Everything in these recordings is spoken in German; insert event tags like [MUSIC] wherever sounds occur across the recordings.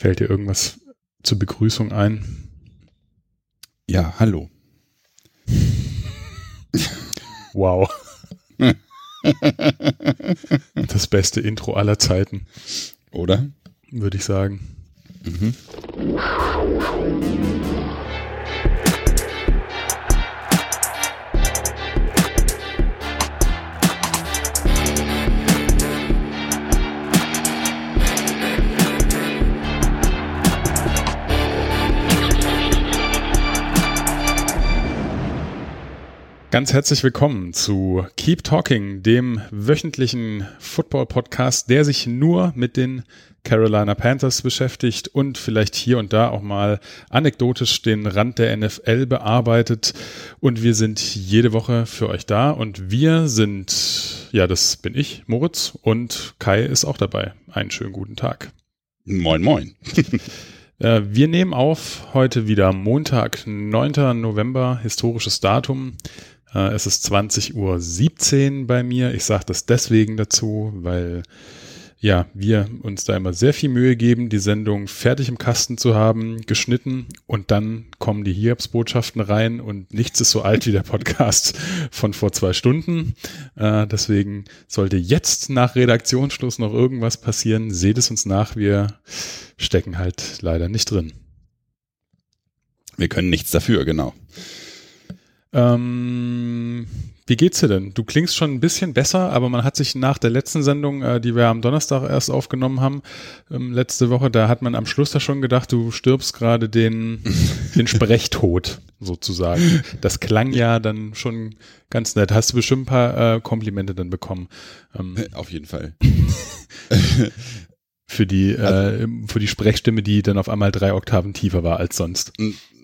Fällt dir irgendwas zur Begrüßung ein? Ja, hallo. Wow. das beste Intro aller Zeiten. Oder? Würde ich sagen. Mhm. Ganz herzlich willkommen zu Keep Talking, dem wöchentlichen Football-Podcast, der sich nur mit den Carolina Panthers beschäftigt und vielleicht hier und da auch mal anekdotisch den Rand der NFL bearbeitet. Und wir sind jede Woche für euch da und wir sind, ja, das bin ich, Moritz, und Kai ist auch dabei. Einen schönen guten Tag. Moin, moin. [LAUGHS] Äh, wir nehmen auf heute wieder Montag, 9. November, historisches Datum. Äh, es ist 20.17 Uhr bei mir. Ich sage das deswegen dazu, weil ja, wir uns da immer sehr viel Mühe geben, die Sendung fertig im Kasten zu haben, geschnitten und dann kommen die Hiobsbotschaften rein und nichts ist so alt wie der Podcast von vor zwei Stunden. Äh, deswegen sollte jetzt nach Redaktionsschluss noch irgendwas passieren, seht es uns nach, wir stecken halt leider nicht drin. Wir können nichts dafür, genau. Ähm, wie geht's dir denn? Du klingst schon ein bisschen besser, aber man hat sich nach der letzten Sendung, äh, die wir am Donnerstag erst aufgenommen haben, ähm, letzte Woche, da hat man am Schluss da schon gedacht, du stirbst gerade den, [LAUGHS] den Sprechtod sozusagen. Das klang ja dann schon ganz nett. Hast du bestimmt ein paar äh, Komplimente dann bekommen? Ähm, Auf jeden Fall. [LAUGHS] für die, also, äh, für die Sprechstimme, die dann auf einmal drei Oktaven tiefer war als sonst.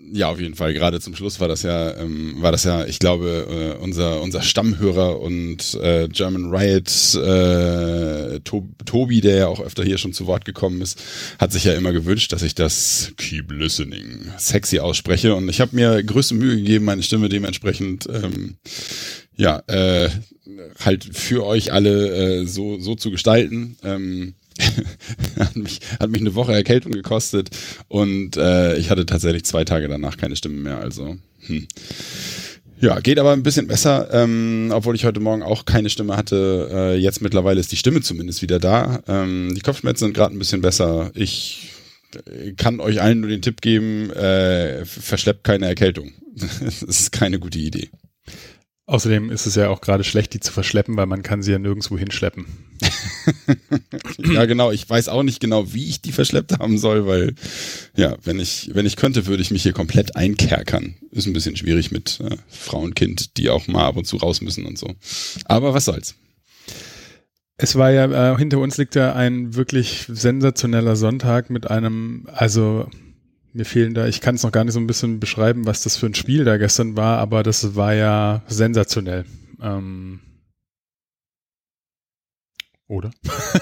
Ja, auf jeden Fall. Gerade zum Schluss war das ja, ähm, war das ja, ich glaube, äh, unser unser Stammhörer und äh, German Riot äh, to Tobi, der ja auch öfter hier schon zu Wort gekommen ist, hat sich ja immer gewünscht, dass ich das Keep Listening sexy ausspreche. Und ich habe mir größte Mühe gegeben, meine Stimme dementsprechend ähm, ja äh, halt für euch alle äh, so so zu gestalten. Ähm, [LAUGHS] hat, mich, hat mich eine Woche Erkältung gekostet und äh, ich hatte tatsächlich zwei Tage danach keine Stimme mehr. Also hm. ja, geht aber ein bisschen besser, ähm, obwohl ich heute Morgen auch keine Stimme hatte. Äh, jetzt mittlerweile ist die Stimme zumindest wieder da. Ähm, die Kopfschmerzen sind gerade ein bisschen besser. Ich kann euch allen nur den Tipp geben, äh, verschleppt keine Erkältung. [LAUGHS] das ist keine gute Idee. Außerdem ist es ja auch gerade schlecht, die zu verschleppen, weil man kann sie ja nirgendwo hinschleppen. [LAUGHS] ja, genau. Ich weiß auch nicht genau, wie ich die verschleppt haben soll, weil, ja, wenn ich, wenn ich könnte, würde ich mich hier komplett einkerkern. Ist ein bisschen schwierig mit äh, Frau und Kind, die auch mal ab und zu raus müssen und so. Aber was soll's. Es war ja, äh, hinter uns liegt ja ein wirklich sensationeller Sonntag mit einem, also mir fehlen da, ich kann es noch gar nicht so ein bisschen beschreiben, was das für ein Spiel da gestern war, aber das war ja sensationell. Ähm, oder? [LAUGHS]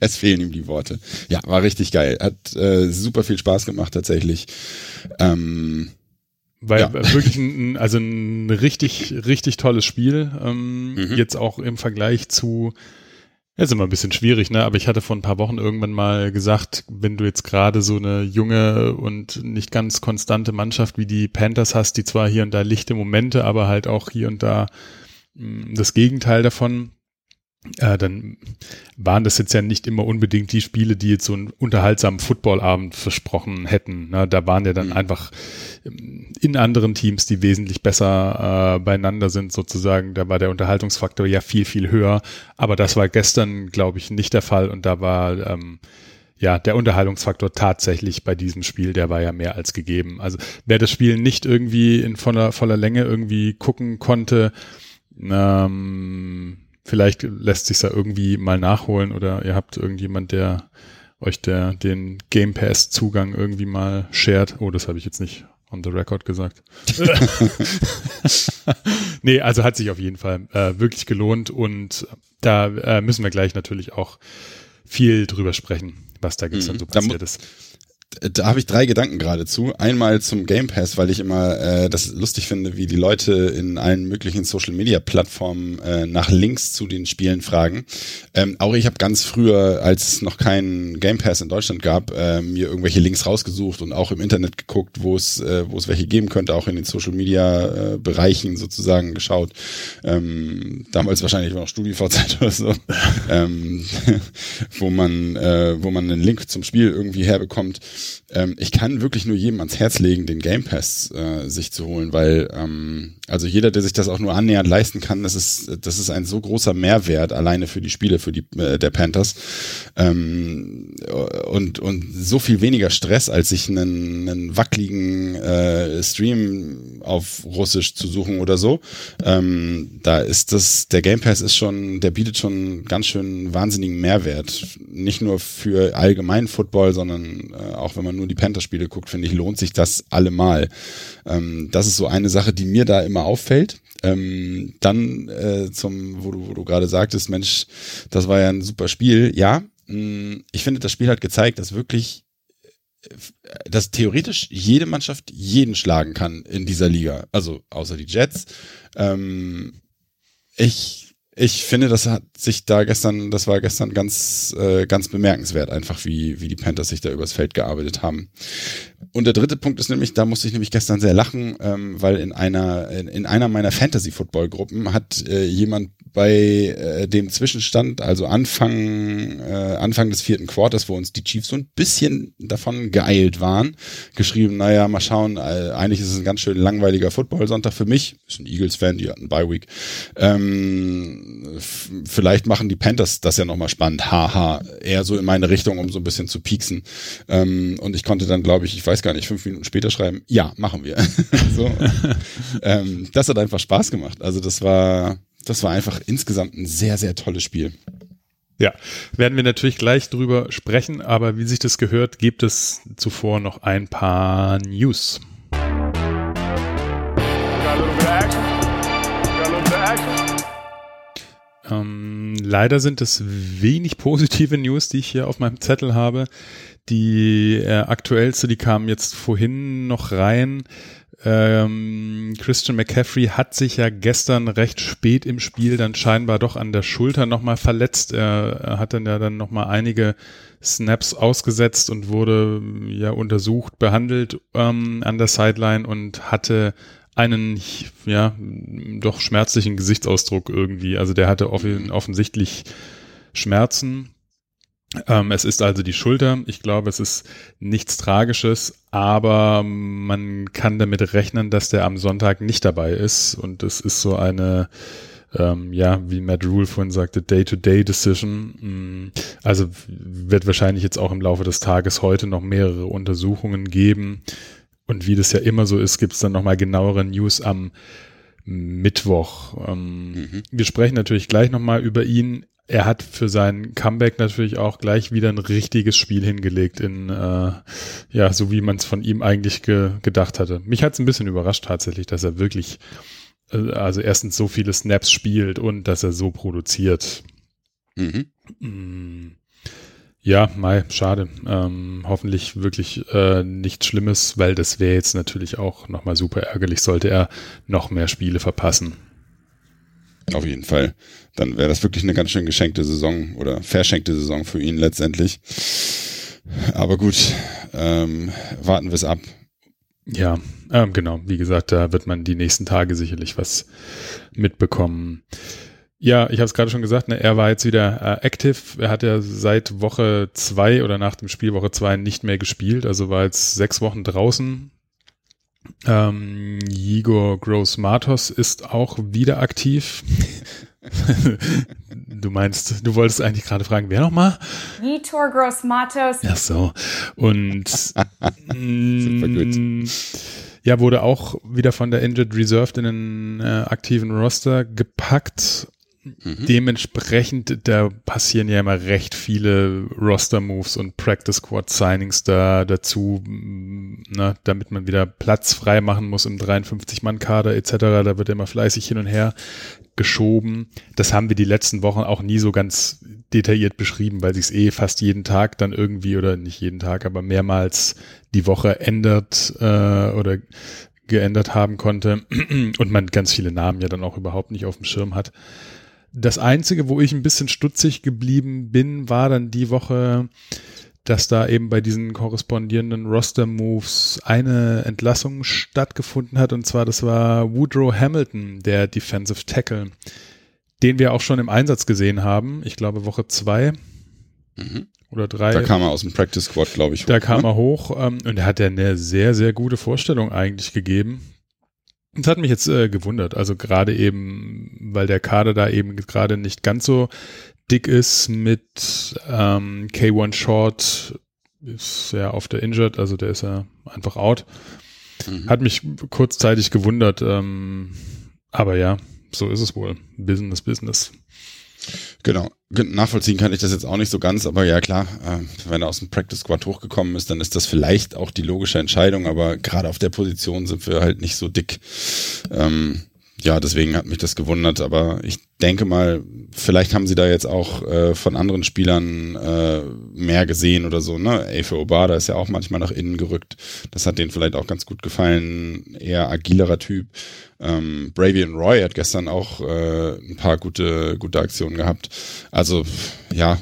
es fehlen ihm die Worte. Ja, war richtig geil. Hat äh, super viel Spaß gemacht tatsächlich. Ähm, weil ja. [LAUGHS] wirklich ein, also ein richtig, richtig tolles Spiel. Ähm, mhm. Jetzt auch im Vergleich zu ja, ist immer ein bisschen schwierig, ne? Aber ich hatte vor ein paar Wochen irgendwann mal gesagt, wenn du jetzt gerade so eine junge und nicht ganz konstante Mannschaft wie die Panthers hast, die zwar hier und da lichte Momente, aber halt auch hier und da mh, mm, das Gegenteil davon, äh, dann waren das jetzt ja nicht immer unbedingt die Spiele, die jetzt so einen unterhaltsamen Footballabend versprochen hätten. Ne? Da waren ja dann mhm. einfach ähm, in anderen Teams, die wesentlich besser äh, beieinander sind, sozusagen. Da war der Unterhaltungsfaktor ja viel, viel höher. Aber das war gestern, glaube ich, nicht der Fall. Und da war ähm, ja der Unterhaltungsfaktor tatsächlich bei diesem Spiel, der war ja mehr als gegeben. Also wer das Spiel nicht irgendwie in voller, voller Länge irgendwie gucken konnte, ähm, Vielleicht lässt sich da irgendwie mal nachholen oder ihr habt irgendjemand, der euch der den Game Pass Zugang irgendwie mal shared. Oh, das habe ich jetzt nicht on the record gesagt. [LAUGHS] nee, also hat sich auf jeden Fall äh, wirklich gelohnt und da äh, müssen wir gleich natürlich auch viel drüber sprechen, was da gestern mhm. so passiert ist da habe ich drei Gedanken geradezu. Einmal zum Game Pass, weil ich immer äh, das lustig finde, wie die Leute in allen möglichen Social Media Plattformen äh, nach Links zu den Spielen fragen. Ähm, auch ich habe ganz früher, als es noch keinen Game Pass in Deutschland gab, äh, mir irgendwelche Links rausgesucht und auch im Internet geguckt, wo es äh, wo es welche geben könnte, auch in den Social Media äh, Bereichen sozusagen geschaut. Ähm, damals wahrscheinlich war noch StudiVZ oder so, [LAUGHS] ähm, [LAUGHS] wo man äh, wo man einen Link zum Spiel irgendwie herbekommt. Ähm, ich kann wirklich nur jedem ans Herz legen, den Game Pass äh, sich zu holen, weil ähm, also jeder, der sich das auch nur annähernd leisten kann, das ist das ist ein so großer Mehrwert alleine für die Spiele für die äh, der Panthers ähm, und und so viel weniger Stress, als sich einen, einen wackeligen äh, Stream auf Russisch zu suchen oder so. Ähm, da ist das der Game Pass ist schon, der bietet schon ganz schön wahnsinnigen Mehrwert, nicht nur für allgemein Football, sondern äh, auch wenn man nur die Panther-Spiele guckt, finde ich, lohnt sich das allemal. Ähm, das ist so eine Sache, die mir da immer auffällt. Ähm, dann äh, zum, wo du, wo du gerade sagtest, Mensch, das war ja ein super Spiel. Ja, mh, mm, ich finde, das Spiel hat gezeigt, dass wirklich äh, dass theoretisch jede Mannschaft jeden schlagen kann in dieser Liga. Also außer die Jets. Ähm, ich ich finde, das hat sich da gestern, das war gestern ganz, äh, ganz bemerkenswert, einfach wie, wie die Panthers sich da übers Feld gearbeitet haben. Und der dritte Punkt ist nämlich, da musste ich nämlich gestern sehr lachen, ähm, weil in einer, in, in einer meiner Fantasy-Football-Gruppen hat äh, jemand bei äh, dem Zwischenstand, also Anfang, äh, Anfang des vierten Quarters, wo uns die Chiefs so ein bisschen davon geeilt waren, geschrieben, naja, mal schauen, äh, eigentlich ist es ein ganz schön langweiliger Football-Sonntag für mich, ist ein Eagles-Fan, die hatten Bye-Week, ähm, vielleicht machen die Panthers das ja nochmal spannend, haha, eher so in meine Richtung, um so ein bisschen zu pieksen. Ähm, und ich konnte dann, glaube ich, ich weiß gar nicht, fünf Minuten später schreiben, ja, machen wir. [LAUGHS] so. ähm, das hat einfach Spaß gemacht. Also das war, das war einfach insgesamt ein sehr, sehr tolles Spiel. Ja, werden wir natürlich gleich drüber sprechen, aber wie sich das gehört, gibt es zuvor noch ein paar News. Ähm, leider sind es wenig positive News, die ich hier auf meinem Zettel habe. Die äh, aktuellste, die kam jetzt vorhin noch rein. Ähm, Christian McCaffrey hat sich ja gestern recht spät im Spiel dann scheinbar doch an der Schulter nochmal verletzt. Er, er hat dann ja dann nochmal einige Snaps ausgesetzt und wurde ja untersucht, behandelt ähm, an der Sideline und hatte einen ja doch schmerzlichen Gesichtsausdruck irgendwie. Also der hatte offen, offensichtlich Schmerzen ähm, es ist also die Schulter. Ich glaube, es ist nichts Tragisches, aber man kann damit rechnen, dass der am Sonntag nicht dabei ist. Und es ist so eine, ähm, ja, wie Matt Rule vorhin sagte, Day-to-Day-Decision. Mm, also wird wahrscheinlich jetzt auch im Laufe des Tages heute noch mehrere Untersuchungen geben. Und wie das ja immer so ist, gibt es dann nochmal genauere News am Mittwoch. Ähm, mhm. Wir sprechen natürlich gleich nochmal über ihn er hat für sein Comeback natürlich auch gleich wieder ein richtiges Spiel hingelegt in äh, ja so wie man es von ihm eigentlich ge gedacht hatte. Mich hat es ein bisschen überrascht tatsächlich, dass er wirklich äh, also erstens so viele Snaps spielt und dass er so produziert. Mhm. Ja, Mai, schade. Ähm, hoffentlich wirklich äh, nichts Schlimmes, weil das wäre jetzt natürlich auch nochmal super ärgerlich, sollte er noch mehr Spiele verpassen. Auf jeden Fall. Dann wäre das wirklich eine ganz schön geschenkte Saison oder verschenkte Saison für ihn letztendlich. Aber gut, ähm, warten wir es ab. Ja, ähm, genau. Wie gesagt, da wird man die nächsten Tage sicherlich was mitbekommen. Ja, ich habe es gerade schon gesagt, ne, er war jetzt wieder äh, active. Er hat ja seit Woche zwei oder nach dem Spiel Woche zwei nicht mehr gespielt, also war jetzt sechs Wochen draußen. Ähm, Igor Gross-Matos ist auch wieder aktiv. [LAUGHS] du meinst, du wolltest eigentlich gerade fragen, wer nochmal? Igor Gross-Matos. Ach so. Und Super gut. Mm, ja, wurde auch wieder von der Injured Reserved in den äh, aktiven Roster gepackt. Mhm. Dementsprechend, da passieren ja immer recht viele Roster-Moves und Practice-Squad-Signings da dazu, ne, damit man wieder Platz frei machen muss im 53-Mann-Kader etc. Da wird immer fleißig hin und her geschoben. Das haben wir die letzten Wochen auch nie so ganz detailliert beschrieben, weil sich es eh fast jeden Tag dann irgendwie oder nicht jeden Tag, aber mehrmals die Woche ändert äh, oder geändert haben konnte und man ganz viele Namen ja dann auch überhaupt nicht auf dem Schirm hat. Das Einzige, wo ich ein bisschen stutzig geblieben bin, war dann die Woche, dass da eben bei diesen korrespondierenden Roster-Moves eine Entlassung stattgefunden hat. Und zwar, das war Woodrow Hamilton, der Defensive Tackle, den wir auch schon im Einsatz gesehen haben. Ich glaube, Woche zwei mhm. oder drei. Da kam er aus dem Practice Squad, glaube ich. Hoch, da kam ne? er hoch ähm, und er hat ja eine sehr, sehr gute Vorstellung eigentlich gegeben. Das hat mich jetzt äh, gewundert. Also gerade eben, weil der Kader da eben gerade nicht ganz so dick ist mit ähm, K1 Short, ist ja auf der Injured, also der ist ja einfach out. Mhm. Hat mich kurzzeitig gewundert. Ähm, aber ja, so ist es wohl. Business, Business. Genau. Nachvollziehen kann ich das jetzt auch nicht so ganz, aber ja klar, äh, wenn er aus dem Practice Squad hochgekommen ist, dann ist das vielleicht auch die logische Entscheidung, aber gerade auf der Position sind wir halt nicht so dick. Ähm, ja, deswegen hat mich das gewundert, aber ich denke mal, vielleicht haben sie da jetzt auch äh, von anderen Spielern äh, mehr gesehen oder so, ne? Afe Obada ist ja auch manchmal nach innen gerückt. Das hat denen vielleicht auch ganz gut gefallen. Eher agilerer Typ. Ähm, Bravian Roy hat gestern auch äh, ein paar gute, gute Aktionen gehabt. Also, ja,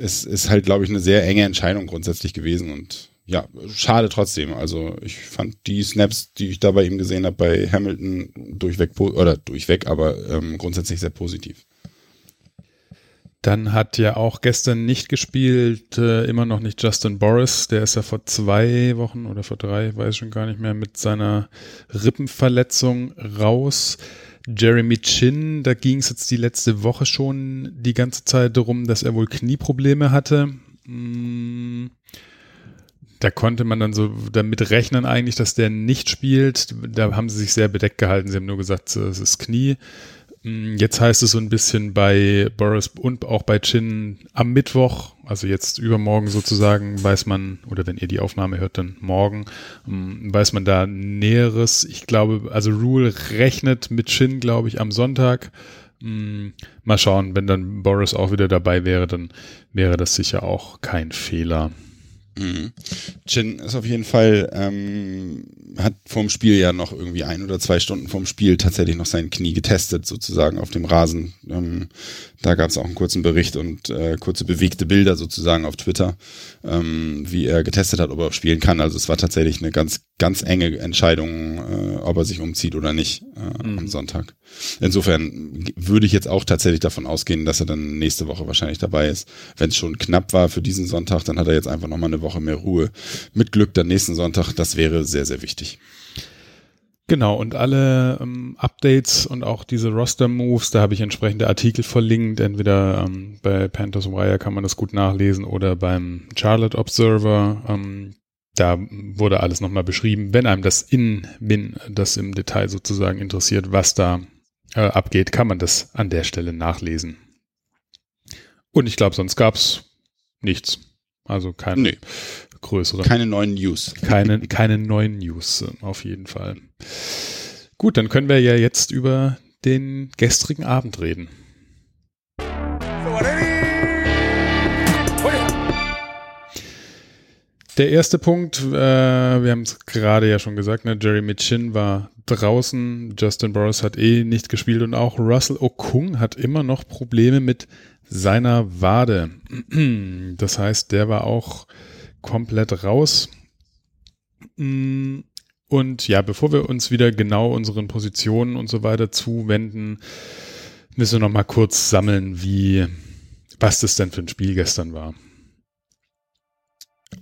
es ist halt, glaube ich, eine sehr enge Entscheidung grundsätzlich gewesen und ja, schade trotzdem. Also ich fand die Snaps, die ich da bei ihm gesehen habe, bei Hamilton durchweg, oder durchweg, aber ähm, grundsätzlich sehr positiv. Dann hat ja auch gestern nicht gespielt, äh, immer noch nicht Justin Boris, der ist ja vor zwei Wochen oder vor drei, weiß schon gar nicht mehr, mit seiner Rippenverletzung raus. Jeremy Chin, da ging es jetzt die letzte Woche schon die ganze Zeit darum, dass er wohl Knieprobleme hatte. Hm da konnte man dann so damit rechnen eigentlich, dass der nicht spielt. Da haben sie sich sehr bedeckt gehalten. Sie haben nur gesagt, es ist Knie. Mm, jetzt heißt es so ein bisschen bei Boris und auch bei Chin am Mittwoch, also jetzt übermorgen sozusagen, weiß man, oder wenn ihr die Aufnahme hört, dann morgen, mm, weiß man da Näheres. Ich glaube, also Rule rechnet mit Chin, glaube ich, am Sonntag. Mm, mal schauen, wenn dann Boris auch wieder dabei wäre, dann wäre das sicher auch kein Fehler. Mhm. Chin ist auf jeden Fall, ähm, hat vorm Spiel ja noch irgendwie ein oder zwei Stunden vorm Spiel tatsächlich noch sein Knie getestet, sozusagen auf dem Rasen. Ähm, da gab es auch einen kurzen Bericht und äh, kurze bewegte Bilder sozusagen auf Twitter, ähm, wie er getestet hat, ob er spielen kann. Also es war tatsächlich eine ganz, ganz enge Entscheidung, äh, ob er sich umzieht oder nicht äh, mhm. am Sonntag. Insofern würde ich jetzt auch tatsächlich davon ausgehen, dass er dann nächste Woche wahrscheinlich dabei ist. Wenn es schon knapp war für diesen Sonntag, dann hat er jetzt einfach nochmal eine Woche mehr Ruhe. Mit Glück dann nächsten Sonntag, das wäre sehr, sehr wichtig. Genau, und alle ähm, Updates und auch diese Roster-Moves, da habe ich entsprechende Artikel verlinkt. Entweder ähm, bei Panthers Wire kann man das gut nachlesen oder beim Charlotte Observer. Ähm, da wurde alles nochmal beschrieben. Wenn einem das in Bin, das im Detail sozusagen interessiert, was da äh, abgeht, kann man das an der Stelle nachlesen. Und ich glaube, sonst gab es nichts. Also keine nee. Größere. Keine neuen News. Keine, keine neuen News, auf jeden Fall. Gut, dann können wir ja jetzt über den gestrigen Abend reden. Der erste Punkt, äh, wir haben es gerade ja schon gesagt, ne, Jerry Mitchin war draußen, Justin Boris hat eh nicht gespielt und auch Russell Okung hat immer noch Probleme mit seiner Wade. Das heißt, der war auch komplett raus. Und ja, bevor wir uns wieder genau unseren Positionen und so weiter zuwenden, müssen wir noch mal kurz sammeln, wie, was das denn für ein Spiel gestern war.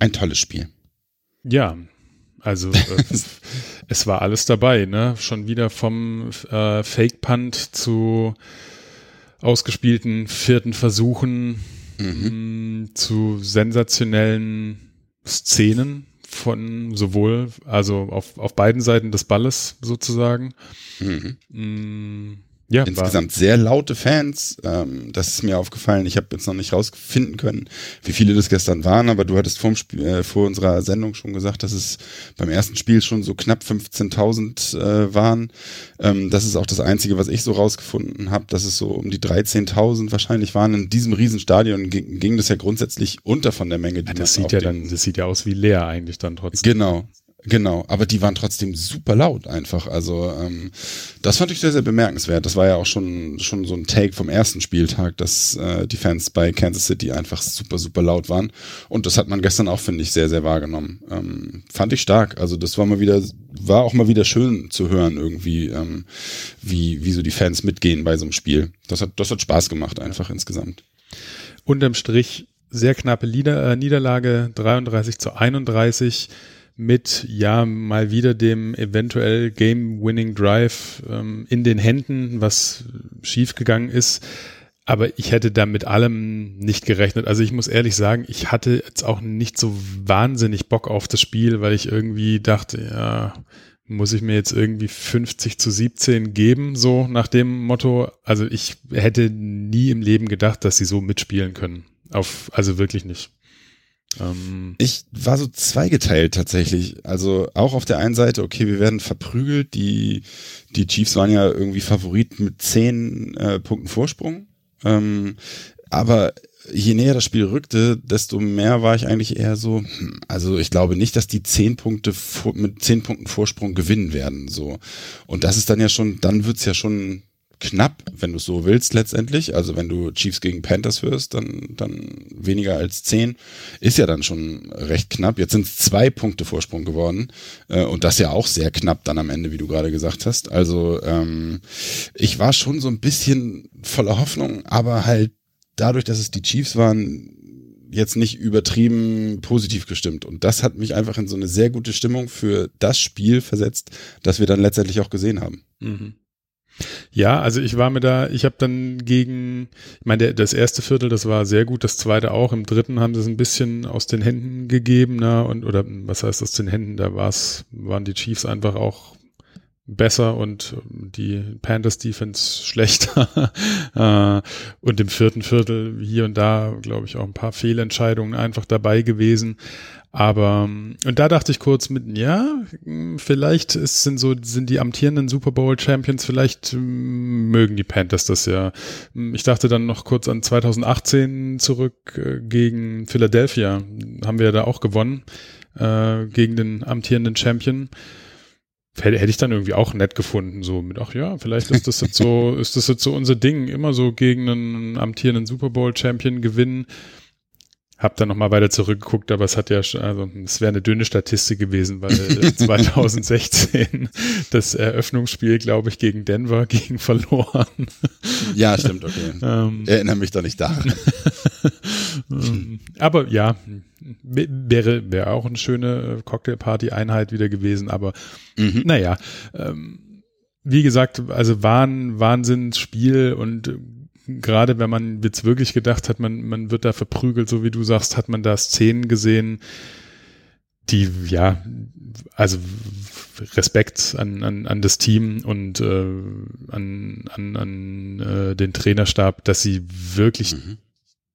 Ein tolles Spiel. Ja, also äh, [LAUGHS] es war alles dabei, ne? Schon wieder vom äh, Fake Punt zu ausgespielten vierten Versuchen mhm. mh, zu sensationellen Szenen von sowohl, also auf, auf beiden Seiten des Balles sozusagen. Mhm. Ja, Insgesamt war. sehr laute Fans. Ähm, das ist mir aufgefallen. Ich habe jetzt noch nicht rausfinden können, wie viele das gestern waren, aber du hattest vor, Spiel, äh, vor unserer Sendung schon gesagt, dass es beim ersten Spiel schon so knapp 15.000 äh, waren. Ähm, das ist auch das Einzige, was ich so rausgefunden habe, dass es so um die 13.000 wahrscheinlich waren. In diesem Riesenstadion ging, ging das ja grundsätzlich unter von der Menge. Die ja, das sieht ja dann, das sieht ja aus wie leer eigentlich dann trotzdem. Genau, Genau, aber die waren trotzdem super laut einfach. Also ähm, das fand ich sehr, sehr bemerkenswert. Das war ja auch schon, schon so ein Take vom ersten Spieltag, dass äh, die Fans bei Kansas City einfach super, super laut waren. Und das hat man gestern auch, finde ich, sehr, sehr wahrgenommen. Ähm, fand ich stark. Also das war mal wieder, war auch mal wieder schön zu hören irgendwie, ähm, wie, wie so die Fans mitgehen bei so einem Spiel. Das hat, das hat Spaß gemacht einfach insgesamt. Unterm Strich sehr knappe Lieder, äh, Niederlage, 33 zu 31 mit ja mal wieder dem eventuell Game-Winning Drive ähm, in den Händen, was schiefgegangen ist. Aber ich hätte da mit allem nicht gerechnet. Also ich muss ehrlich sagen, ich hatte jetzt auch nicht so wahnsinnig Bock auf das Spiel, weil ich irgendwie dachte, ja, muss ich mir jetzt irgendwie 50 zu 17 geben, so nach dem Motto. Also ich hätte nie im Leben gedacht, dass sie so mitspielen können. Auf, also wirklich nicht. Ähm ich war so zweigeteilt tatsächlich. Also auch auf der einen Seite, okay, wir werden verprügelt. Die, die Chiefs waren ja irgendwie Favorit mit zehn äh, Punkten Vorsprung. Ähm, aber je näher das Spiel rückte, desto mehr war ich eigentlich eher so, hm, also ich glaube nicht, dass die zehn Punkte mit zehn Punkten Vorsprung gewinnen werden, so. Und das ist dann ja schon, dann wird's ja schon knapp, wenn du es so willst letztendlich. Also wenn du Chiefs gegen Panthers wirst, dann, dann weniger als zehn. Ist ja dann schon recht knapp. Jetzt sind es zwei Punkte Vorsprung geworden. Äh, und das ja auch sehr knapp dann am Ende, wie du gerade gesagt hast. Also ähm, ich war schon so ein bisschen voller Hoffnung, aber halt dadurch, dass es die Chiefs waren, jetzt nicht übertrieben positiv gestimmt. Und das hat mich einfach in so eine sehr gute Stimmung für das Spiel versetzt, das wir dann letztendlich auch gesehen haben. Mhm. Ja, also ich war mir da, ich habe dann gegen, ich meine, das erste Viertel, das war sehr gut, das zweite auch, im dritten haben sie es ein bisschen aus den Händen gegeben, na, und, oder was heißt aus den Händen, da war's, waren die Chiefs einfach auch besser und die Panthers Defense [LAUGHS] schlechter. Äh, und im vierten Viertel hier und da, glaube ich, auch ein paar Fehlentscheidungen einfach dabei gewesen. Aber, und da dachte ich kurz mit, ja, vielleicht ist, sind so, sind die amtierenden Super Bowl Champions, vielleicht mögen die Panthers das ja. Ich dachte dann noch kurz an 2018 zurück äh, gegen Philadelphia. Haben wir ja da auch gewonnen, äh, gegen den amtierenden Champion hätte ich dann irgendwie auch nett gefunden, so mit, ach ja, vielleicht ist das jetzt so, [LAUGHS] ist das jetzt so unser Ding, immer so gegen einen amtierenden Super Bowl Champion gewinnen. Hab dann nochmal weiter zurückgeguckt, aber es hat ja schon, also es wäre eine dünne Statistik gewesen, weil [LAUGHS] 2016 das Eröffnungsspiel, glaube ich, gegen Denver [LAUGHS] gegen verloren. Ja, stimmt, okay. [LAUGHS] Ähm, Erinnere mich doch nicht daran. Ähm, aber ja, wäre, wäre auch eine schöne äh, Cocktailparty-Einheit wieder gewesen, aber mhm. naja, ähm, wie gesagt, also war ein Wahnsinnsspiel und gerade wenn man jetzt wirklich gedacht hat, man, man wird da verprügelt, so wie du sagst, hat man da Szenen gesehen, die, ja, also Respekt an, an, an das Team und äh, an, an, an äh, den Trainerstab, dass sie wirklich mhm.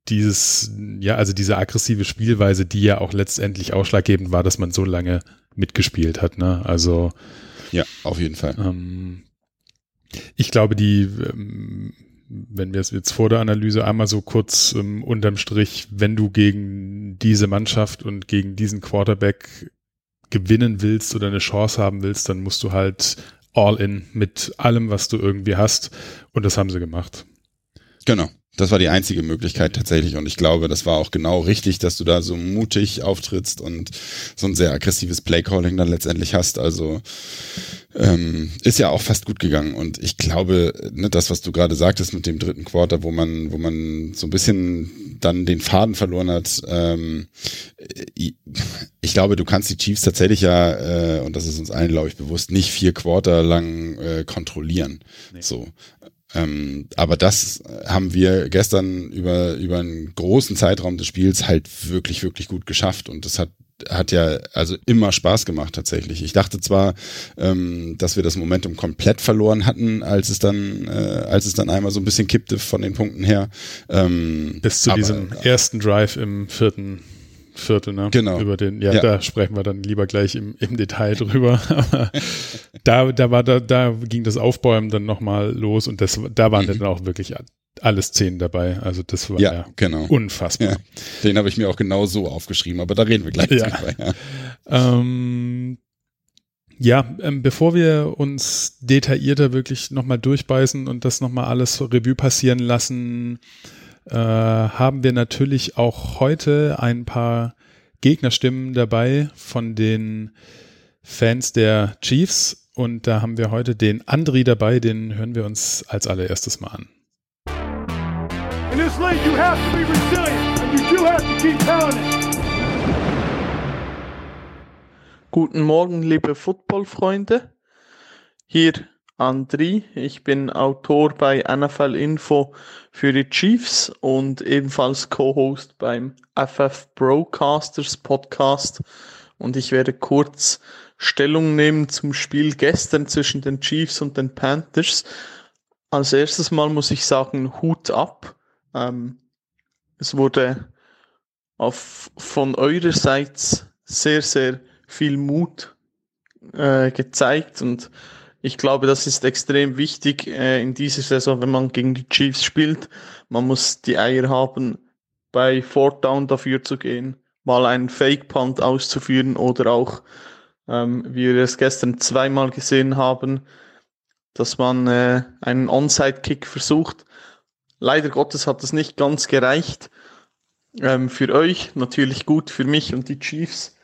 dieses, ja, also diese aggressive Spielweise, die ja auch letztendlich ausschlaggebend war, dass man so lange mitgespielt hat, ne? Also ja, auf jeden Fall. Ähm, ich glaube, die ähm, wenn wir es jetzt vor der Analyse einmal so kurz ähm, unterm Strich, wenn du gegen diese Mannschaft und gegen diesen Quarterback gewinnen willst oder eine Chance haben willst, dann musst du halt all in mit allem, was du irgendwie hast. Und das haben sie gemacht. Genau. Das war die einzige Möglichkeit tatsächlich und ich glaube, das war auch genau richtig, dass du da so mutig auftrittst und so ein sehr aggressives Playcalling dann letztendlich hast. Also ähm, ist ja auch fast gut gegangen und ich glaube, ne, das, was du gerade sagtest mit dem dritten Quarter, wo man, wo man so ein bisschen dann den Faden verloren hat. Ähm, ich glaube, du kannst die Chiefs tatsächlich ja, äh, und das ist uns allen, glaube ich, bewusst, nicht vier Quarter lang äh, kontrollieren. Nee. So. Ähm, aber das haben wir gestern über, über einen großen Zeitraum des Spiels halt wirklich, wirklich gut geschafft und das hat hat ja also immer Spaß gemacht tatsächlich. Ich dachte zwar, ähm, dass wir das Momentum komplett verloren hatten, als es dann, äh, als es dann einmal so ein bisschen kippte von den Punkten her. Ähm, Bis zu diesem ersten Drive im vierten Viertel, ne? Genau. Über den, ja, ja, da sprechen wir dann lieber gleich im, im Detail drüber. [LAUGHS] Aber da, da war da, da ging das Aufbäumen dann nochmal los und das, da waren mhm. dann auch wirklich alle Szenen dabei. Also das war ja, ja genau. unfassbar. Ja. Den habe ich mir auch genau so aufgeschrieben, aber da reden wir gleich ja. drüber. Ja, ähm, ja ähm, bevor wir uns detaillierter wirklich nochmal durchbeißen und das nochmal alles Revue passieren lassen, äh, haben wir natürlich auch heute ein paar Gegnerstimmen dabei von den Fans der Chiefs. Und da haben wir heute den Andri dabei, den hören wir uns als allererstes mal an. In this league, you have to be resilient and you do have to keep pounding. Guten Morgen, liebe Football-Freunde. Hier Andri. Ich bin Autor bei NFL Info für die Chiefs und ebenfalls Co-Host beim FF Broadcasters Podcast. Und ich werde kurz Stellung nehmen zum Spiel gestern zwischen den Chiefs und den Panthers. Als erstes Mal muss ich sagen, Hut ab. Ähm, es wurde auf, von eurerseits sehr, sehr viel Mut äh, gezeigt und ich glaube, das ist extrem wichtig äh, in dieser Saison, wenn man gegen die Chiefs spielt. Man muss die Eier haben, bei Fourth Down dafür zu gehen, mal einen Fake Punt auszuführen oder auch, ähm, wie wir es gestern zweimal gesehen haben, dass man äh, einen Onside Kick versucht. Leider Gottes hat das nicht ganz gereicht. Ähm, für euch natürlich gut, für mich und die Chiefs.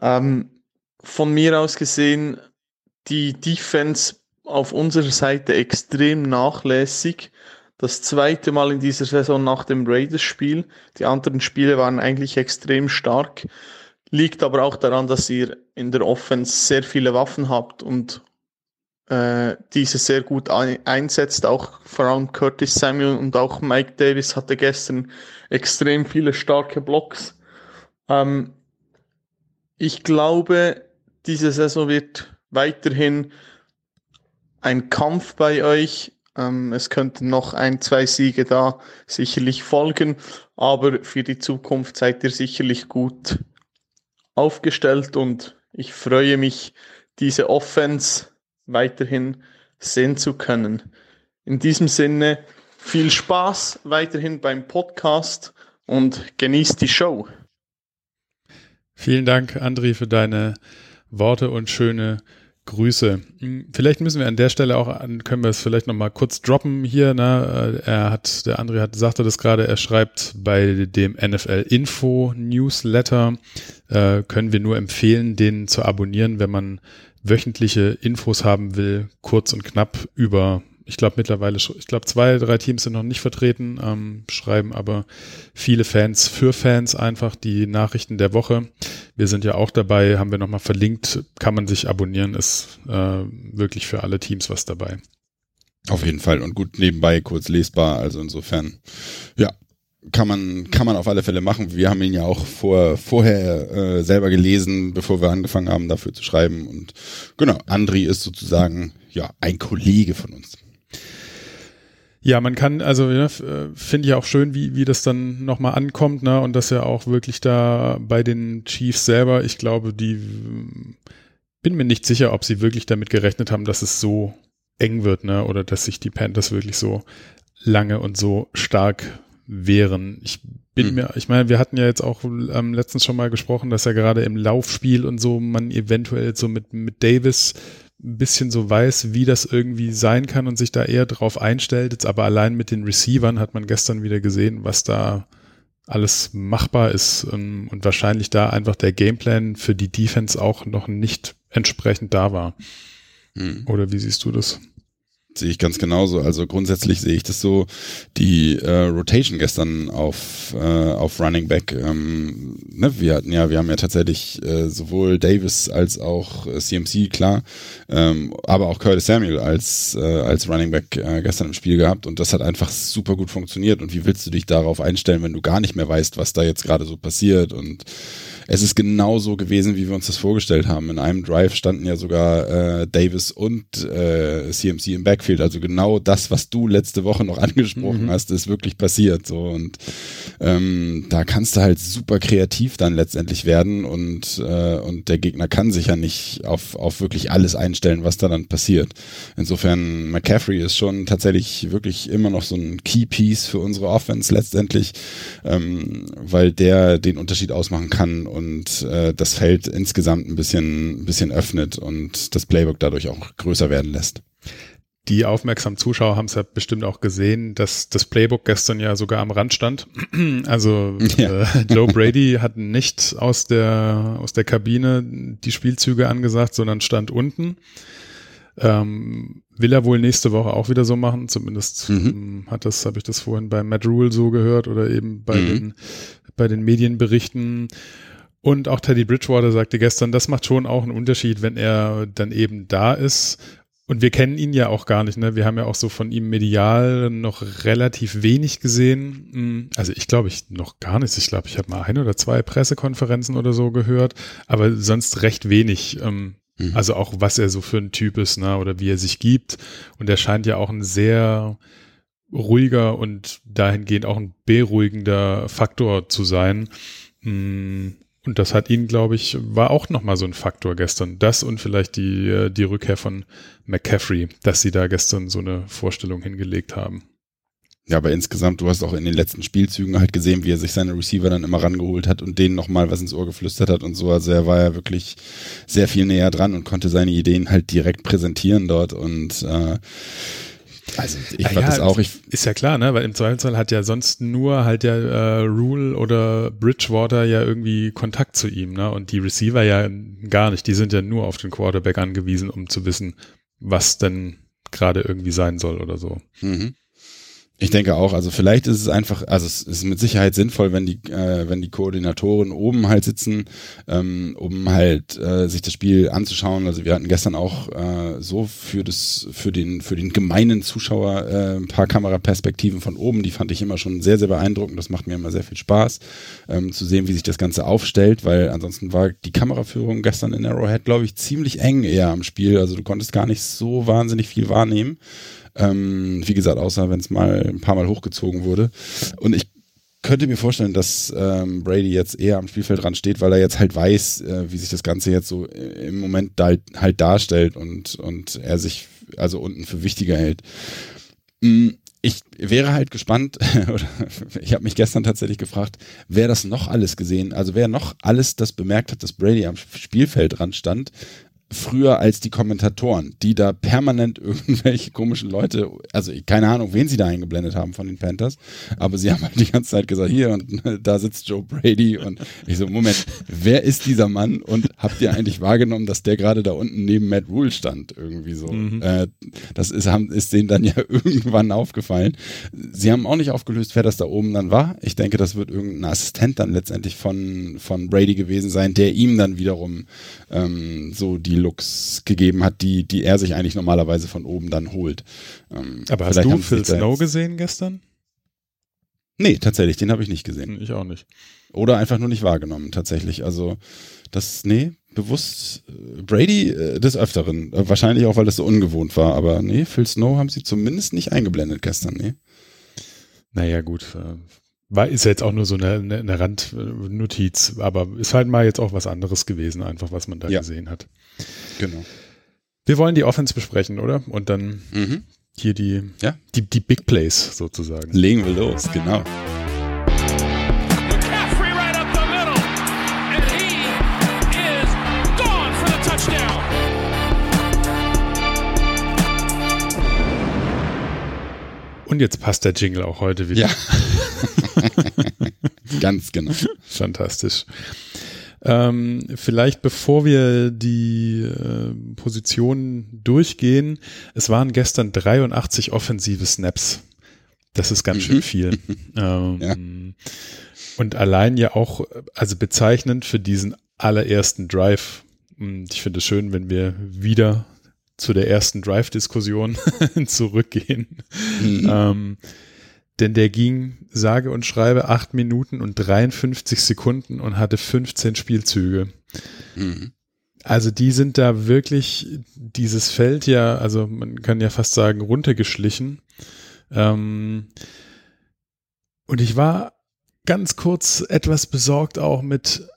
Ähm, von mir aus gesehen, die Defense auf unserer Seite extrem nachlässig. Das zweite Mal in dieser Saison nach dem Raiders-Spiel. Die anderen Spiele waren eigentlich extrem stark. Liegt aber auch daran, dass ihr in der Offense sehr viele Waffen habt und äh, diese sehr gut einsetzt. Auch vor allem Curtis Samuel und auch Mike Davis hatte gestern extrem viele starke Blocks. Ähm, ich glaube, diese Saison wird weiterhin ein Kampf bei euch. Ähm, es könnten noch ein, zwei Siege da sicherlich folgen, aber für die Zukunft seid ihr sicherlich gut aufgestellt und ich freue mich, diese Offense weiterhin sehen zu können. In diesem Sinne viel Spaß weiterhin beim Podcast und genießt die Show. Vielen Dank, Andri, für deine Worte und schöne Grüße. Hm, vielleicht müssen wir an der Stelle auch, können wir es vielleicht nochmal kurz droppen hier. Ne? Äh, er hat, der André hat, sagte das gerade, er schreibt bei dem NFL Info Newsletter, äh, können wir nur empfehlen, den zu abonnieren, wenn man wöchentliche Infos haben will, kurz und knapp über ich glaube mittlerweile, ich glaube zwei, drei Teams sind noch nicht vertreten, ähm, schreiben aber viele Fans für Fans einfach die Nachrichten der Woche. Wir sind ja auch dabei, haben wir nochmal verlinkt, kann man sich abonnieren, ist äh, wirklich für alle Teams was dabei. Auf jeden Fall und gut nebenbei kurz lesbar, also insofern, ja, kann man, kann man auf alle Fälle machen. Wir haben ihn ja auch vor, vorher äh, selber gelesen, bevor wir angefangen haben, dafür zu schreiben. Und genau, Andri ist sozusagen ja ein Kollege von uns. Ja, man kann, also ja, äh, finde ich auch schön, wie, wie das dann nochmal ankommt, ne? Und dass ja auch wirklich da bei den Chiefs selber, ich glaube, die bin mir nicht sicher, ob sie wirklich damit gerechnet haben, dass es so eng wird, ne? Oder dass sich die Panthers wirklich so lange und so stark wehren. Ich bin hm. mir, ich meine, wir hatten ja jetzt auch ähm, letztens schon mal gesprochen, dass ja gerade im Laufspiel und so man eventuell so mit, mit Davis ein bisschen so weiß, wie das irgendwie sein kann und sich da eher drauf einstellt. Jetzt aber allein mit den Receivern hat man gestern wieder gesehen, was da alles machbar ist ähm, und wahrscheinlich da einfach der Gameplan für die Defense auch noch nicht entsprechend da war. Hm. Oder wie siehst du das? Sehe ich ganz genauso. Also grundsätzlich sehe ich das so, die äh, Rotation gestern auf, äh, auf Running Back, ähm, ne, wir hatten ja, wir haben ja tatsächlich äh, sowohl Davis als auch äh, CMC, klar, ähm, aber auch Curtis Samuel als, äh, als Running Back äh, gestern im Spiel gehabt und das hat einfach super gut funktioniert. Und wie willst du dich darauf einstellen, wenn du gar nicht mehr weißt, was da jetzt gerade so passiert und es ist genau so gewesen, wie wir uns das vorgestellt haben. In einem Drive standen ja sogar äh, Davis und äh, CMC im Backfield. Also genau das, was du letzte Woche noch [LAUGHS] angesprochen mhm. hast, ist wirklich passiert. So und ähm, da kannst du halt super kreativ dann letztendlich werden und äh, und der Gegner kann sich ja nicht auf auf wirklich alles einstellen, was da dann passiert. Insofern McCaffrey ist schon tatsächlich wirklich immer noch so ein Key Piece für unsere Offense letztendlich, ähm, weil der den Unterschied ausmachen kann und äh, das Feld insgesamt ein bisschen, ein bisschen öffnet und das Playbook dadurch auch größer werden lässt. Die aufmerksamen Zuschauer haben es ja bestimmt auch gesehen, dass das Playbook gestern ja sogar am Rand stand. [CLEARS THROAT] Also ja. äh, Joe Brady hat nicht aus der aus der Kabine die Spielzüge angesagt, sondern stand unten. Ähm, will er wohl nächste Woche auch wieder so machen. Zumindest mhm. Ähm, hat das, habe ich das vorhin bei Matt Rule so gehört oder eben bei mhm. den bei den Medienberichten. Und auch Teddy Bridgewater sagte gestern, das macht schon auch einen Unterschied, wenn er dann eben da ist. Und wir kennen ihn ja auch gar nicht, ne? Wir haben ja auch so von ihm medial noch relativ wenig gesehen. Hm, also ich glaube, ich noch gar nichts. Ich glaube, ich habe mal ein oder zwei Pressekonferenzen oder so gehört, aber sonst recht wenig. Ähm, mhm. Also auch, was er so für ein Typ ist, ne? Oder wie er sich gibt. Und er scheint ja auch ein sehr ruhiger und dahingehend auch ein beruhigender Faktor zu sein. Hm, und das hat ihn, glaube ich, war auch nochmal so ein Faktor gestern. Das und vielleicht die, äh, die Rückkehr von McCaffrey, dass sie da gestern so eine Vorstellung hingelegt haben. Ja, aber insgesamt, du hast auch in den letzten Spielzügen halt gesehen, wie er sich seine Receiver dann immer rangeholt hat und denen nochmal was ins Ohr geflüstert hat und so. Also er war ja wirklich sehr viel näher dran und konnte seine Ideen halt direkt präsentieren dort und äh, also ich fand ja, das auch. Ich ist ja klar, ne? Weil im Zweifelsfall hat ja sonst nur halt der äh, Rule oder Bridgewater ja irgendwie Kontakt zu ihm, ne? Und die Receiver ja gar nicht. Die sind ja nur auf den Quarterback angewiesen, um zu wissen, was denn gerade irgendwie sein soll oder so. Mhm. Ich denke auch, also vielleicht ist es einfach, also es ist mit Sicherheit sinnvoll, wenn die, äh, wenn die Koordinatoren oben halt sitzen, ähm, um halt äh, sich das Spiel anzuschauen. Also wir hatten gestern auch äh, so für das, für den, für den gemeinen Zuschauer äh, ein paar Kameraperspektiven von oben, die fand ich immer schon sehr, sehr beeindruckend. Das macht mir immer sehr viel Spaß, ähm, zu sehen, wie sich das Ganze aufstellt, weil ansonsten war die Kameraführung gestern in Arrowhead, glaube ich, ziemlich eng eher am Spiel. Also du konntest gar nicht so wahnsinnig viel wahrnehmen. Ähm, wie gesagt, außer wenn es mal ein paar Mal hochgezogen wurde. Und ich könnte mir vorstellen, dass ähm, Brady jetzt eher am Spielfeld dran steht, weil er jetzt halt weiß, äh, wie sich das Ganze jetzt so im Moment da, halt darstellt und, und er sich also unten für wichtiger hält. Mm, ich wäre halt gespannt, [LAUGHS] oder ich habe mich gestern tatsächlich gefragt, wer das noch alles gesehen, also wer noch alles das bemerkt hat, dass Brady am Spielfeld dran stand, früher als die Kommentatoren, die da permanent [LAUGHS] irgendwelche komischen Leute, also keine Ahnung, wen sie da eingeblendet haben von den Panthers, aber sie haben halt die ganze Zeit gesagt, hier und da sitzt Joe Brady und ich so, Moment, wer ist dieser Mann und habt ihr eigentlich wahrgenommen, dass der gerade da unten neben Matt Rule stand, irgendwie so. Mhm. Äh, das ist, haben, ist denen dann ja [LAUGHS] irgendwann aufgefallen. Sie haben auch nicht aufgelöst, wer das da oben dann war. Ich denke, das wird irgendein Assistent dann letztendlich von, von Brady gewesen sein, der ihm dann wiederum ähm, so die Looks gegeben hat, die, die er sich eigentlich normalerweise von oben dann holt. Ähm, Aber hast du Phil Snow gesehen gestern? Nee, tatsächlich, den habe ich nicht gesehen. Ich auch nicht. Oder einfach nur nicht wahrgenommen, tatsächlich. Also, das, nee, bewusst äh, Brady äh, des Öfteren. Äh, wahrscheinlich auch, weil das so ungewohnt war. Aber nee, Phil Snow haben sie zumindest nicht eingeblendet gestern, nee. Naja, gut. War, ist jetzt auch nur so eine, eine, eine Randnotiz, aber ist halt mal jetzt auch was anderes gewesen, einfach was man da ja. gesehen hat. Genau. Wir wollen die Offense besprechen, oder? Und dann mhm. hier die, ja. die, die Big Plays sozusagen. Legen wir los, genau. Und jetzt passt der Jingle auch heute wieder. Ja. [LAUGHS] Ganz genau. Fantastisch. Ähm, vielleicht bevor wir die äh, Positionen durchgehen, es waren gestern 83 offensive Snaps. Das ist ganz schön mhm. viel. [LAUGHS] ähm, ja. Und allein ja auch, also bezeichnend für diesen allerersten Drive. Und ich finde es schön, wenn wir wieder zu der ersten Drive-Diskussion [LAUGHS] zurückgehen. Mhm. Ähm, denn der ging sage und schreibe acht Minuten und 53 Sekunden und hatte 15 Spielzüge. Mhm. Also die sind da wirklich dieses Feld ja, also man kann ja fast sagen, runtergeschlichen. Ähm, und ich war ganz kurz etwas besorgt auch mit,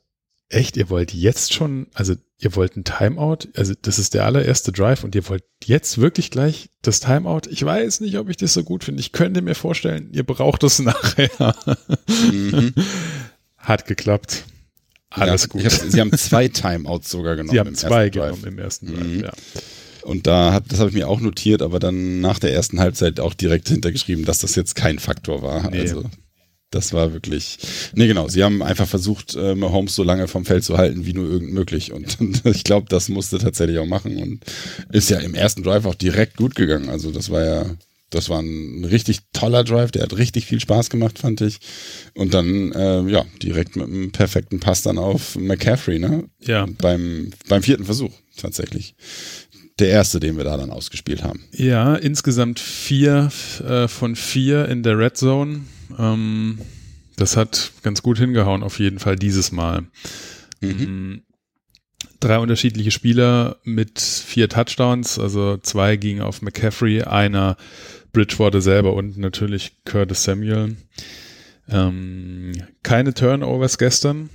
echt, ihr wollt jetzt schon, also ihr wollt ein Timeout, also das ist der allererste Drive und ihr wollt jetzt wirklich gleich das Timeout. Ich weiß nicht, ob ich das so gut finde. Ich könnte mir vorstellen, ihr braucht es [LAUGHS] nachher. Mhm. Hat geklappt. Alles ja, gut. Hab, sie haben zwei Timeouts sogar genommen. Sie haben zwei genommen im ersten Drive, mhm. ja. Und da hat, das habe ich mir auch notiert, aber dann nach der ersten Halbzeit auch direkt hintergeschrieben, dass das jetzt kein Faktor war. Nee. Also das war wirklich. Nee, genau. Sie haben einfach versucht, äh, Mahomes so lange vom Feld zu halten, wie nur irgend möglich. Und, und [LAUGHS] ich glaube, das musste tatsächlich auch machen und ist ja im ersten Drive auch direkt gut gegangen. Also das war ja, das war ein richtig toller Drive, der hat richtig viel Spaß gemacht, fand ich. Und dann, äh, ja, direkt mit einem perfekten Pass dann auf McCaffrey, ne? Ja. Beim, beim vierten Versuch, tatsächlich der erste, den wir da dann ausgespielt haben. Ja, insgesamt vier äh, von vier in der Red Zone. Ähm, das hat ganz gut hingehauen, auf jeden Fall dieses Mal. Mhm. Mm, drei unterschiedliche Spieler mit vier Touchdowns, also zwei gingen auf McCaffrey, einer Bridgewater selber und natürlich Curtis Samuel. Ähm, keine Turnovers gestern.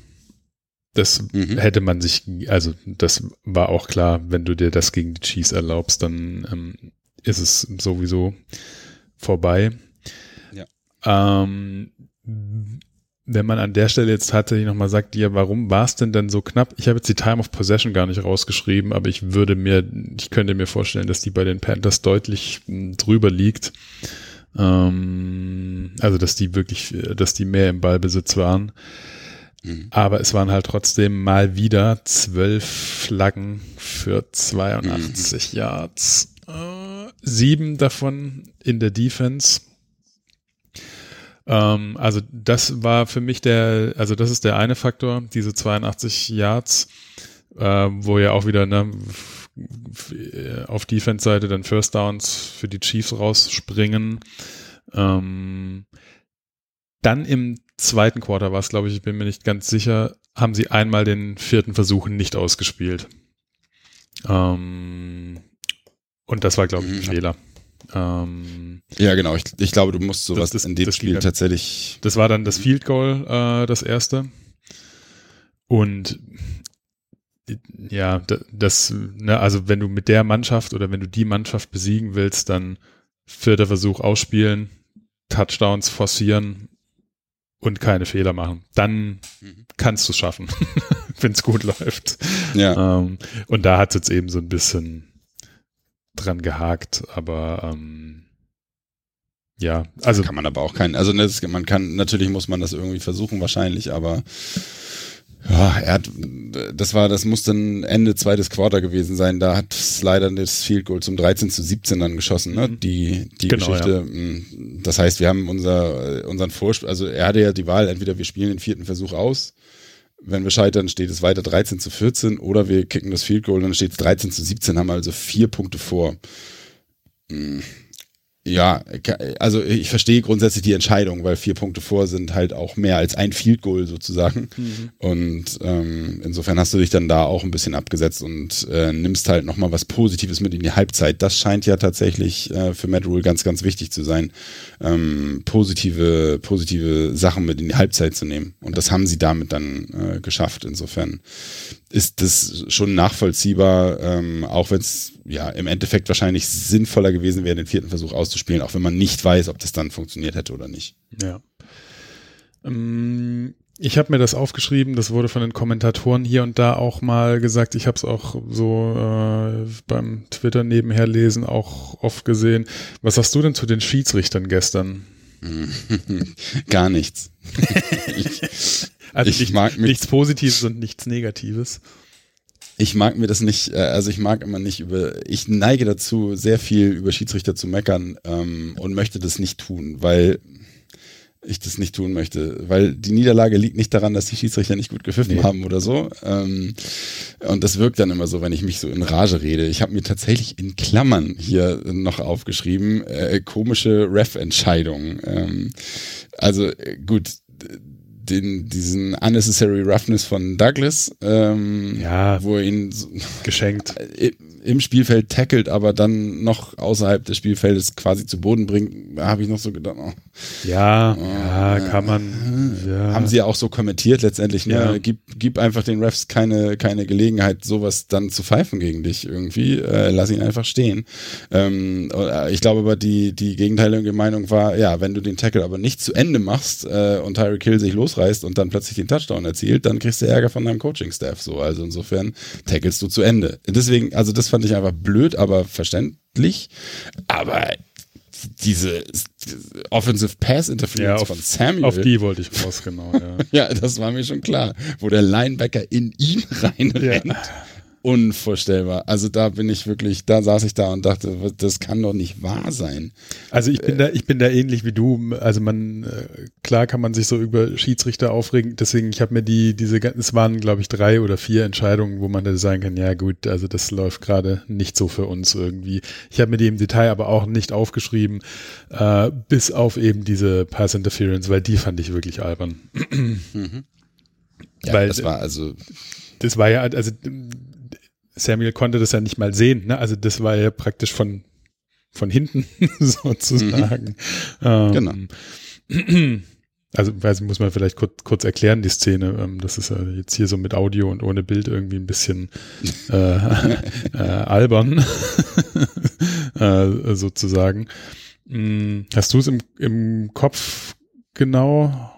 Das mhm. hätte man sich, also das war auch klar, wenn du dir das gegen die Chiefs erlaubst, dann ähm, ist es sowieso vorbei. Ähm, wenn man an der Stelle jetzt tatsächlich nochmal sagt, ja, warum war es denn dann so knapp? Ich habe jetzt die Time of Possession gar nicht rausgeschrieben, aber ich würde mir, ich könnte mir vorstellen, dass die bei den Panthers deutlich hm, drüber liegt. Ähm, also, dass die wirklich, dass die mehr im Ballbesitz waren. Mhm. Aber es waren halt trotzdem mal wieder zwölf Flaggen für 82 mhm. Yards. Äh, sieben davon in der Defense. Ähm, also das war für mich der, also das ist der eine Faktor, diese 82 Yards, äh, wo ja auch wieder ne, auf Defense-Seite dann First Downs für die Chiefs rausspringen. Ähm, dann im zweiten Quarter war es, glaube ich, ich bin mir nicht ganz sicher, haben sie einmal den vierten Versuch nicht ausgespielt. Ähm, und das war, glaube ich, ein mhm. Fehler. Ähm, ja, genau. Ich, ich, glaube, du musst sowas das, das, in dem Spiel dann, tatsächlich. Das war dann das Field Goal, äh, das erste. Und ja, das, ne, also wenn du mit der Mannschaft oder wenn du die Mannschaft besiegen willst, dann vierter Versuch ausspielen, Touchdowns forcieren und keine Fehler machen. Dann mhm. kannst du es schaffen, [LAUGHS] wenn es gut läuft. Ja. Ähm, und da hat es jetzt eben so ein bisschen dran gehakt, aber ähm, ja, also kann man aber auch keinen, also das, man kann natürlich muss man das irgendwie versuchen wahrscheinlich, aber ja, er hat, das war, das muss dann Ende zweites Quarter gewesen sein. Da hat Slider das Field Goal zum 13 zu 17 dann geschossen, ne? Mhm. Die, die genau, Geschichte. Ja. Mm, das heißt, wir haben unser, unseren Vorspiel, also er hatte ja die Wahl, entweder wir spielen den vierten Versuch aus wenn wir scheitern, steht es weiter 13 zu 14 oder wir kicken das Field Goal, dann steht es 13 zu 17, haben also vier Punkte vor. Hm. Ja, also ich verstehe grundsätzlich die Entscheidung, weil vier Punkte vor sind halt auch mehr als ein Field Goal sozusagen. Mhm. Und ähm, insofern hast du dich dann da auch ein bisschen abgesetzt und äh, nimmst halt nochmal was Positives mit in die Halbzeit. Das scheint ja tatsächlich äh, für Matt Rule ganz, ganz wichtig zu sein, ähm, positive, positive Sachen mit in die Halbzeit zu nehmen. Und das haben sie damit dann äh, geschafft. Insofern ist das schon nachvollziehbar, ähm, auch wenn es ja im Endeffekt wahrscheinlich sinnvoller gewesen wäre, den vierten Versuch auszuspielen, auch wenn man nicht weiß, ob das dann funktioniert hätte oder nicht. Ja. Ähm, ich habe mir das aufgeschrieben, das wurde von den Kommentatoren hier und da auch mal gesagt. Ich habe es auch so äh, beim Twitter nebenher lesen auch oft gesehen. Was hast du denn zu den Schiedsrichtern gestern? [LAUGHS] Gar nichts. ich, [LAUGHS] also ich nicht, mag nichts Positives und nichts Negatives. Ich mag mir das nicht, äh, also ich mag immer nicht über, ich neige dazu, sehr viel über Schiedsrichter zu meckern ähm, und möchte das nicht tun, weil ich das nicht tun möchte, weil die Niederlage liegt nicht daran, dass die Schiedsrichter nicht gut gepfiffen nee. haben oder so. Ähm, und das wirkt dann immer so, wenn ich mich so in Rage rede. Ich habe mir tatsächlich in Klammern hier noch aufgeschrieben, äh, komische Ref-Entscheidungen. Ähm, also äh, gut, den, diesen Unnecessary Roughness von Douglas, ähm, ja, wo er ihn geschenkt. Äh, im Spielfeld tackelt, aber dann noch außerhalb des Spielfeldes quasi zu Boden bringt, habe ich noch so gedacht, oh, ja, oh, ja, kann man. Ja. Haben sie ja auch so kommentiert letztendlich, ne? Ja. Gib, gib einfach den Refs keine, keine Gelegenheit, sowas dann zu pfeifen gegen dich irgendwie. Äh, lass ihn einfach stehen. Ähm, äh, ich glaube aber, die, die gegenteilige Meinung war, ja, wenn du den Tackle aber nicht zu Ende machst äh, und Tyreek Hill sich losreißt und dann plötzlich den Touchdown erzielt, dann kriegst du Ärger von deinem Coaching-Staff so. Also insofern tackelst du zu Ende. Deswegen, also das fand ich einfach blöd, aber verständlich. Aber diese Offensive Pass Interference ja, von Samuel. Auf die wollte ich raus, genau. Ja. [LAUGHS] ja, das war mir schon klar. Wo der Linebacker in ihn [LAUGHS] reinrennt. Ja unvorstellbar. Also da bin ich wirklich, da saß ich da und dachte, das kann doch nicht wahr sein. Also ich bin äh, da, ich bin da ähnlich wie du. Also man, äh, klar kann man sich so über Schiedsrichter aufregen. Deswegen, ich habe mir die, diese, es waren glaube ich drei oder vier Entscheidungen, wo man da sagen kann, ja gut, also das läuft gerade nicht so für uns irgendwie. Ich habe mir die im Detail aber auch nicht aufgeschrieben, äh, bis auf eben diese Pass Interference, weil die fand ich wirklich albern. Mhm. Ja, weil das war also das war ja, also Samuel konnte das ja nicht mal sehen. Ne? Also das war ja praktisch von, von hinten [LAUGHS] sozusagen. Mhm. Ähm, genau. [CLEARS THROAT] Also weiß, muss man vielleicht kurz, kurz erklären, die Szene. Ähm, das ist ja jetzt hier so mit Audio und ohne Bild irgendwie ein bisschen [LAUGHS] äh, [LAUGHS] äh, albern, äh, sozusagen. Hm, hast du es im, im Kopf genau?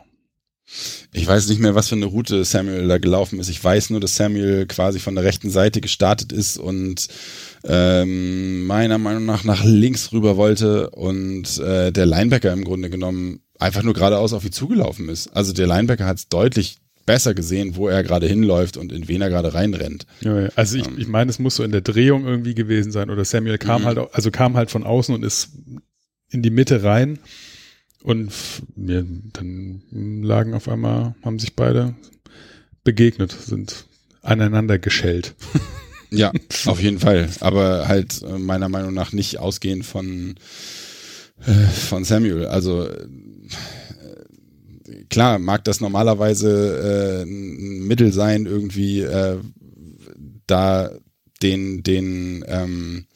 Ich weiß nicht mehr, was für eine Route Samuel da gelaufen ist. Ich weiß nur, dass Samuel quasi von der rechten Seite gestartet ist und ähm, meiner Meinung nach nach links rüber wollte und äh, der Linebacker im Grunde genommen einfach nur geradeaus auf ihn zugelaufen ist. Also der Linebacker hat es deutlich besser gesehen, wo er gerade hinläuft und in wen er gerade reinrennt. Ja, also ich, ähm. ich meine, es muss so in der Drehung irgendwie gewesen sein oder Samuel kam mhm. halt, also kam halt von außen und ist in die Mitte rein und mir, dann lagen auf einmal, haben sich beide begegnet, sind aneinander geschellt. [LAUGHS] Ja, auf jeden Fall. Aber halt äh, meiner Meinung nach nicht ausgehend von, äh, von Samuel. Also äh, klar, mag das normalerweise äh, ein Mittel sein, irgendwie äh, da den, den, ähm,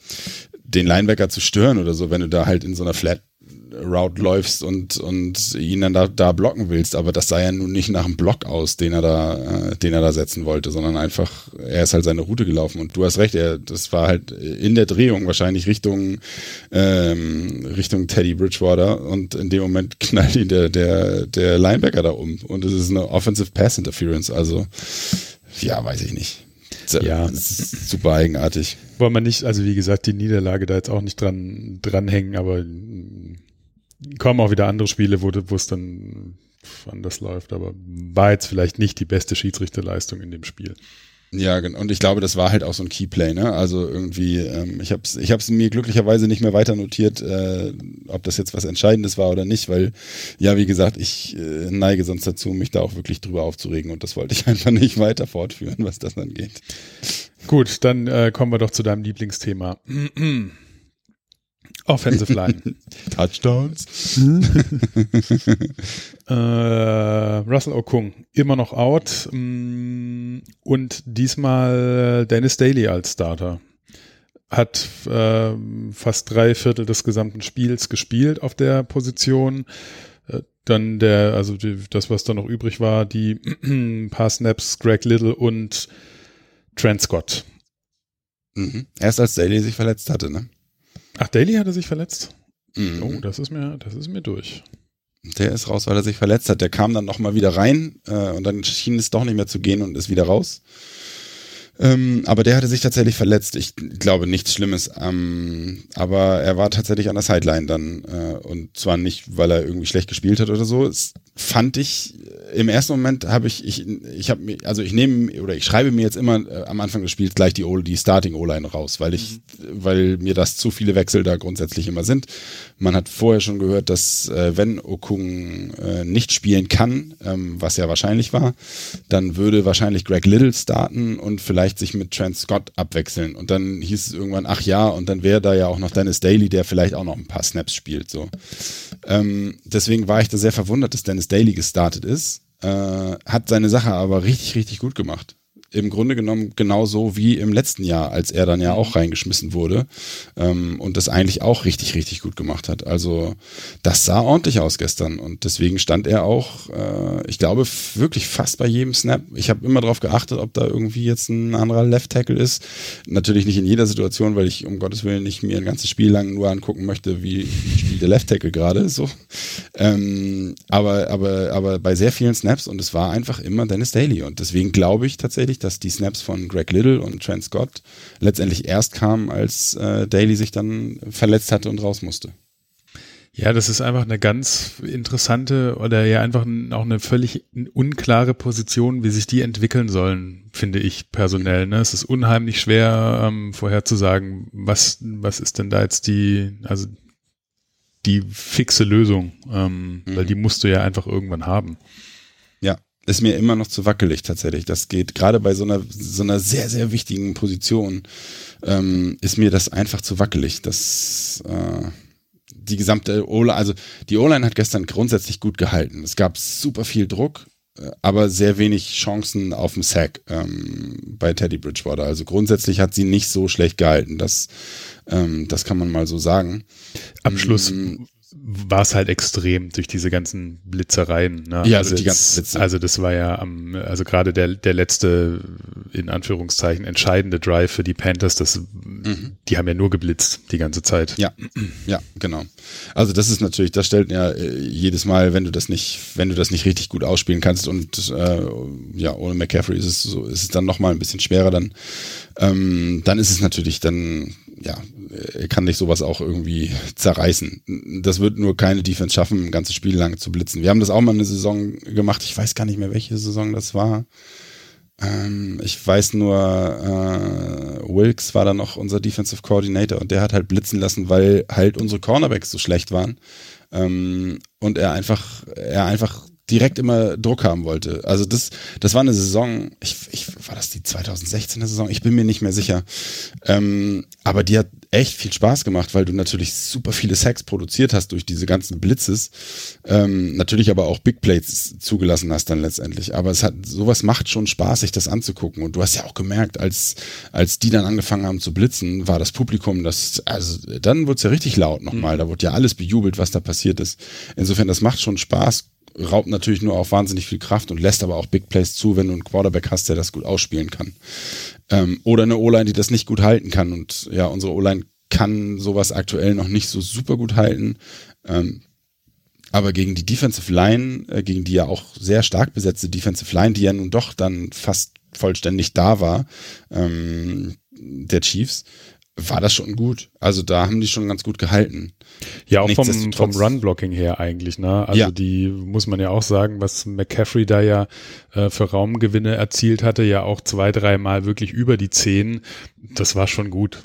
den Linebacker zu stören oder so, wenn du da halt in so einer Flat Route läufst und, und ihn dann da, da blocken willst. Aber das sah ja nun nicht nach einem Block aus, den er da, äh, den er da setzen wollte, sondern einfach, er ist halt seine Route gelaufen. Und du hast recht, er, das war halt in der Drehung wahrscheinlich Richtung, ähm, Richtung Teddy Bridgewater und in dem Moment [LAUGHS] knallt ihn der, der, der Linebacker da um. Und es ist eine Offensive Pass Interference. Also, ja, weiß ich nicht. Ja. super eigenartig. Wollen wir nicht, also wie gesagt, die Niederlage da jetzt auch nicht dran, dranhängen, aber kommen auch wieder andere Spiele, wo, es dann anders läuft, aber war jetzt vielleicht nicht die beste Schiedsrichterleistung in dem Spiel. Ja, genau. Und ich glaube, das war halt auch so ein Keyplay, ne? Also irgendwie, ähm, ich habe es ich hab's mir glücklicherweise nicht mehr weiter notiert, äh, ob das jetzt was Entscheidendes war oder nicht, weil, ja, wie gesagt, ich äh, neige sonst dazu, mich da auch wirklich drüber aufzuregen und das wollte ich [LAUGHS] einfach nicht weiter fortführen, was das angeht. Gut, dann äh, kommen wir doch zu deinem Lieblingsthema. [CLEARS THROAT] Offensive Line. [LAUGHS] Touchdowns. [LAUGHS] äh, Russell Okung immer noch out mm, und diesmal Dennis Daly als Starter. Hat äh, fast drei Viertel des gesamten Spiels gespielt auf der Position. Äh, dann der, also die, das, was da noch übrig war, die [CLEARS THROAT] paar Snaps, Greg Little und Trent Scott. Mhm. Erst als Daly sich verletzt hatte, ne? Ach, Daly hatte sich verletzt? Mhm. Oh, das ist mir, das ist mir durch. Der ist raus, weil er sich verletzt hat. Der kam dann nochmal wieder rein äh, und dann schien es doch nicht mehr zu gehen und ist wieder raus. Ähm, aber der hatte sich tatsächlich verletzt. Ich glaube nichts Schlimmes. Ähm, aber er war tatsächlich an der Sideline dann. Äh, und zwar nicht, weil er irgendwie schlecht gespielt hat oder so. Es fand ich, im ersten Moment habe ich, ich, ich habe mir, also ich nehme oder ich schreibe mir jetzt immer äh, am Anfang des Spiels gleich die, o, die Starting O-Line raus, weil ich, mhm. weil mir das zu viele Wechsel da grundsätzlich immer sind. Man hat vorher schon gehört, dass äh, wenn Okung äh, nicht spielen kann, ähm, was ja wahrscheinlich war, dann würde wahrscheinlich Greg Little starten und vielleicht vielleicht sich mit Trent Scott abwechseln. Und dann hieß es irgendwann, ach ja, und dann wäre da ja auch noch Dennis Daly, der vielleicht auch noch ein paar Snaps spielt. So. Ähm, deswegen war ich da sehr verwundert, dass Dennis Daly gestartet ist. Äh, hat seine Sache aber richtig, richtig gut gemacht im Grunde genommen genauso wie im letzten Jahr, als er dann ja mhm. auch reingeschmissen wurde ähm, und das eigentlich auch richtig, richtig gut gemacht hat. Also das sah ordentlich aus gestern und deswegen stand er auch, äh, ich glaube, wirklich fast bei jedem Snap. Ich habe immer darauf geachtet, ob da irgendwie jetzt ein anderer Left Tackle ist. Natürlich nicht in jeder Situation, weil ich um Gottes Willen nicht mir ein ganzes Spiel lang nur angucken möchte, wie spielt der Left Tackle gerade so. Ähm, aber, aber, aber bei sehr vielen Snaps und es war einfach immer Dennis Daly und deswegen glaube ich tatsächlich, dass die Snaps von Greg Little und Trent Scott letztendlich erst kamen, als äh, Daly sich dann verletzt hatte und raus musste. Ja, das ist einfach eine ganz interessante oder ja einfach auch eine völlig unklare Position, wie sich die entwickeln sollen, finde ich personell. Ne? Es ist unheimlich schwer ähm, vorherzusagen, was, was ist denn da jetzt die, also die fixe Lösung, ähm, mhm. weil die musst du ja einfach irgendwann haben. Ja, ist mir immer noch zu wackelig tatsächlich. Das geht gerade bei so einer so einer sehr sehr wichtigen Position ähm, ist mir das einfach zu wackelig. Das äh, die gesamte O-Line, also die O-Line hat gestern grundsätzlich gut gehalten. Es gab super viel Druck, äh, aber sehr wenig Chancen auf dem Sack ähm, bei Teddy Bridgewater. Also grundsätzlich hat sie nicht so schlecht gehalten. Das, ähm, das kann man mal so sagen. Am Schluss mm, war es halt extrem durch diese ganzen Blitzereien. Ne? Ja, also, die ganzen Blitze. Also das war ja am, also gerade der, der letzte, in Anführungszeichen, entscheidende Drive für die Panthers, das, mhm. die haben ja nur geblitzt die ganze Zeit. Ja, ja, genau. Also das ist natürlich, das stellt ja äh, jedes Mal, wenn du das nicht, wenn du das nicht richtig gut ausspielen kannst und äh, ja, ohne McCaffrey ist es so, ist es dann nochmal ein bisschen schwerer, dann, ähm, dann ist es natürlich dann ja, kann nicht sowas auch irgendwie [LAUGHS] zerreißen. Das wird nur keine Defense schaffen, ein ganzes Spiel lang zu blitzen. Wir haben das auch mal eine Saison gemacht. Ich weiß gar nicht mehr, welche Saison das war. Ähm, ich weiß nur, äh, Wilkes war dann noch unser Defensive Coordinator und der hat halt blitzen lassen, weil halt unsere Cornerbacks so schlecht waren. Ähm, und er einfach, er einfach direkt immer Druck haben wollte. Also das, das war eine Saison, ich, ich, war das die 2016er Saison? Ich bin mir nicht mehr sicher. Ähm, aber die hat echt viel Spaß gemacht, weil du natürlich super viele Sacks produziert hast durch diese ganzen Blitzes. Ähm, natürlich aber auch Big Plates zugelassen hast dann letztendlich. Aber es hat, sowas macht schon Spaß, sich das anzugucken. Und du hast ja auch gemerkt, als, als die dann angefangen haben zu blitzen, war das Publikum, das, also dann wurde es ja richtig laut nochmal. Mhm. Da wurde ja alles bejubelt, was da passiert ist. Insofern, das macht schon Spaß raubt natürlich nur auch wahnsinnig viel Kraft und lässt aber auch Big Plays zu, wenn du einen Quarterback hast, der das gut ausspielen kann. Ähm, oder eine O-Line, die das nicht gut halten kann. Und ja, unsere O-Line kann sowas aktuell noch nicht so super gut halten. Ähm, aber gegen die Defensive Line, äh, gegen die ja auch sehr stark besetzte Defensive Line, die ja nun doch dann fast vollständig da war, ähm, der Chiefs, war das schon gut. Also da haben die schon ganz gut gehalten. Ja, auch vom, vom Run-Blocking her eigentlich, ne? Also ja. die muss man ja auch sagen, was McCaffrey da ja äh, für Raumgewinne erzielt hatte, ja auch zwei, dreimal wirklich über die zehn. Das war schon gut.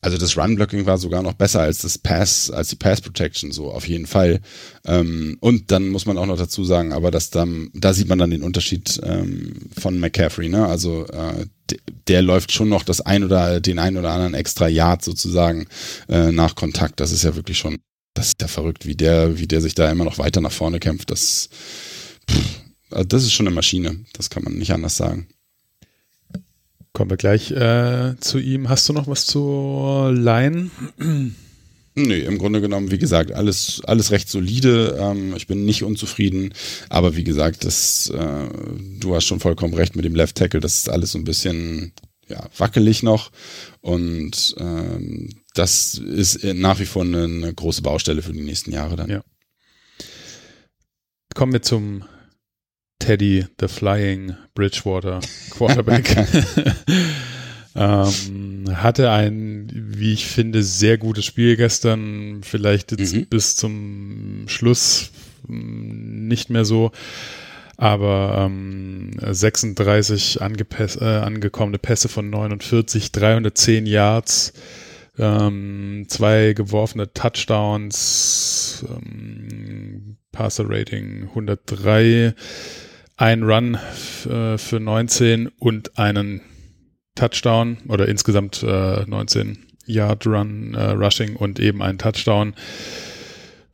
Also das Run-Blocking war sogar noch besser als das Pass, als die Pass-Protection, so auf jeden Fall. Ähm, und dann muss man auch noch dazu sagen, aber dass dann, da sieht man dann den Unterschied ähm, von McCaffrey, ne? Also äh, der läuft schon noch das ein oder den ein oder anderen extra Yard sozusagen äh, nach Kontakt. Das ist ja wirklich schon, das ist ja verrückt, wie der, wie der sich da immer noch weiter nach vorne kämpft. Das, pff, also das ist schon eine Maschine. Das kann man nicht anders sagen. Kommen wir gleich äh, zu ihm. Hast du noch was zur Line? Nee, im Grunde genommen, wie gesagt, alles, alles recht solide. Ähm, ich bin nicht unzufrieden, aber wie gesagt, das, äh, du hast schon vollkommen recht mit dem Left Tackle. Das ist alles so ein bisschen ja, wackelig noch und ähm, das ist nach wie vor eine, eine große Baustelle für die nächsten Jahre dann. Ja. Kommen wir zum Teddy, the Flying Bridgewater Quarterback. [LAUGHS] ähm, hatte ein, wie ich finde, sehr gutes Spiel gestern, vielleicht jetzt mhm. bis zum Schluss hm, nicht mehr so, aber ähm, 36 angepäss, äh, angekommene Pässe von 49, 310 Yards, ähm, zwei geworfene Touchdowns, ähm, Passer Rating 103, ein Run äh, für 19 und einen Touchdown oder insgesamt äh, 19 Yard Run äh, Rushing und eben einen Touchdown.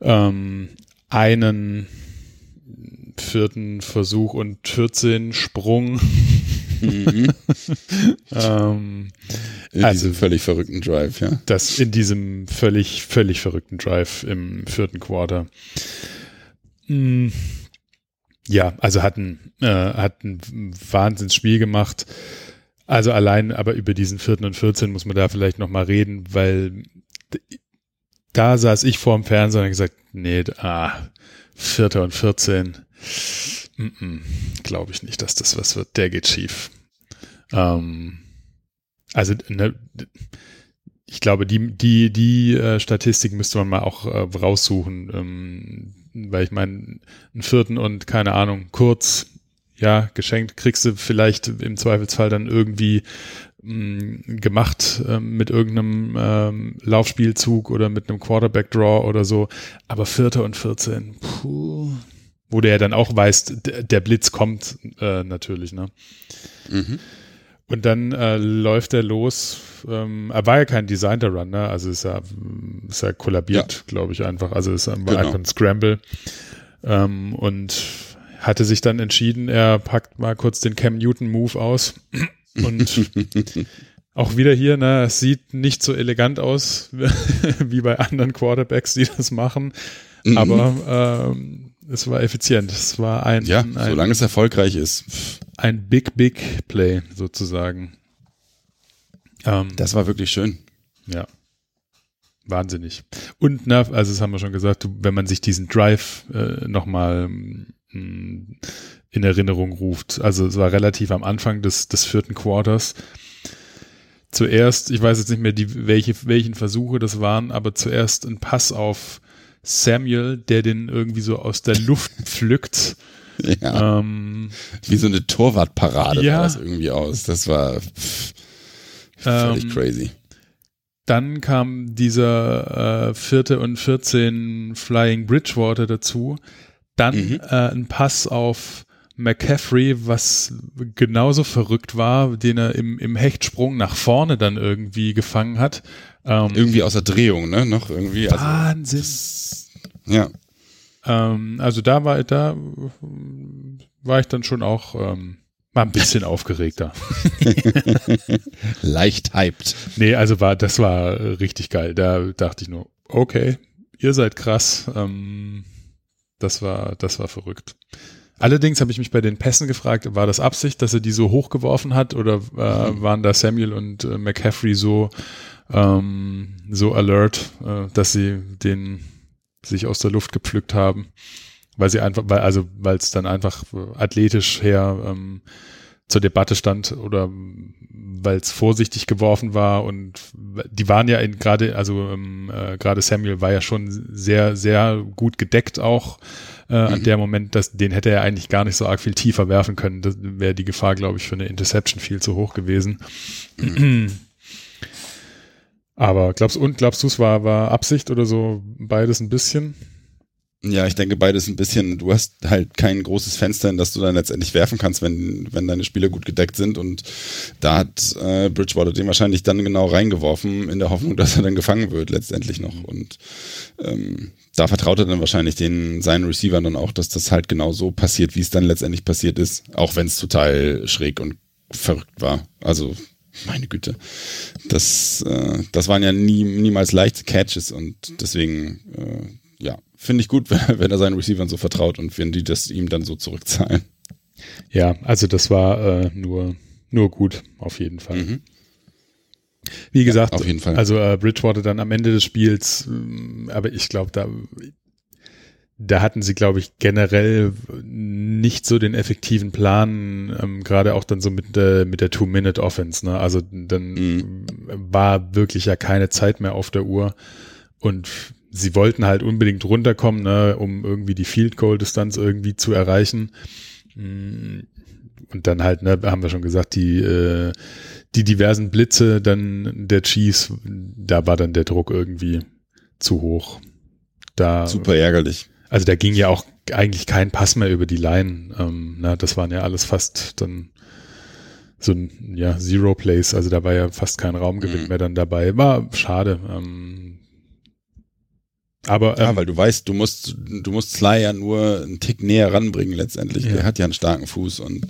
Ähm, einen vierten Versuch und 14 Sprung. Mhm. [LAUGHS] ähm, in also, diesem völlig verrückten Drive, ja. Das in diesem völlig, völlig verrückten Drive im vierten Quarter. Mhm. Ja, also hat ein, äh, hat ein Wahnsinnsspiel gemacht. Also allein aber über diesen vierten und 14 muss man da vielleicht nochmal reden, weil da saß ich vorm Fernseher und gesagt, nee, ah, vierter und 14, mm -mm, glaube ich nicht, dass das was wird. Der geht schief. Ähm, also, ne, ich glaube, die, die, die äh, Statistik müsste man mal auch äh, raussuchen, ähm, weil ich meine, einen vierten und keine Ahnung, kurz ja, geschenkt kriegst du vielleicht im Zweifelsfall dann irgendwie mh, mm, gemacht äh, mit irgendeinem ähm, Laufspielzug oder mit einem Quarterback-Draw oder so. Aber Vierter und 14, puh, wo der ja dann auch weiß, der Blitz kommt äh, natürlich, ne? Mhm. Und dann äh, läuft er los. Ähm, er war ja kein Designter Run, ne? Also ist er, ist er kollabiert, ja. glaube ich, einfach. Also ist er genau. einfach ein Scramble. Ähm, und hatte sich dann entschieden, er packt mal kurz den Cam Newton Move aus [LAUGHS] und auch wieder hier, ne, es sieht nicht so elegant aus [LAUGHS] wie bei anderen Quarterbacks, die das machen, mhm. aber ähm, es war effizient. Es war ein, ja, ein, solange es erfolgreich ist. Ein Big Big Play sozusagen. Ähm, das war wirklich schön. Ja. Wahnsinnig. Und, na, also das haben wir schon gesagt, wenn man sich diesen Drive äh, nochmal in Erinnerung ruft. Also es war relativ am Anfang des, des vierten Quarters. Zuerst, ich weiß jetzt nicht mehr, die, welche, welchen Versuche das waren, aber zuerst ein Pass auf Samuel, der den irgendwie so aus der Luft pflückt. Ja. Ähm, Wie so eine Torwartparade ja. sah das irgendwie aus. Das war pff, völlig ähm, crazy. Dann kam dieser äh, vierte und 14 Flying Bridgewater dazu, dann mhm. äh, ein Pass auf McCaffrey, was genauso verrückt war, den er im, im Hechtsprung nach vorne dann irgendwie gefangen hat. Ähm, irgendwie aus der Drehung, ne? Noch irgendwie. Also, Wahnsinn. Das, ja. Ähm, also da war da war ich dann schon auch ähm, mal ein bisschen [LAUGHS] aufgeregter. [LAUGHS] Leicht hyped. Nee, also war das war richtig geil. Da dachte ich nur, okay, ihr seid krass. Ähm, das war, das war verrückt. Allerdings habe ich mich bei den Pässen gefragt, war das Absicht, dass er die so hochgeworfen hat oder äh, mhm. waren da Samuel und äh, McCaffrey so, ähm, so alert, äh, dass sie den sich aus der Luft gepflückt haben? Weil sie einfach, weil, also, weil es dann einfach athletisch her ähm, zur Debatte stand oder weil es vorsichtig geworfen war und die waren ja in gerade, also ähm, äh, gerade Samuel war ja schon sehr, sehr gut gedeckt auch äh, mhm. an der Moment, dass den hätte er eigentlich gar nicht so arg viel tiefer werfen können. Das wäre die Gefahr, glaube ich, für eine Interception viel zu hoch gewesen. Mhm. Aber glaubst und glaubst du, es war, war Absicht oder so beides ein bisschen? Ja, ich denke beides ein bisschen. Du hast halt kein großes Fenster, in das du dann letztendlich werfen kannst, wenn, wenn deine Spieler gut gedeckt sind. Und da hat äh, Bridgewater den wahrscheinlich dann genau reingeworfen, in der Hoffnung, [LAUGHS] dass er dann gefangen wird, letztendlich noch. Und ähm, da vertraut er dann wahrscheinlich den seinen Receivern dann auch, dass das halt genau so passiert, wie es dann letztendlich passiert ist, auch wenn es total schräg und verrückt war. Also meine Güte, das, äh, das waren ja nie, niemals leichte Catches und deswegen äh, finde ich gut, [LAUGHS] wenn er seinen Receivern so vertraut und wenn die das ihm dann so zurückzahlen. Ja, also das war äh, nur, nur gut, auf jeden Fall. Mhm. Wie gesagt, ja, auf jeden Fall. also äh, Bridgewater dann am Ende des Spiels, äh, aber ich glaube, da da hatten sie, glaube ich, generell nicht so den effektiven Plan, ähm, gerade auch dann so mit, äh, mit der Two-Minute-Offense. Ne? Also dann mhm. war wirklich ja keine Zeit mehr auf der Uhr und sie wollten halt unbedingt runterkommen, ne, um irgendwie die Field Goal Distanz irgendwie zu erreichen. Mm, und dann halt, ne, haben wir schon gesagt, die äh, die diversen Blitze dann der Chiefs, da war dann der Druck irgendwie zu hoch. Da, Super ärgerlich. Also da ging ja auch eigentlich kein Pass mehr über die Line. Ähm, na, das waren ja alles fast dann so ein ja, Zero Place, also da war ja fast kein Raumgewinn mhm. mehr dann dabei. War schade. Ähm, aber ähm, ja, weil du weißt, du musst, du musst Sly ja nur einen Tick näher ranbringen letztendlich. Ja. Der hat ja einen starken Fuß und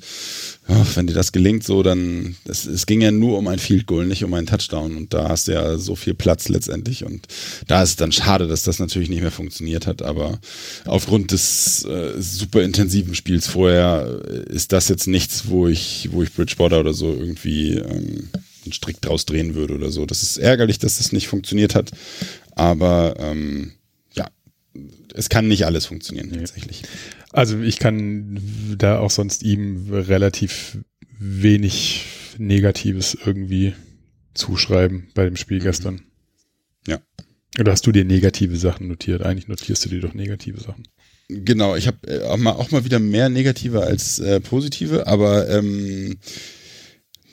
oh, wenn dir das gelingt, so dann, es, es ging ja nur um ein Field Goal, nicht um einen Touchdown und da hast du ja so viel Platz letztendlich und da ist es dann schade, dass das natürlich nicht mehr funktioniert hat, aber aufgrund des äh, super intensiven Spiels vorher ist das jetzt nichts, wo ich, wo ich Bridgewater oder so irgendwie ähm, einen Strick draus drehen würde oder so. Das ist ärgerlich, dass das nicht funktioniert hat, aber ähm, es kann nicht alles funktionieren nee. tatsächlich. Also ich kann da auch sonst ihm relativ wenig Negatives irgendwie zuschreiben bei dem Spiel mhm. gestern. Ja. Oder hast du dir negative Sachen notiert? Eigentlich notierst du dir doch negative Sachen. Genau, ich habe äh, auch, mal, auch mal wieder mehr negative als äh, positive, aber ähm,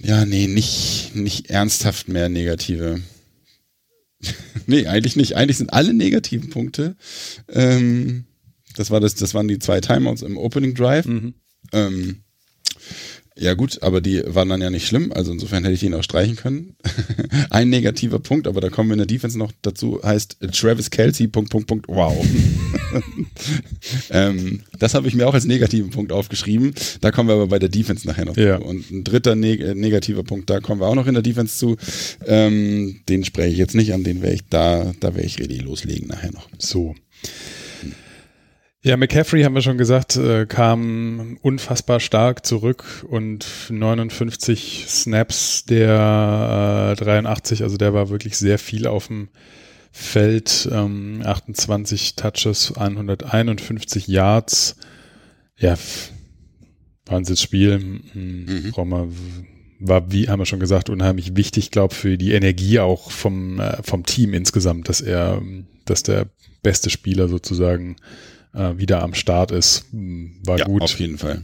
ja, nee, nicht, nicht ernsthaft mehr negative. [LAUGHS] nee, eigentlich nicht. Eigentlich sind alle negativen Punkte. Ähm, das war das, das waren die zwei Timeouts im Opening Drive. Mhm. Ähm, ja gut, aber die waren dann ja nicht schlimm, also insofern hätte ich ihn auch streichen können. [LAUGHS] Ein negativer Punkt, aber da kommen wir in der Defense noch dazu, heißt Travis Kelsey, Punkt, Punkt, Punkt, wow. [LAUGHS] ähm, das habe ich mir auch als negativen Punkt aufgeschrieben. Da kommen wir aber bei der Defense nachher noch ja. zu. Und ein dritter neg äh, negativer Punkt, da kommen wir auch noch in der Defense zu. Ähm, den spreche ich jetzt nicht an, den wäre ich da, da wäre ich ready loslegen nachher noch. So. Ja, McCaffrey haben wir schon gesagt, äh, kam unfassbar stark zurück und 59 Snaps der äh, 83, also der war wirklich sehr viel auf dem Feld, ähm, 28 Touches, 151 Yards. Ja, Wahnsinnsspiel. Mhm. mhm. war, wie haben wir schon gesagt, unheimlich wichtig, glaube für die Energie auch vom, äh, vom Team insgesamt, dass er, dass der beste Spieler sozusagen äh, wieder am Start ist, hm, war ja, gut. Auf jeden Fall.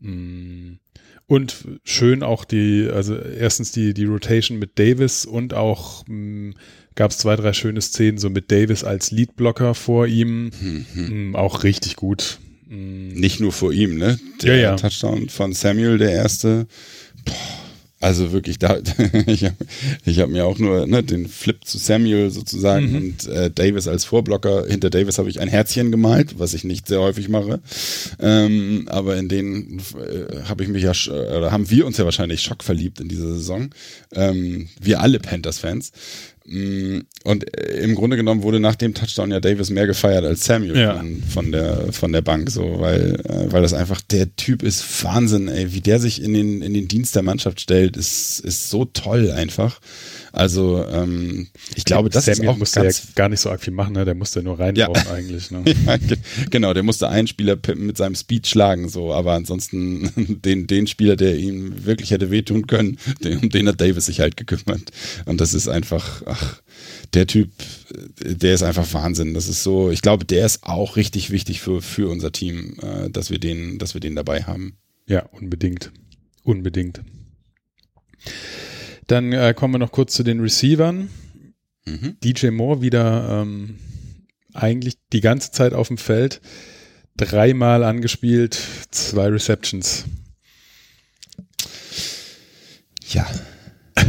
Hm. Und schön auch die, also erstens die, die Rotation mit Davis und auch hm, gab es zwei, drei schöne Szenen, so mit Davis als Leadblocker vor ihm. Mhm. auch richtig gut. Nicht nur vor ihm, ne? Der ja, ja. Touchdown von Samuel, der erste. Boah also wirklich, da, [LAUGHS] ich habe hab mir auch nur ne, den Flip zu Samuel sozusagen mhm. und äh, Davis als Vorblocker. Hinter Davis habe ich ein Herzchen gemalt, was ich nicht sehr häufig mache. Ähm, aber in denen äh, habe ich mich ja, oder haben wir uns ja wahrscheinlich schockverliebt in dieser Saison. Ähm, wir alle Panthers-Fans. Mm, und äh, im Grunde genommen wurde nach dem Touchdown ja Davis mehr gefeiert als Samuel ja. von, der, von der Bank, so, weil, äh, weil das einfach, der Typ ist Wahnsinn, ey, wie der sich in den, in den Dienst der Mannschaft stellt, ist, ist so toll einfach. Also ähm, ich glaube, das Samuel ist auch musste ganz ja gar nicht so arg viel machen, ne? Der musste nur reinlaufen ja. eigentlich. Ne? [LAUGHS] ja, genau, der musste einen Spieler mit seinem Speed schlagen, so, aber ansonsten [LAUGHS] den, den Spieler, der ihm wirklich hätte wehtun können, den, um den hat Davis sich halt gekümmert. Und das ist einfach, ach, der Typ, der ist einfach Wahnsinn. Das ist so, ich glaube, der ist auch richtig wichtig für, für unser Team, äh, dass wir den, dass wir den dabei haben. Ja, unbedingt. Unbedingt. Dann äh, kommen wir noch kurz zu den Receivern. Mhm. DJ Moore wieder ähm, eigentlich die ganze Zeit auf dem Feld. Dreimal angespielt, zwei Receptions. Ja. [LAUGHS]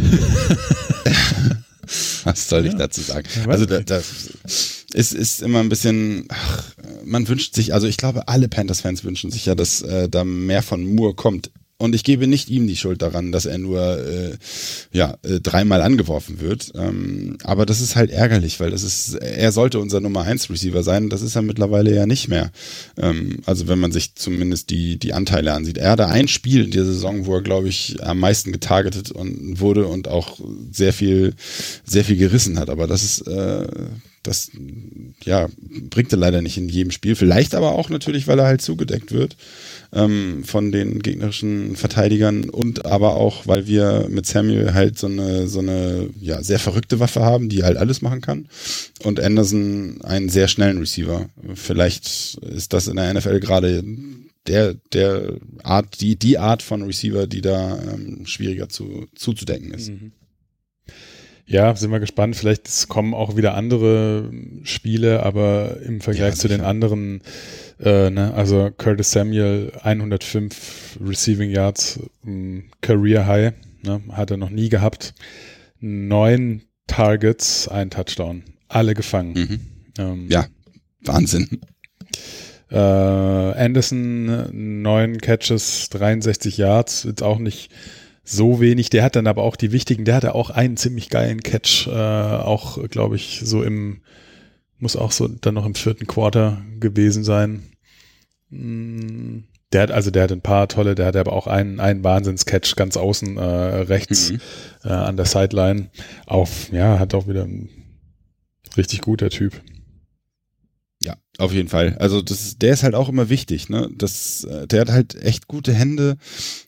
Was soll ich dazu sagen? Also da, da, es ist immer ein bisschen, ach, man wünscht sich, also ich glaube, alle Panthers-Fans wünschen sich ja, dass äh, da mehr von Moore kommt und ich gebe nicht ihm die Schuld daran, dass er nur äh, ja, äh, dreimal angeworfen wird. Ähm, aber das ist halt ärgerlich, weil das ist, er sollte unser Nummer 1 Receiver sein. Das ist er mittlerweile ja nicht mehr. Ähm, also wenn man sich zumindest die, die Anteile ansieht. Er hatte ein Spiel in dieser Saison, wo er, glaube ich, am meisten getargetet und wurde und auch sehr viel, sehr viel gerissen hat. Aber das ist, äh, das ja, bringt er leider nicht in jedem Spiel. Vielleicht aber auch natürlich, weil er halt zugedeckt wird ähm, von den gegnerischen Verteidigern und aber auch, weil wir mit Samuel halt so eine, so eine ja, sehr verrückte Waffe haben, die halt alles machen kann. Und Anderson einen sehr schnellen Receiver. Vielleicht ist das in der NFL gerade der, der Art, die, die Art von Receiver, die da ähm, schwieriger zu, zuzudenken ist. Mhm. Ja, sind wir gespannt. Vielleicht kommen auch wieder andere Spiele, aber im Vergleich ja, zu den anderen, äh, ne, also Curtis Samuel 105 Receiving Yards, ähm, Career High, ne, hat er noch nie gehabt. Neun Targets, ein Touchdown, alle gefangen. Mhm. Ähm, ja, Wahnsinn. Äh, Anderson neun Catches, 63 Yards, jetzt auch nicht so wenig. Der hat dann aber auch die wichtigen, der hatte auch einen ziemlich geilen Catch, äh, auch glaube ich so im, muss auch so dann noch im vierten Quarter gewesen sein. Mm, der hat, also der hat ein paar tolle, der hat aber auch einen, einen Wahnsinns-Catch ganz außen äh, rechts mhm. äh, an der Sideline. Auf, ja, hat auch wieder ein richtig guter Typ. Auf jeden Fall. Also das, der ist halt auch immer wichtig. Ne? Das, äh, der hat halt echt gute Hände.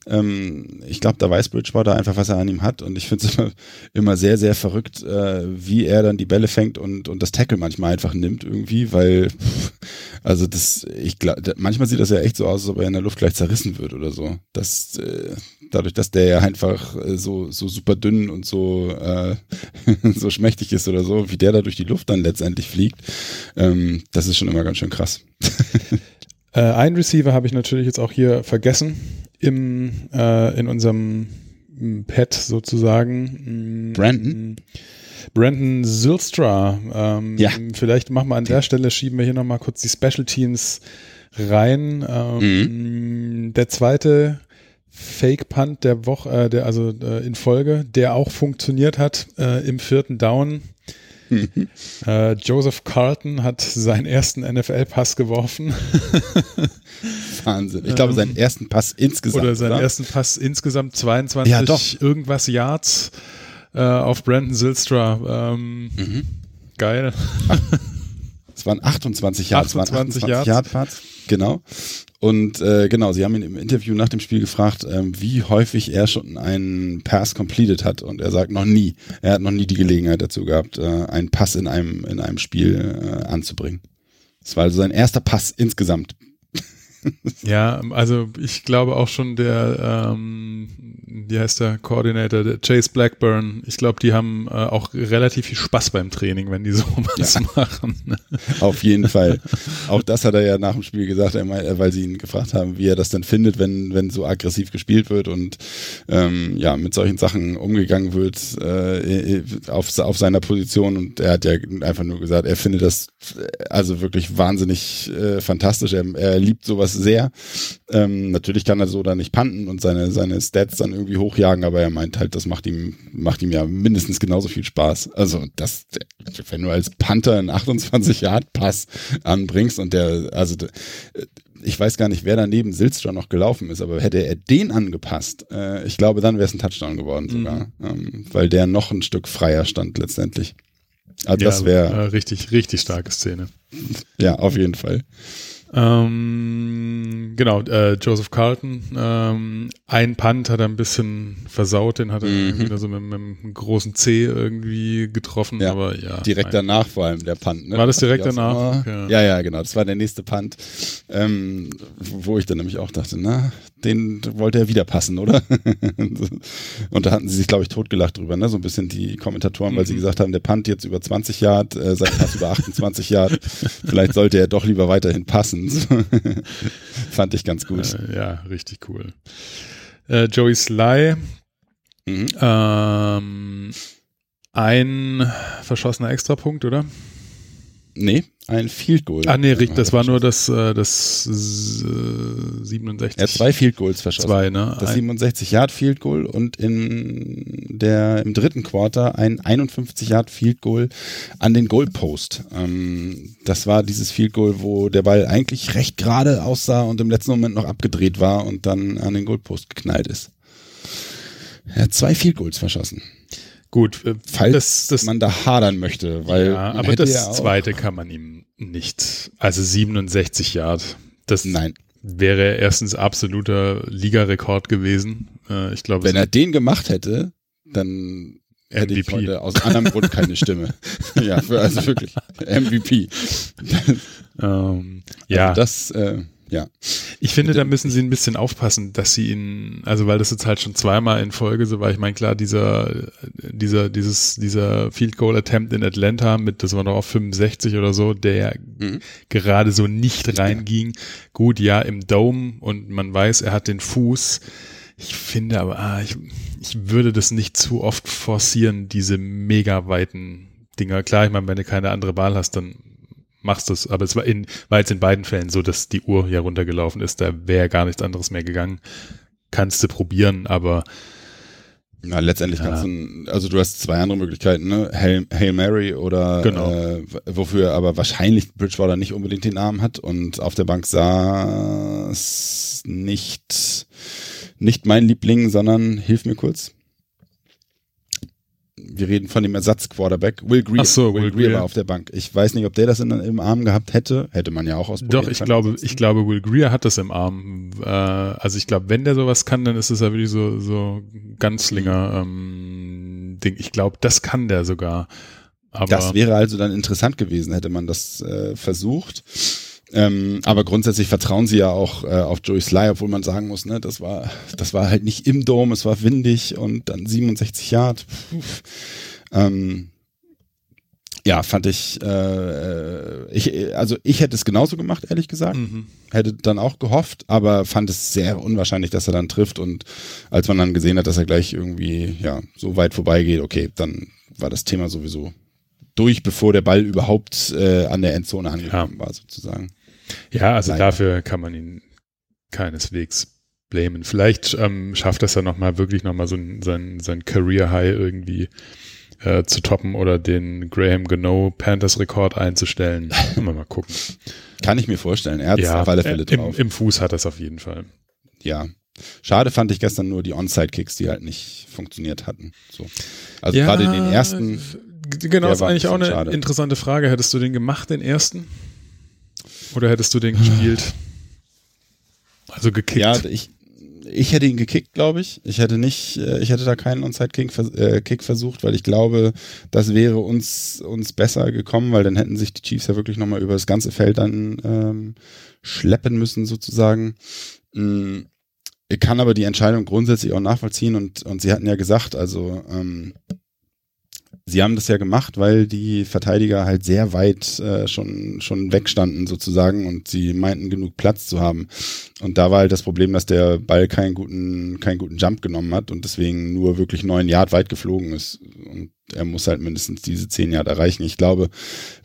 Ähm, ich glaube, da weiß Bridgewater einfach, was er an ihm hat. Und ich finde es [LAUGHS] immer, immer sehr, sehr verrückt, äh, wie er dann die Bälle fängt und, und das Tackle manchmal einfach nimmt irgendwie, weil, [LAUGHS] also das, ich glaube, manchmal sieht das ja echt so aus, als ob er in der Luft gleich zerrissen wird oder so. Das, äh, dadurch, dass der ja einfach äh, so, so super dünn und so, äh, [LAUGHS] so schmächtig ist oder so, wie der da durch die Luft dann letztendlich fliegt, ähm, das ist schon immer ganz schön krass. [LAUGHS] äh, ein Receiver habe ich natürlich jetzt auch hier vergessen im, äh, in unserem Pad sozusagen. Mm, Brandon? Brandon Zylstra. Ähm, ja. Vielleicht machen wir an der Stelle, schieben wir hier nochmal kurz die Special Teams rein. Ähm, mhm. Der zweite Fake Punt der Woche, äh, der also äh, in Folge, der auch funktioniert hat äh, im vierten Down. [LAUGHS] Äh, Joseph Carlton hat seinen ersten NFL-Pass geworfen. [LAUGHS] Wahnsinn. Ich glaube, seinen ähm, ersten Pass insgesamt. Oder seinen oder? ersten Pass insgesamt 22 ja, irgendwas Yards äh, auf Brandon Zilstra. Ähm, mhm. Geil. Es waren 28 Yards. 28, 28 Yards. Yard. Genau. Und äh, genau, sie haben ihn im Interview nach dem Spiel gefragt, ähm, wie häufig er schon einen Pass completed hat. Und er sagt noch nie. Er hat noch nie die Gelegenheit dazu gehabt, äh, einen Pass in einem, in einem Spiel äh, anzubringen. Das war also sein erster Pass insgesamt ja, also ich glaube auch schon der, ähm, wie heißt der Coordinator, der Chase Blackburn, ich glaube, die haben äh, auch relativ viel Spaß beim Training, wenn die [LAUGHS] sowas ja. machen. Auf jeden Fall. Auch das hat er ja nach dem Spiel gesagt, weil sie ihn gefragt haben, wie er das denn findet, wenn, wenn so aggressiv gespielt wird und ähm, ja, mit solchen Sachen umgegangen wird äh, auf, auf seiner Position. Und er hat ja einfach nur gesagt, er findet das also wirklich wahnsinnig äh, fantastisch. Er, er liebt sowas sehr. Ähm, natürlich kann er so da nicht panten und seine, seine Stats dann irgendwie hochjagen, aber er meint halt, das macht ihm, macht ihm ja mindestens genauso viel Spaß. Also das, wenn du als Panther einen 28 Yard Pass anbringst und der, also ich weiß gar nicht, wer daneben Silstra noch gelaufen ist, aber hätte er den angepasst, äh, ich glaube, dann wäre es ein Touchdown geworden sogar, mhm. ähm, weil der noch ein Stück freier stand letztendlich. Also ja, das wäre äh, richtig, richtig starke Szene. Ja, auf jeden Fall. Ähm, genau, äh, Joseph Carlton. Ähm, ein Punt hat er ein bisschen versaut, den hat er mhm. wieder so mit, mit, einem großen C irgendwie getroffen, ja, aber ja. Direkt nein. danach vor allem der Punt. Ne? War das direkt danach? Ja. ja. ja, genau. Das war der nächste Punt, ähm, wo ich dann nämlich auch dachte, na, den wollte er wieder passen, oder? [LAUGHS] und da hatten sie sich, glaube ich, totgelacht drüber, ne? So ein bisschen die Kommentatoren, weil mhm. sie gesagt haben, der Punt jetzt über 20 Yard, äh, sein Pass über 28 Yard. [LAUGHS] Vielleicht sollte er doch lieber weiterhin passen. [LAUGHS] Fand ich ganz gut. Äh, ja, richtig cool. Äh, Joey Sly, mhm. ähm, ein verschossener Extrapunkt, oder? Nee, ein Field Goal. Ah, nee, richtig, das war nur das, äh, das äh, 67. Er hat zwei Field Goals verschossen. Zwei, ne? Das Ein- 67 Yard Field Goal und in der im dritten Quarter ein 51 Yard Field Goal an den Goalpost. Ähm, das war dieses Field Goal, wo der Ball eigentlich recht gerade aussah und im letzten Moment noch abgedreht war und dann an den Goalpost geknallt ist. Er hat zwei Field Goals verschossen. Gut, äh, Falls das, das, man da hadern möchte, weil ja, aber das auch- zweite kann man ihm nicht. Also 67 Yard. Das Nein, wäre erstens absoluter Ligarekord gewesen. Äh, ich glaube, wenn er den gemacht hätte, dann hätte ich heute aus anderem Grund keine Stimme. [LAUGHS] ja, für, also wirklich MVP. ähm, ja, Also das, äh, ja. ich finde, da müssen sie ein bisschen aufpassen, dass sie ihn, also weil das jetzt halt schon zweimal in Folge so war. Ich meine, klar, dieser, dieser, dieses, dieser Field Goal Attempt in Atlanta mit, das war noch auf 65 oder so, der Mhm. gerade so nicht reinging. Gut, ja, im Dome und man weiß, er hat den Fuß. Ich finde aber, ah, ich, ich würde das nicht zu oft forcieren, diese mega weiten Dinger. Klar, ich meine, wenn du keine andere Wahl hast, dann machst du es. Aber es war, in, war jetzt in beiden Fällen so, dass die Uhr ja runtergelaufen ist. Da wäre gar nichts anderes mehr gegangen. Kannst du probieren, aber Na, letztendlich Ja. kannst du, also du hast zwei andere Möglichkeiten, ne? Hail, Hail Mary oder Genau. äh, wofür aber wahrscheinlich Bridgewater nicht unbedingt den Namen hat und auf der Bank saß nicht, nicht mein Liebling, sondern hilf mir kurz. Wir reden von dem Ersatz-Quarterback, Will Greer. Ach so, Will Greer. war auf der Bank. Ich weiß nicht, ob der das in, im Arm gehabt hätte. Hätte man ja auch ausprobieren Doch, ich glaube, ich glaube, Will Greer hat das im Arm. Äh, also ich glaube, wenn der sowas kann, dann ist es ja wirklich so, so Ganzlinger ähm, Ding. Ich glaube, das kann der sogar. Aber Das wäre also dann interessant gewesen, hätte man das äh, versucht. Ähm, aber grundsätzlich vertrauen sie ja auch äh, auf Joey Sly, obwohl man sagen muss, ne, das war, das war halt nicht im Dom, es war windig und dann 67 Yard. Ähm, ja, fand ich, äh, ich, also ich hätte es genauso gemacht, ehrlich gesagt. Mhm. Hätte dann auch gehofft, aber fand es sehr unwahrscheinlich, dass er dann trifft. Und als man dann gesehen hat, dass er gleich irgendwie ja so weit vorbeigeht, okay, dann war das Thema sowieso durch, bevor der Ball überhaupt äh, an der Endzone angekommen war, sozusagen. Ja, also Leider. dafür kann man ihn keineswegs blamen. Vielleicht ähm, schafft das ja nochmal wirklich nochmal so ein, sein, sein Career High irgendwie äh, zu toppen oder den Graham Gano Panthers Rekord einzustellen. [LAUGHS] Mal mal gucken. Kann ich mir vorstellen. Er hat ja, auf alle Fälle äh, im, drauf. im Fuß hat das auf jeden Fall. ja. Schade fand ich gestern nur die Onside-Kicks, die halt nicht funktioniert hatten. So. Also Ja, gerade den ersten, Genau, ist eigentlich auch eine schade. interessante Frage. Hättest du den gemacht, den ersten? Oder hättest du den gespielt? Also gekickt. ja, ich, ich hätte ihn gekickt, glaube ich. Ich hätte nicht, äh, ich hätte da keinen Onside-Kick äh, versucht, weil ich glaube, das wäre uns, uns besser gekommen, weil dann hätten sich die Chiefs ja wirklich nochmal über das ganze Feld dann ähm, schleppen müssen, sozusagen. Mm, Ich kann aber die Entscheidung grundsätzlich auch nachvollziehen und, und sie hatten ja gesagt, also ähm, sie haben das ja gemacht, weil die Verteidiger halt sehr weit äh, schon, schon wegstanden sozusagen und sie meinten genug Platz zu haben. Und da war halt das Problem, dass der Ball keinen guten, keinen guten Jump genommen hat und deswegen nur wirklich neun Yard weit geflogen ist. Und er muss halt mindestens diese zehn Yard erreichen. Ich glaube,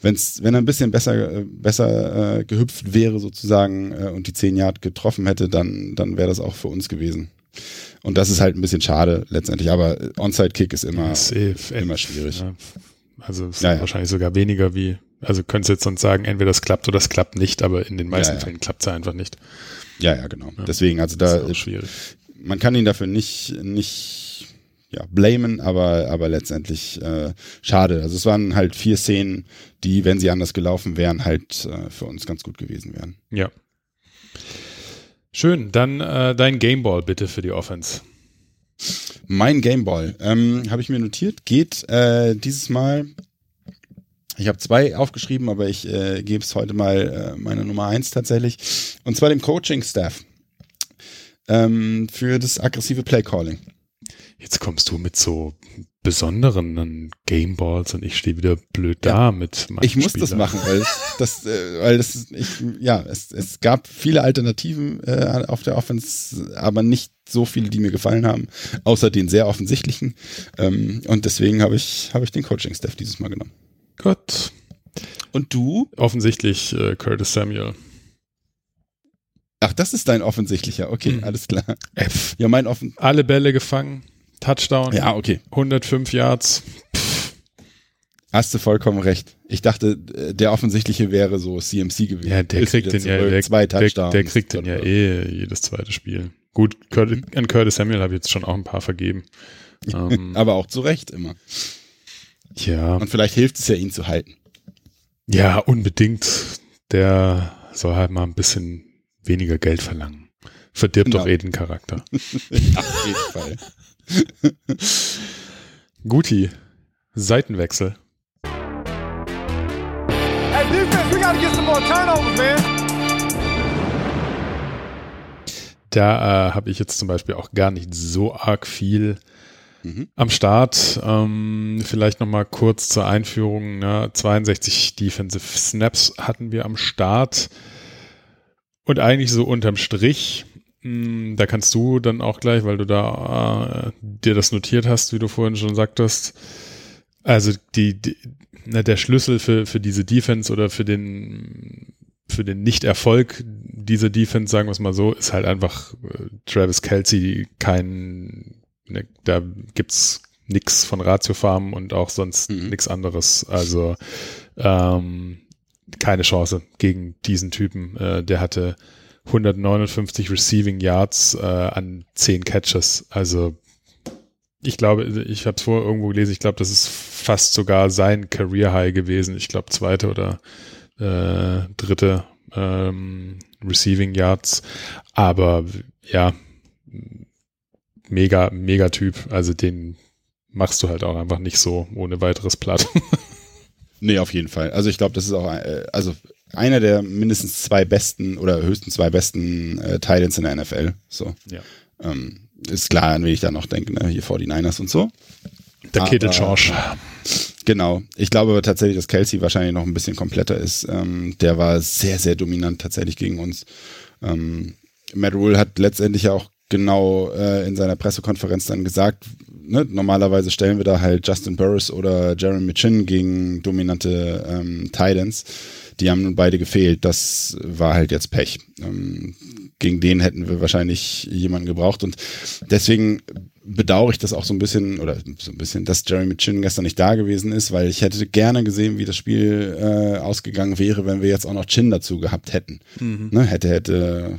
wenn's, wenn er ein bisschen besser, äh, besser äh, gehüpft wäre sozusagen äh, und die zehn Yard getroffen hätte, dann, dann wäre das auch für uns gewesen. Und das ist halt ein bisschen schade letztendlich, aber Onside-Kick ist immer, Safe. immer schwierig. Ja. Also es Ja, ja. wahrscheinlich sogar weniger wie, also könntest du jetzt sonst sagen, entweder das klappt oder das klappt nicht, aber in den meisten. Fällen klappt es einfach nicht. Ja, ja, genau. Deswegen, also da, ist schwierig. man kann ihn dafür nicht, nicht, ja, blamen, aber, aber letztendlich äh, schade. Also es waren halt vier Szenen, die, wenn sie anders gelaufen wären, halt äh, für uns ganz gut gewesen wären. Ja. Schön, dann äh, dein Gameball bitte für die Offense. Mein Gameball, ähm, habe ich mir notiert, geht äh, dieses Mal, ich habe zwei aufgeschrieben, aber ich äh, gebe es heute mal äh, meine Nummer eins tatsächlich, und zwar dem Coaching-Staff ähm, für das aggressive Playcalling. Jetzt kommst du mit so besonderen Gameballs und ich stehe wieder blöd da mit meinem Ich muss Spieler. das machen, weil es, [LAUGHS] das, äh, weil das, ich, ja, es, es gab viele Alternativen äh, auf der Offense, aber nicht so viele, die mir gefallen haben, außer den sehr offensichtlichen. Ähm, und deswegen habe ich, habe ich den Coaching-Staff dieses Mal genommen. Gut. Und du? Offensichtlich äh, Curtis Samuel. Ach, das ist dein offensichtlicher. Okay, Mhm. alles klar. F. Ja, mein offen. Alle Bälle gefangen, Touchdown, Ja, okay. 105 Yards. Hast du vollkommen recht. Ich dachte, äh, der offensichtliche wäre so CMC gewesen. Ja, der Ist kriegt den ja, der, zwei der, Touchdowns. der kriegt den ja eh jedes zweite Spiel. Gut, Curtis, an Curtis Samuel habe ich jetzt schon auch ein paar vergeben. [LAUGHS] ähm, Aber auch zu Recht immer. ja, Und vielleicht hilft es ja, ihn zu halten. ja, unbedingt. Der soll halt mal ein bisschen weniger Geld verlangen. Verdirbt Genau. doch eh den Charakter. [LAUGHS] Auf jeden Fall. [LAUGHS] Guti, Seitenwechsel. Hey, defense, we gotta get some more turnovers, man. Da äh, habe ich jetzt zum Beispiel auch gar nicht so arg viel Mhm. am Start. Ähm, vielleicht noch mal kurz zur Einführung. Ne? 62 Defensive Snaps hatten wir am Start. Und eigentlich so unterm Strich, da kannst du dann auch gleich, weil du da äh, dir das notiert hast, wie du vorhin schon sagtest, also die, die na, der Schlüssel für, für diese Defense oder für den für den Nicht-Erfolg dieser Defense, sagen wir es mal so, ist halt einfach äh, Travis Kelsey kein, ne, da gibt's nix von Ratio Farm und auch sonst Mhm. nix anderes. Also ähm, keine Chance gegen diesen Typen. Äh, der hatte 159 Receiving Yards äh, an 10 Catches. Also ich glaube, ich habe es vorher irgendwo gelesen, ich glaube, das ist fast sogar sein Career High gewesen. Ich glaube, zweite oder äh, dritte ähm, Receiving Yards. Aber ja, mega, mega Typ. Also den machst du halt auch einfach nicht so ohne weiteres platt. [LAUGHS] Nee, auf jeden Fall. Also ich glaube, das ist auch äh, also einer der mindestens zwei besten oder höchstens zwei besten äh, Titans in der NFL. So. Ja. Ähm, ist klar, an wen ich da noch denke, ne? Hier 49ers und so. Der Kid Charge. Genau. Ich glaube aber tatsächlich, dass Kelsey wahrscheinlich noch ein bisschen kompletter ist. Ähm, der war sehr, sehr dominant tatsächlich gegen uns. Ähm, Matt Rule hat letztendlich ja auch genau äh, in seiner Pressekonferenz dann gesagt, ne, normalerweise stellen wir da halt Justin Burris oder Jeremy Chin gegen dominante ähm, Titans. Die haben nun beide gefehlt. Das war halt jetzt Pech. Ähm, gegen den hätten wir wahrscheinlich jemanden gebraucht und deswegen bedauere ich das auch so ein bisschen oder so ein bisschen, dass Jeremy Chin gestern nicht da gewesen ist, weil ich hätte gerne gesehen, wie das Spiel äh, ausgegangen wäre, wenn wir jetzt auch noch Chin dazu gehabt hätten. Ne, hätte, hätte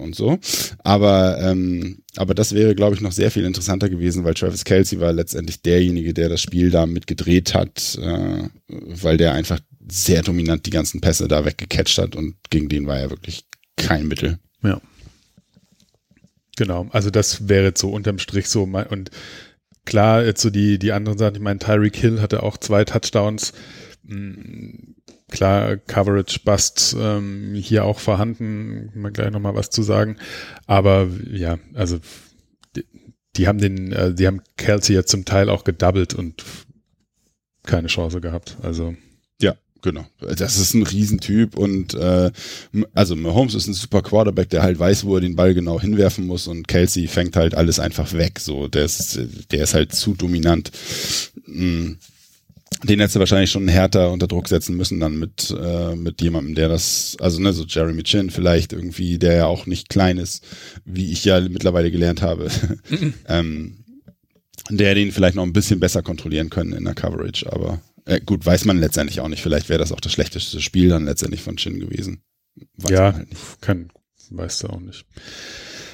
und so. Aber, ähm, aber das wäre, glaube ich, noch sehr viel interessanter gewesen, weil Travis Kelsey war letztendlich derjenige, der das Spiel da mitgedreht hat, äh, weil der einfach sehr dominant die ganzen Pässe da weggecatcht hat und gegen den war er wirklich kein Mittel. Ja. Genau, also das wäre jetzt so unterm Strich so und klar, jetzt so die, die anderen Sachen, ich meine, Tyreek Hill hatte auch zwei Touchdowns. Mm, Klar, Coverage Bust ähm, hier auch vorhanden, mal gleich nochmal was zu sagen. Aber ja, also die, die haben den, äh, die haben Kelsey ja zum Teil auch gedoubled und keine Chance gehabt. Also Ja, genau. Das ist ein Riesentyp und äh, also Mahomes ist ein super Quarterback, der halt weiß, wo er den Ball genau hinwerfen muss und Kelsey fängt halt alles einfach weg. So, der ist, der ist halt zu dominant. Mm. Den hättest du wahrscheinlich schon härter unter Druck setzen müssen, dann mit, äh, mit jemandem, der das, also ne, so Jeremy Chin vielleicht irgendwie, der ja auch nicht klein ist, wie ich ja mittlerweile gelernt habe. [LAUGHS] ähm, der den vielleicht noch ein bisschen besser kontrollieren können in der Coverage, aber äh, gut, weiß man letztendlich auch nicht. Vielleicht wäre das auch das schlechteste Spiel dann letztendlich von Chin gewesen. Weiß ja, halt kann, weißt du auch nicht.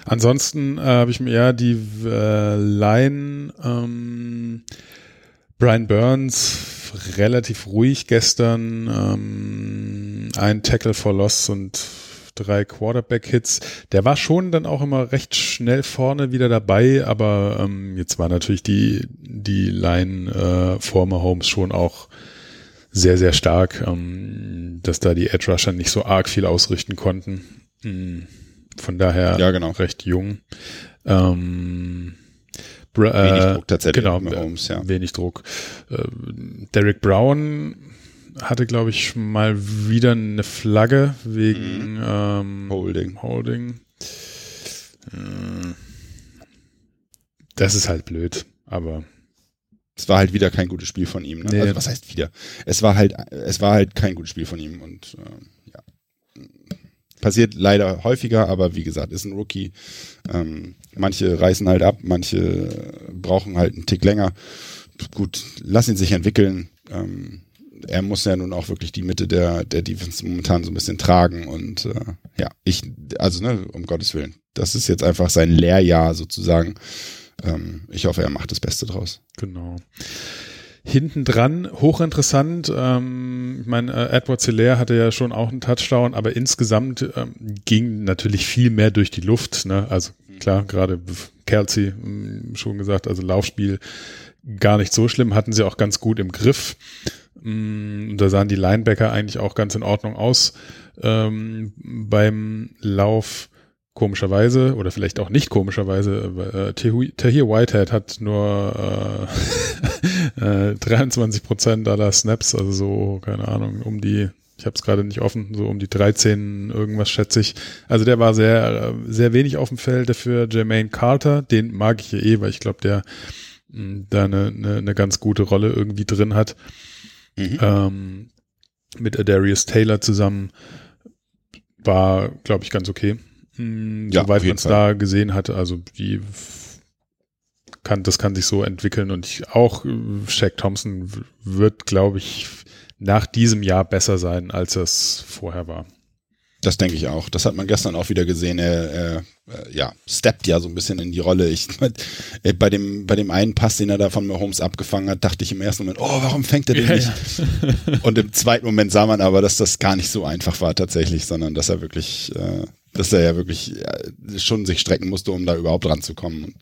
Ansonsten äh, habe ich mir ja die äh, Line ähm, Brian Burns relativ ruhig gestern, ähm, ein Tackle for Loss und drei Quarterback-Hits. Der war schon dann auch immer recht schnell vorne wieder dabei, aber ähm, jetzt war natürlich die, die Line äh, vor Mahomes schon auch sehr, sehr stark, ähm, dass da die Edge Rusher nicht so arg viel ausrichten konnten. Mm, Von daher Ja, genau. recht jung. Ähm, Bra Wenig äh, Druck tatsächlich Genau, Mahomes, ja. wenig Druck. Äh, Derek Brown hatte, glaube ich, mal wieder eine Flagge wegen ähm, Holding. Holding. Äh, Das ist halt blöd, aber es war halt wieder kein gutes Spiel von ihm. Ne? Nee. Also was heißt wieder? Es war halt, es war halt kein gutes Spiel von ihm und äh, ja. Passiert leider häufiger, aber wie gesagt, ist ein Rookie. Ähm, manche reißen halt ab, manche brauchen halt einen Tick länger. Gut, lass ihn sich entwickeln. Ähm, er muss ja nun auch wirklich die Mitte der, der Defense momentan so ein bisschen tragen und äh, ja, ich, also ne, um Gottes Willen. Das ist jetzt einfach sein Lehrjahr sozusagen. Ähm, ich hoffe, er macht das Beste draus. Genau. Hinten dran, hochinteressant. Ähm, ich meine, äh, Edward Hilaire hatte ja schon auch einen Touchdown, aber insgesamt ähm, ging natürlich viel mehr durch die Luft. Ne? Also klar, gerade Kelsey mh, schon gesagt, also Laufspiel gar nicht so schlimm, hatten sie auch ganz gut im Griff. Und da sahen die Linebacker eigentlich auch ganz in Ordnung aus ähm, beim Lauf komischerweise oder vielleicht auch nicht komischerweise, äh, Tahu- Tahir Whitehead hat nur äh, [LAUGHS] äh, 23 Prozent aller Snaps, also so, keine Ahnung, um die, ich habe es gerade nicht offen, so um die 13 irgendwas schätze ich. Also der war sehr, äh, sehr wenig auf dem Feld dafür. Jermaine Carter, den mag ich ja eh, weil ich glaube, der mh, da eine, eine, eine ganz gute Rolle irgendwie drin hat. Ähm, mit Adarius Taylor zusammen war, glaube ich, ganz okay. Mm, Ja, soweit man es da gesehen hat, also die kann, das kann sich so entwickeln und ich auch Shaq Thompson wird, glaube ich, nach diesem Jahr besser sein, als es vorher war. Das denke ich auch. Das hat man gestern auch wieder gesehen. Er, äh, ja, steppt ja so ein bisschen in die Rolle. Ich, äh, bei, dem, bei dem einen Pass, den er da von Mahomes abgefangen hat, dachte ich im ersten Moment, oh, warum fängt er den Ja, nicht? Und im zweiten Moment sah man aber, dass das gar nicht so einfach war tatsächlich, sondern dass er wirklich, äh, dass er ja wirklich äh, schon sich strecken musste, um da überhaupt ranzukommen.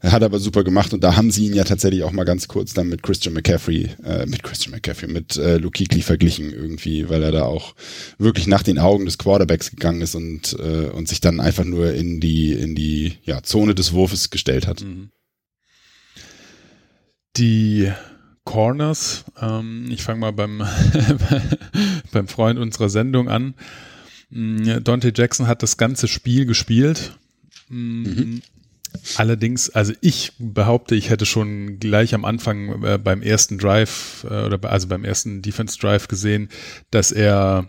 Er hat aber super gemacht und da haben sie ihn ja tatsächlich auch mal ganz kurz dann mit Christian McCaffrey, äh, mit Christian McCaffrey, mit äh, Luke Kuechly verglichen irgendwie, weil er da auch wirklich nach den Augen des Quarterbacks gegangen ist und äh, und sich dann einfach nur in die in die ja, Zone des Wurfes gestellt hat. Die Corners, ähm, ich fange mal beim, [LAUGHS] beim Freund unserer Sendung an. Mm, Dante Jackson hat das ganze Spiel gespielt. Mm, Allerdings, also ich behaupte, ich hätte schon gleich am Anfang äh, beim ersten Drive äh, oder also beim ersten Defense Drive gesehen, dass er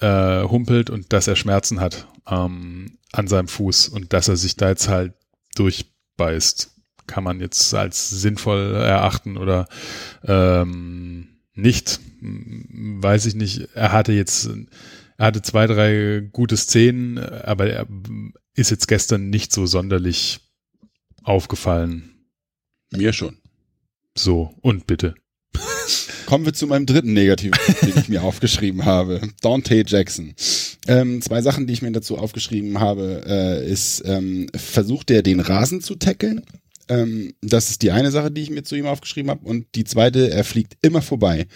äh, humpelt und dass er Schmerzen hat ähm, an seinem Fuß und dass er sich da jetzt halt durchbeißt. Kann man jetzt als sinnvoll erachten oder ähm, nicht, weiß ich nicht. Er hatte jetzt, er hatte zwei, drei gute Szenen, aber er ist jetzt gestern nicht so sonderlich aufgefallen. Mir schon. So, und bitte. Kommen wir zu meinem dritten Negativen, [LAUGHS] den ich mir aufgeschrieben habe. Dante Jackson. Ähm, zwei Sachen, die ich mir dazu aufgeschrieben habe, äh, ist, ähm, versucht er den Rasen zu tackeln? Ähm, das ist die eine Sache, die ich mir zu ihm aufgeschrieben habe. Und die zweite, er fliegt immer vorbei.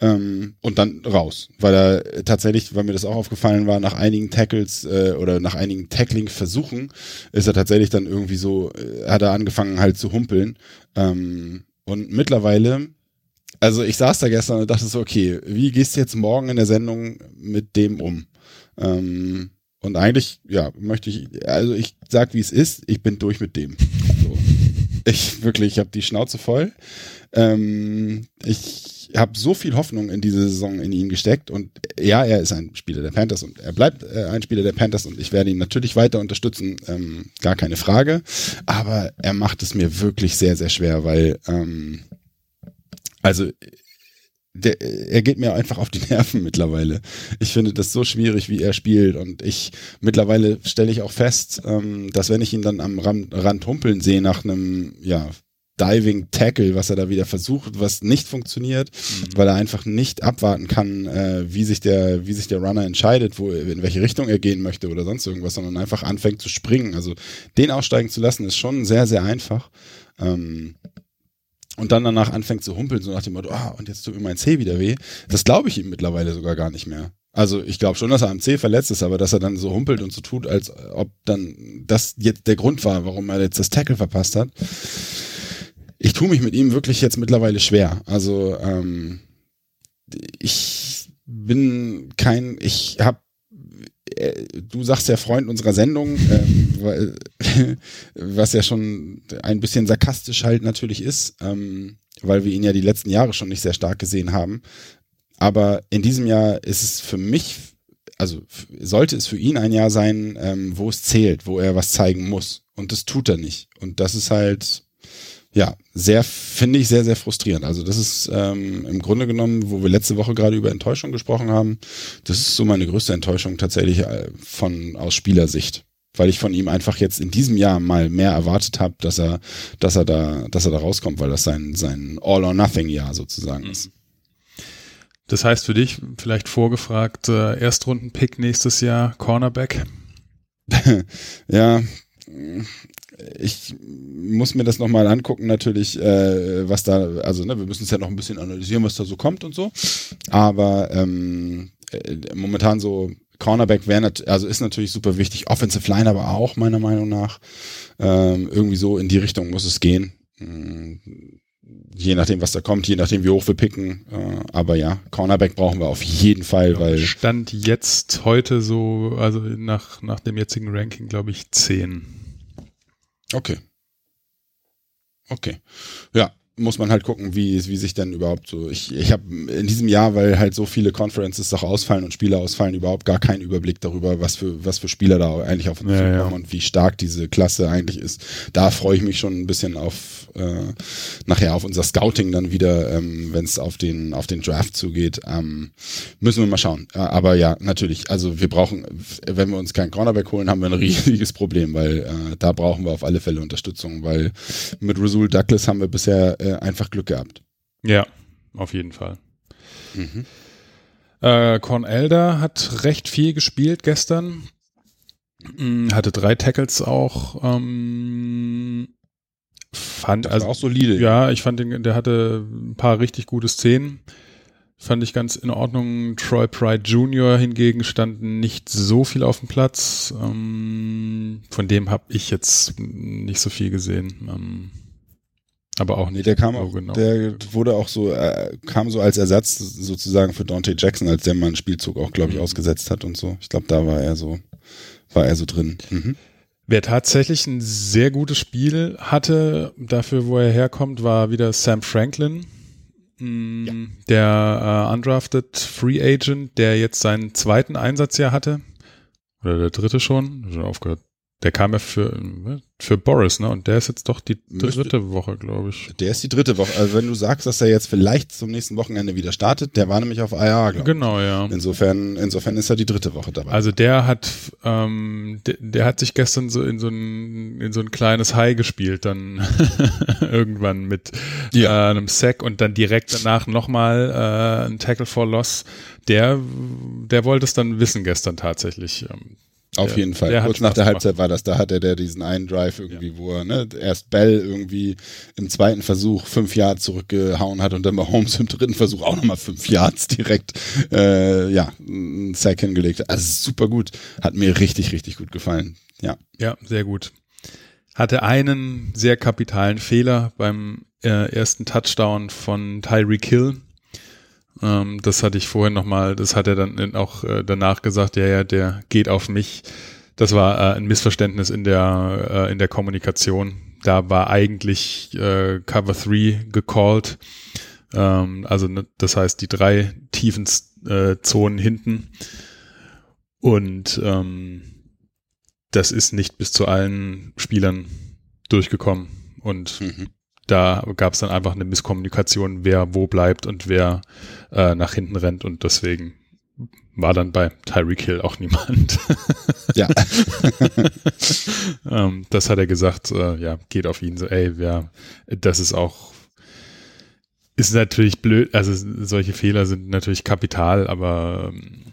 Ähm, und dann raus. Weil er tatsächlich, weil mir das auch aufgefallen war, nach einigen Tackles äh, oder nach einigen Tackling-Versuchen ist er tatsächlich dann irgendwie so, äh, hat er angefangen halt zu humpeln. Ähm, und mittlerweile also ich saß da gestern und dachte so, okay, wie gehst du jetzt morgen in der Sendung mit dem um? Ähm, und eigentlich, ja, möchte ich, also ich sag, wie es ist, ich bin durch mit dem. Ich wirklich, ich habe die Schnauze voll. Ähm, ich habe so viel Hoffnung in diese Saison in ihn gesteckt und ja, er ist ein Spieler der Panthers und er bleibt äh, ein Spieler der Panthers und ich werde ihn natürlich weiter unterstützen, ähm, gar keine Frage. Aber er macht es mir wirklich sehr, sehr schwer, weil ähm, also der, er geht mir einfach auf die Nerven [LAUGHS] mittlerweile. Ich finde das so schwierig, wie er spielt. Und ich mittlerweile stelle ich auch fest, ähm, dass wenn ich ihn dann am Rand, Rand humpeln sehe nach einem, ja, Diving Tackle, was er da wieder versucht, was nicht funktioniert, weil er einfach nicht abwarten kann, äh, wie sich der, wie sich der Runner entscheidet, wo, in welche Richtung er gehen möchte oder sonst irgendwas, sondern einfach anfängt zu springen. Also den aussteigen zu lassen, ist schon sehr, sehr einfach. Ähm, und dann danach anfängt zu humpeln, so nach dem Motto, ah, und jetzt tut mir mein C wieder weh. Das glaube ich ihm mittlerweile sogar gar nicht mehr. Also ich glaube schon, dass er am C verletzt ist, aber dass er dann so humpelt und so tut, als ob dann das jetzt der Grund war, warum er jetzt das Tackle verpasst hat. Ich tue mich mit ihm wirklich jetzt mittlerweile schwer. Also ähm, ich bin kein, ich habe du sagst ja Freund unserer Sendung, [LAUGHS] weil, was ja schon ein bisschen sarkastisch halt natürlich ist. Ähm, weil wir ihn ja die letzten Jahre schon nicht sehr stark gesehen haben. Aber in diesem Jahr ist es für mich, also sollte es für ihn ein Jahr sein, ähm, wo es zählt, wo er was zeigen muss. Und das tut er nicht. Und das ist halt, ja, sehr, finde ich sehr, sehr frustrierend. Also das ist ähm, im Grunde genommen, wo wir letzte Woche gerade über Enttäuschung gesprochen haben, das ist so meine größte Enttäuschung tatsächlich äh, von aus Spielersicht. Weil ich von ihm einfach jetzt in diesem Jahr mal mehr erwartet habe, dass er, dass er da, dass er da rauskommt, weil das sein, sein All-or-Nothing-Jahr sozusagen ist. Das heißt für dich vielleicht vorgefragt, äh, Erstrunden-Pick nächstes Jahr, Cornerback? [LAUGHS] ja, ich muss mir das nochmal angucken, natürlich, äh, was da, also ne, wir müssen es ja noch ein bisschen analysieren, was da so kommt und so. Aber ähm, äh, momentan so Cornerback wäre also ist natürlich super wichtig, Offensive Line aber auch meiner Meinung nach. Ähm, irgendwie so in die Richtung muss es gehen. Ähm, je nachdem, was da kommt, je nachdem, wie hoch wir picken. Äh, aber ja, Cornerback brauchen wir auf jeden Fall, weil. Stand jetzt heute so, also nach, nach dem jetzigen Ranking, glaube ich, 10. Okay. Okay. Ja, muss man halt gucken, wie, wie sich denn überhaupt so. Ich, ich habe in diesem Jahr, weil halt so viele Conferences doch ausfallen und Spieler ausfallen, überhaupt gar keinen Überblick darüber, was für, was für Spieler da eigentlich auf uns ja, zukommen ja. und wie stark diese Klasse eigentlich ist. Da freue ich mich schon ein bisschen auf äh, nachher auf unser Scouting dann wieder, ähm, wenn es auf den, auf den Draft zugeht. Ähm, müssen wir mal schauen. Äh, aber ja, natürlich, also wir brauchen, wenn wir uns keinen Cornerback holen, haben wir ein [LAUGHS] riesiges Problem, weil äh, da brauchen wir auf alle Fälle Unterstützung, weil mit Rasul Douglas haben wir bisher äh, einfach Glück gehabt. Ja, auf jeden Fall. Mhm. Äh, Con Elder hat recht viel gespielt gestern. Hm, hatte drei Tackles auch. Ähm, fand das also auch solide. Ja, ich fand den, der hatte ein paar richtig gute Szenen. Fand ich ganz in Ordnung. Troy Pride Jr. hingegen stand nicht so viel auf dem Platz. Ähm, von dem habe ich jetzt nicht so viel gesehen. Ähm, aber auch nicht. Der kam auch, genau. der wurde auch so, äh, kam so als Ersatz sozusagen für Dante Jackson, als der mal einen Spielzug auch, glaube ich, mhm. ausgesetzt hat und so. Ich glaube, da war er so, war er so drin. Mhm. Wer tatsächlich ein sehr gutes Spiel hatte, dafür, wo er herkommt, war wieder Sam Franklin. Mm, ja. Der äh, undrafted Free Agent, der jetzt seinen zweiten Einsatzjahr hatte. Oder der dritte schon. Schon aufgehört. Der kam ja für, für Boris, ne? Und der ist jetzt doch die dritte Woche, glaube ich. Der ist die dritte Woche. Also wenn du sagst, dass er jetzt vielleicht zum nächsten Wochenende wieder startet, der war nämlich auf IR, glaube Genau, ja. Insofern, insofern ist er die dritte Woche dabei. Also der hat, ähm, der, der hat sich gestern so in so ein, in so ein kleines High gespielt, dann [LAUGHS] irgendwann mit ja. äh, einem Sack und dann direkt danach nochmal äh, ein Tackle for Loss. Der, der wollte es dann wissen gestern tatsächlich. Ähm, auf der, jeden Fall. Kurz nach der Halbzeit war das, da hatte der diesen einen Drive irgendwie, ja. wo er ne, erst Bell irgendwie im zweiten Versuch fünf Yards zurückgehauen hat und dann bei Holmes im dritten Versuch auch nochmal fünf Yards direkt äh, ja, einen Sack hingelegt. Also super gut. Hat mir richtig, richtig gut gefallen. Ja. Ja, sehr gut. Hatte einen sehr kapitalen Fehler beim äh, ersten Touchdown von Tyreek Hill ähm, das hatte ich vorhin nochmal, das hat er dann auch äh, danach gesagt, ja, ja, der geht auf mich. Das war äh, ein Missverständnis in der, äh, in der Kommunikation. Da war eigentlich äh, Cover 3 gecallt. Ähm, also ne, das heißt die drei tiefen äh, Zonen hinten. Und ähm, das ist nicht bis zu allen Spielern durchgekommen. Und mhm da gab es dann einfach eine Misskommunikation, wer wo bleibt und wer äh, nach hinten rennt und deswegen war dann bei Tyreek Hill auch [LAUGHS] niemand. ja. [LAUGHS] ähm, das hat er gesagt, äh, ja, geht auf ihn so, ey, wer, das ist auch, ist natürlich blöd, also solche Fehler sind natürlich kapital, aber ähm,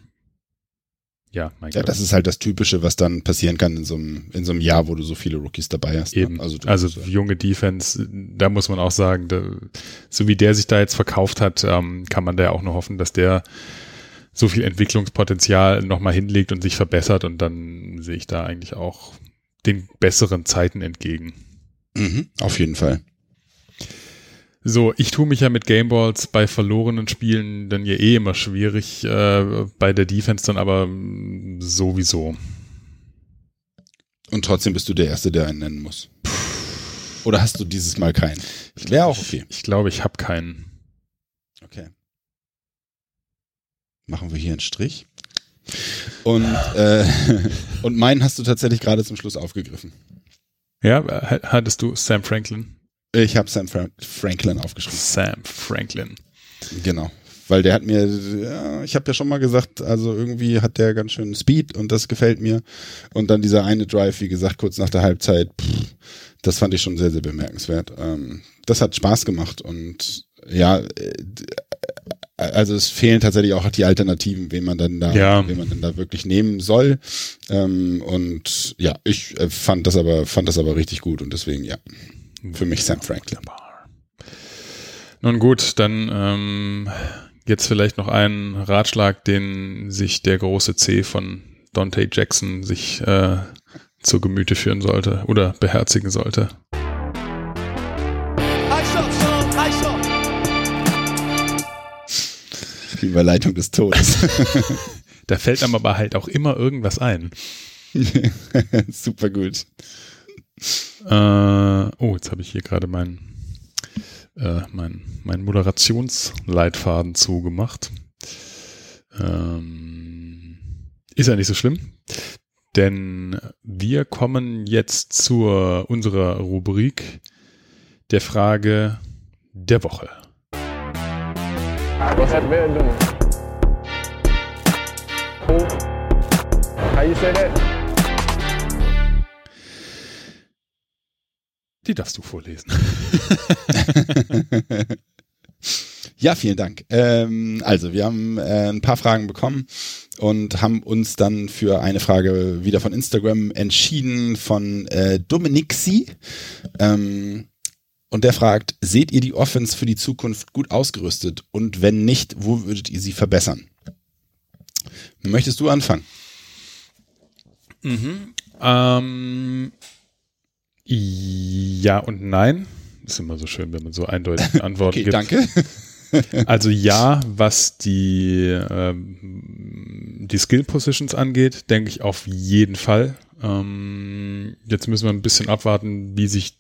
ja, mein ja, Gott. das ist halt das Typische, was dann passieren kann in so einem, in so einem Jahr, wo du so viele Rookies dabei hast. Ne? Eben. Ne? Also, also junge Defense, da muss man auch sagen, da, so wie der sich da jetzt verkauft hat, ähm, kann man da ja auch nur hoffen, dass der so viel Entwicklungspotenzial nochmal hinlegt und sich verbessert und dann sehe ich da eigentlich auch den besseren Zeiten entgegen. Mhm, auf jeden Fall. So, ich tue mich ja mit Gameballs bei verlorenen Spielen dann ja eh immer schwierig, äh, bei der Defense dann aber mm, sowieso. Und trotzdem bist du der Erste, der einen nennen muss. Oder hast du dieses Mal keinen? Wäre auch okay. Ich, glaube, ich habe keinen. Okay. Machen wir hier einen Strich. Und, äh, [LAUGHS] und meinen hast du tatsächlich gerade zum Schluss aufgegriffen. Ja, ha- hattest du Sam Franklin? Ich habe Sam Fra Franklin aufgeschrieben. Sam Franklin. Genau. Weil der hat mir, ja, ich habe ja schon mal gesagt, also irgendwie hat der ganz schön Speed und das gefällt mir. Und dann dieser eine Drive, wie gesagt, kurz nach der Halbzeit, pff, das fand ich schon sehr, sehr bemerkenswert. Ähm, das hat Spaß gemacht und ja, äh, also es fehlen tatsächlich auch die Alternativen, wen man dann da, Ja. wen man dann da wirklich nehmen soll. Ähm, und ja, ich äh, fand das aber, fand das aber richtig gut und deswegen ja, für mich Sam Franklin. Nun gut, dann ähm, jetzt vielleicht noch ein Ratschlag, den sich der große C von Dante Jackson sich äh, zu Gemüte führen sollte oder beherzigen sollte. Die Überleitung des Todes. [LAUGHS] Da fällt einem aber halt auch immer irgendwas ein. [LAUGHS] Super gut. Äh, oh, jetzt habe ich hier gerade mein, äh, mein, mein Moderationsleitfaden zugemacht. Ähm, ist ja nicht so schlimm, denn wir kommen jetzt zur unserer Rubrik der Frage der Woche. What's that man doing? Who? How you say that? Die darfst du vorlesen. [LAUGHS] Ja, vielen Dank. Ähm, also, wir haben äh, ein paar Fragen bekommen und haben uns dann für eine Frage wieder von Instagram entschieden von äh, Dominixi. Ähm, und der fragt, seht ihr die Offense für die Zukunft gut ausgerüstet? Und wenn nicht, wo würdet ihr sie verbessern? Möchtest du anfangen? Ähm, ja und nein. Ist immer so schön, wenn man so eindeutige [LAUGHS] Antworten Okay, gibt. danke. [LAUGHS] Also ja, was die, ähm, die Skill Positions angeht, denke ich auf jeden Fall. Ähm, jetzt müssen wir ein bisschen abwarten, wie sich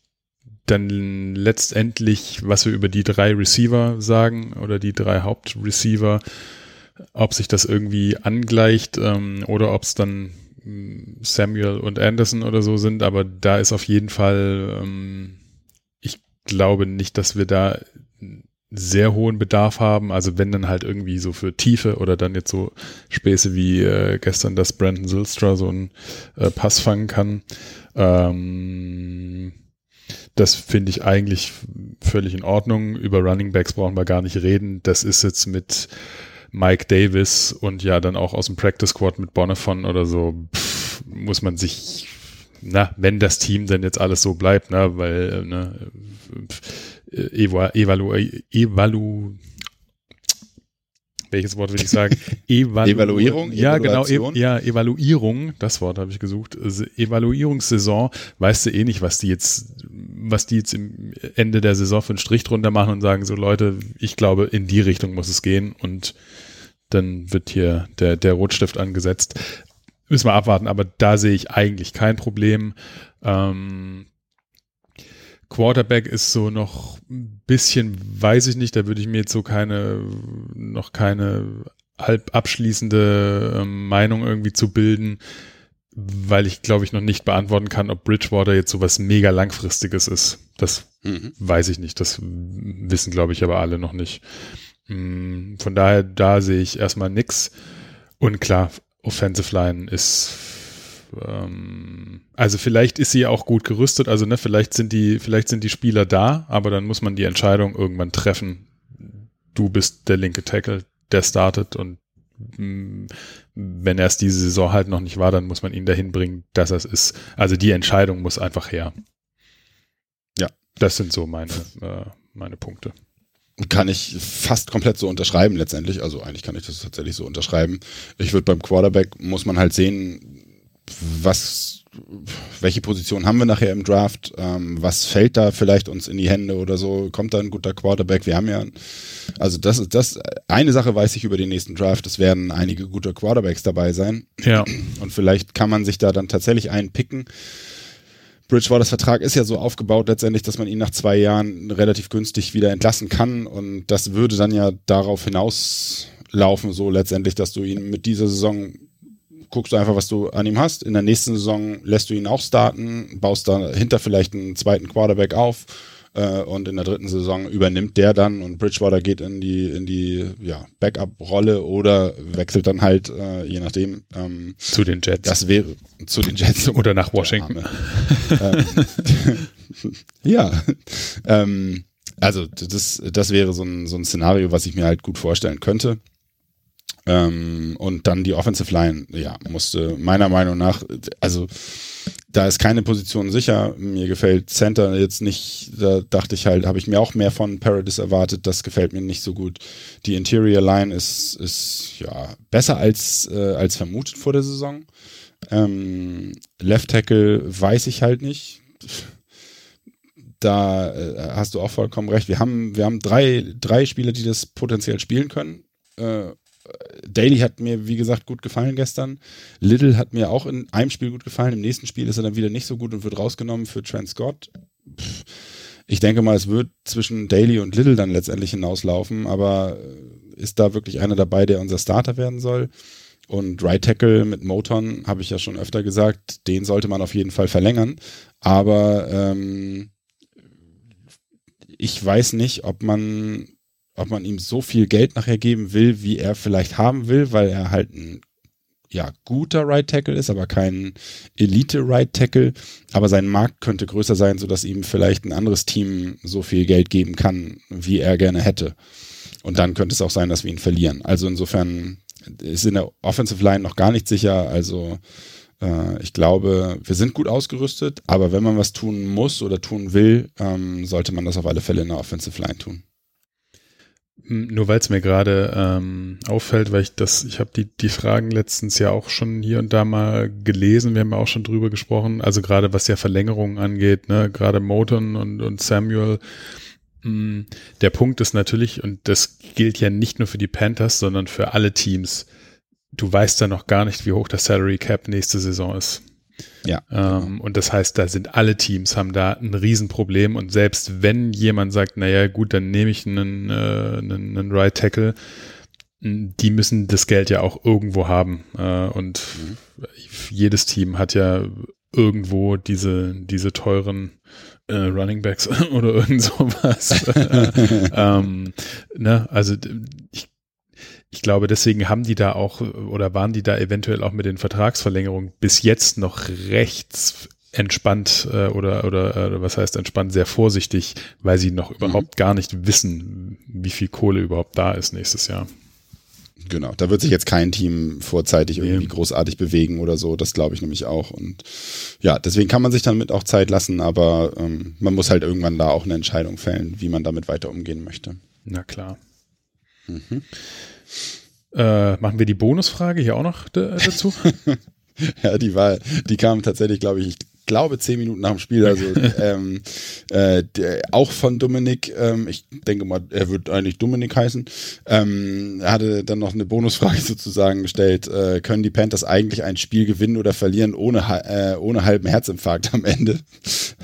dann letztendlich, was wir über die drei Receiver sagen oder die drei Hauptreceiver, ob sich das irgendwie angleicht ähm, oder ob es dann Samuel und Anderson oder so sind, aber da ist auf jeden Fall, ähm, ich glaube nicht, dass wir da sehr hohen Bedarf haben. Also wenn dann halt irgendwie so für Tiefe oder dann jetzt so Späße wie äh, gestern, dass Brandon Silstra so einen äh, Pass fangen kann. Ähm, das finde ich eigentlich völlig in Ordnung. Über Running Backs brauchen wir gar nicht reden. Das ist jetzt mit Mike Davis und ja dann auch aus dem Practice Squad mit Bonifon oder so, pff, muss man sich, na, wenn das Team denn jetzt alles so bleibt, ne, weil, äh, ne, pff, Eva, Evalu, Evalu, welches Wort will ich sagen? [LAUGHS] Evalu Evaluierung, Ja, genau. E ja, Evaluierung, das Wort habe ich gesucht. Also Evaluierungssaison, weißt du eh nicht, was die jetzt, was die jetzt im Ende der Saison für einen Strich drunter machen und sagen, so Leute, ich glaube, in die Richtung muss es gehen und dann wird hier der, der Rotstift angesetzt. Müssen wir abwarten, aber da sehe ich eigentlich kein Problem. Ähm, Quarterback ist so noch ein bisschen, weiß ich nicht, da würde ich mir jetzt so keine, noch keine halb abschließende ähm, Meinung irgendwie zu bilden, weil ich glaube ich noch nicht beantworten kann, ob Bridgewater jetzt so was mega langfristiges ist. Das Mhm. weiß ich nicht, das wissen glaube ich aber alle noch nicht. Mm, Von daher, da sehe ich erstmal nix. Und klar, Offensive Line ist ähm, also vielleicht ist sie auch gut gerüstet, also ne, vielleicht sind die, vielleicht sind die Spieler da, aber dann muss man die Entscheidung irgendwann treffen. Du bist der linke Tackle, der startet und mh, wenn er es diese Saison halt noch nicht war, dann muss man ihn dahin bringen, dass er es ist. Also die Entscheidung muss einfach her. Ja. Das sind so meine, äh, meine Punkte. Kann ich fast komplett so unterschreiben letztendlich. Also eigentlich kann ich das tatsächlich so unterschreiben. Ich würde beim Quarterback muss man halt sehen, was, welche Position haben wir nachher im Draft? Ähm, was fällt da vielleicht uns in die Hände oder so? Kommt da ein guter Quarterback? Wir haben ja, also das ist das, eine Sache weiß ich über den nächsten Draft, es werden einige gute Quarterbacks dabei sein. Ja. Und vielleicht kann man sich da dann tatsächlich einen picken. Bridgewaters Vertrag ist ja so aufgebaut letztendlich, dass man ihn nach zwei Jahren relativ günstig wieder entlassen kann und das würde dann ja darauf hinauslaufen, so letztendlich, dass du ihn mit dieser Saison guckst du einfach, was du an ihm hast. In der nächsten Saison lässt du ihn auch starten, baust dahinter vielleicht einen zweiten Quarterback auf äh, und in der dritten Saison übernimmt der dann und Bridgewater geht in die in die ja, Backup-Rolle oder wechselt dann halt, äh, je nachdem. Ähm, zu den Jets. Das wäre zu den Jets [LAUGHS] oder nach Washington. [LAUGHS] ähm, [LAUGHS] ja. Ähm, also das, das wäre so ein, so ein Szenario, was ich mir halt gut vorstellen könnte. Ähm, und dann die Offensive Line, ja, musste meiner Meinung nach, also da ist keine Position sicher. Mir gefällt Center jetzt nicht, da dachte ich halt, habe ich mir auch mehr von Paradis erwartet, das gefällt mir nicht so gut. Die Interior Line ist, ist ja besser als, äh, als vermutet vor der Saison. Ähm, Left Tackle weiß ich halt nicht. Da äh, hast du auch vollkommen recht. Wir haben, wir haben drei, drei Spieler, die das potenziell spielen können. Äh, Daly hat mir, wie gesagt, gut gefallen gestern. Little hat mir auch in einem Spiel gut gefallen. Im nächsten Spiel ist er dann wieder nicht so gut und wird rausgenommen für Trent Scott. Ich denke mal, es wird zwischen Daly und Little dann letztendlich hinauslaufen, aber äh, ist da wirklich einer dabei, der unser Starter werden soll? Und Right Tackle mit Moton, habe ich ja schon öfter gesagt, den sollte man auf jeden Fall verlängern. Aber ähm, ich weiß nicht, ob man ob man ihm so viel Geld nachher geben will, wie er vielleicht haben will, weil er halt ein ja, guter Right Tackle ist, aber kein Elite Right Tackle. Aber sein Markt könnte größer sein, sodass ihm vielleicht ein anderes Team so viel Geld geben kann, wie er gerne hätte. Und dann könnte es auch sein, dass wir ihn verlieren. Also insofern ist in der Offensive Line noch gar nicht sicher. Also äh, ich glaube, wir sind gut ausgerüstet, aber wenn man was tun muss oder tun will, ähm, sollte man das auf alle Fälle in der Offensive Line tun. Nur weil es mir gerade ähm, auffällt, weil ich das, ich habe die, die Fragen letztens ja auch schon hier und da mal gelesen, wir haben ja auch schon drüber gesprochen, also gerade was ja Verlängerungen angeht, ne, gerade Moton und, und Samuel, mh, mm, der Punkt ist natürlich, und das gilt ja nicht nur für die Panthers, sondern für alle Teams, du weißt ja noch gar nicht, wie hoch das Salary Cap nächste Saison ist. Ja. Ähm. Und das heißt, da sind alle Teams haben da ein Riesenproblem und selbst wenn jemand sagt, naja, gut, dann nehme ich einen, äh, einen, einen Right Tackle, die müssen das Geld ja auch irgendwo haben. Äh, und mhm. jedes Team hat ja irgendwo diese, diese teuren äh, Running Backs [LAUGHS] oder irgend sowas. [LAUGHS] [LAUGHS] ähm, ne? Also ich ich glaube, deswegen haben die da auch oder waren die da eventuell auch mit den Vertragsverlängerungen bis jetzt noch rechts entspannt äh, oder, oder äh, was heißt entspannt, sehr vorsichtig, weil sie noch mhm. überhaupt gar nicht wissen, wie viel Kohle überhaupt da ist nächstes Jahr. Genau, da wird sich jetzt kein Team vorzeitig irgendwie großartig bewegen oder so, das glaube ich nämlich auch. Und ja, deswegen kann man sich damit auch Zeit lassen, aber ähm, man muss halt irgendwann da auch eine Entscheidung fällen, wie man damit weiter umgehen möchte. Na klar. Mhm. Äh, machen wir die Bonusfrage hier auch noch dazu? [LAUGHS] ja, die war, die kam tatsächlich, glaube ich, glaube, zehn Minuten nach dem Spiel. Also [LAUGHS] ähm, äh, der, auch von Dominik, ähm, ich denke mal, er wird eigentlich Dominik heißen, ähm, er hatte dann noch eine Bonusfrage [LAUGHS] sozusagen gestellt, äh, können die Panthers eigentlich ein Spiel gewinnen oder verlieren ohne, äh, ohne halben Herzinfarkt am Ende?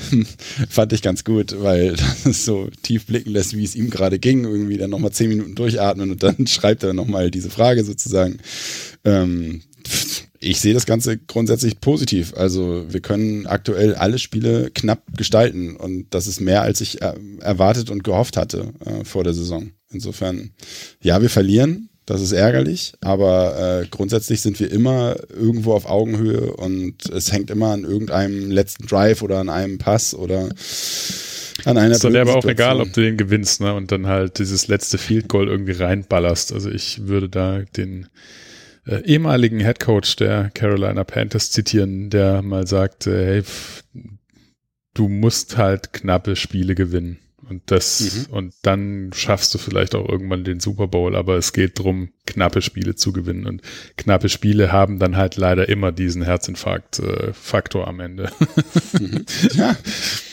[LAUGHS] Fand ich ganz gut, weil das so tief blicken lässt, wie es ihm gerade ging, irgendwie dann nochmal zehn Minuten durchatmen und dann schreibt er nochmal diese Frage sozusagen. Ähm, ich sehe das Ganze grundsätzlich positiv. Also wir können aktuell alle Spiele knapp gestalten und das ist mehr, als ich erwartet und gehofft hatte äh, vor der Saison. Insofern, ja, wir verlieren, das ist ärgerlich, aber äh, grundsätzlich sind wir immer irgendwo auf Augenhöhe und es hängt immer an irgendeinem letzten Drive oder an einem Pass oder an einer Ist dann aber auch egal, ob du den gewinnst, ne? Und dann halt dieses letzte Field Goal irgendwie reinballerst. Also ich würde da den äh, ehemaligen Head Coach der Carolina Panthers zitieren, der mal sagte, hey, du musst halt knappe Spiele gewinnen. Und das, mhm. und dann schaffst du vielleicht auch irgendwann den Super Bowl, aber es geht drum, knappe Spiele zu gewinnen. Und knappe Spiele haben dann halt leider immer diesen Herzinfarkt-Faktor äh, am Ende. [LAUGHS] Mhm. Ja.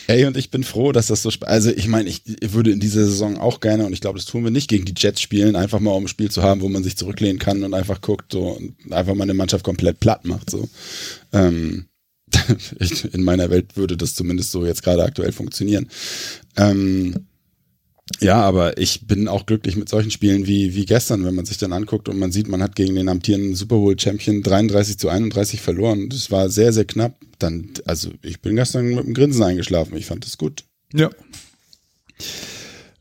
Ey, und ich bin froh, dass das so, also ich meine, ich würde in dieser Saison auch gerne, und ich glaube, das tun wir nicht, gegen die Jets spielen, einfach mal um ein Spiel zu haben, wo man sich zurücklehnen kann und einfach guckt so und einfach mal eine Mannschaft komplett platt macht. So. Ähm, [LAUGHS] in meiner Welt würde das zumindest so jetzt gerade aktuell funktionieren. Ähm, ja, aber ich bin auch glücklich mit solchen Spielen wie, wie gestern, wenn man sich dann anguckt und man sieht, man hat gegen den amtierenden Super Bowl Champion 33 zu 31 verloren. Das war sehr, sehr knapp. Dann, also ich bin gestern mit dem Grinsen eingeschlafen. Ich fand das gut. Ja.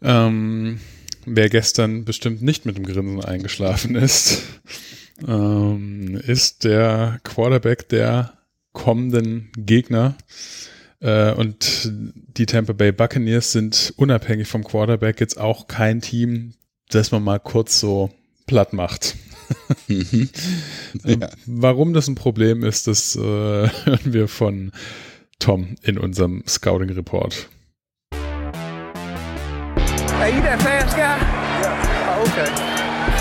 Ähm, wer gestern bestimmt nicht mit dem Grinsen eingeschlafen ist, [LAUGHS] ähm, ist der Quarterback der kommenden Gegner. Äh, und die Tampa Bay Buccaneers sind unabhängig vom Quarterback jetzt auch kein Team, das man mal kurz so platt macht. Mhm. [LAUGHS] ja. Warum das ein Problem ist, das äh, [LAUGHS] hören wir von Tom in unserem Scouting Report. Hey, you that fast guy? Yeah. Oh, okay.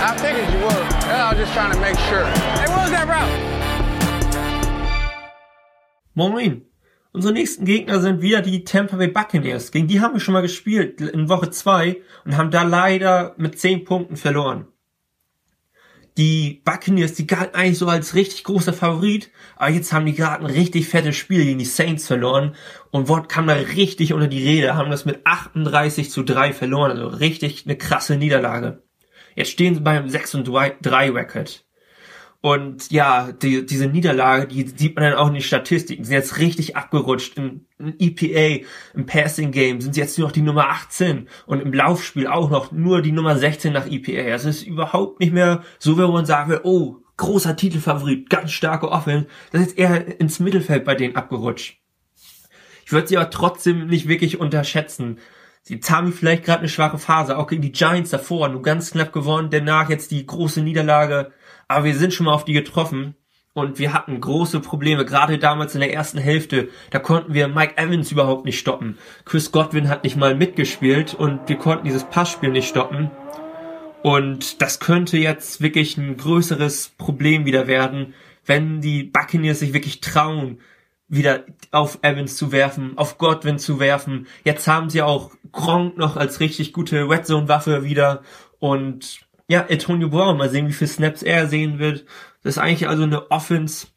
I figured you were. I was just trying to make sure. Hey, what was that route? Moin. Unsere nächsten Gegner sind wieder die Tampa Bay Buccaneers. Gegen die haben wir schon mal gespielt in Woche 2 und haben da leider mit 10 Punkten verloren. Die Buccaneers, die galten eigentlich so als richtig großer Favorit, aber jetzt haben die gerade ein richtig fettes Spiel gegen die Saints verloren und Wort kam da richtig unter die Rede, haben das mit 38 zu 3 verloren, also richtig eine krasse Niederlage. Jetzt stehen sie beim 6 und 3 Record. Und ja, die, diese Niederlage, die sieht man dann auch in den Statistiken, sind jetzt richtig abgerutscht. Im, im EPA, im Passing Game sind sie jetzt nur noch die Nummer 18 und im Laufspiel auch noch nur die Nummer 16 nach EPA. Es ist überhaupt nicht mehr so, wenn man sagen will, oh, großer Titelfavorit, ganz starke Offense. Das ist eher ins Mittelfeld bei denen abgerutscht. Ich würde sie aber trotzdem nicht wirklich unterschätzen. Sie haben vielleicht gerade eine schwache Phase, auch gegen die Giants davor, nur ganz knapp gewonnen, danach jetzt die große Niederlage aber wir sind schon mal auf die getroffen und wir hatten große Probleme, gerade damals in der ersten Hälfte. Da konnten wir Mike Evans überhaupt nicht stoppen. Chris Godwin hat nicht mal mitgespielt und wir konnten dieses Passspiel nicht stoppen. Und das könnte jetzt wirklich ein größeres Problem wieder werden, wenn die Buccaneers sich wirklich trauen, wieder auf Evans zu werfen, auf Godwin zu werfen. Jetzt haben sie auch Gronk noch als richtig gute Red Zone Waffe wieder und ja, Antonio Brown, mal sehen, wie viele Snaps er sehen wird. Das ist eigentlich also eine Offense,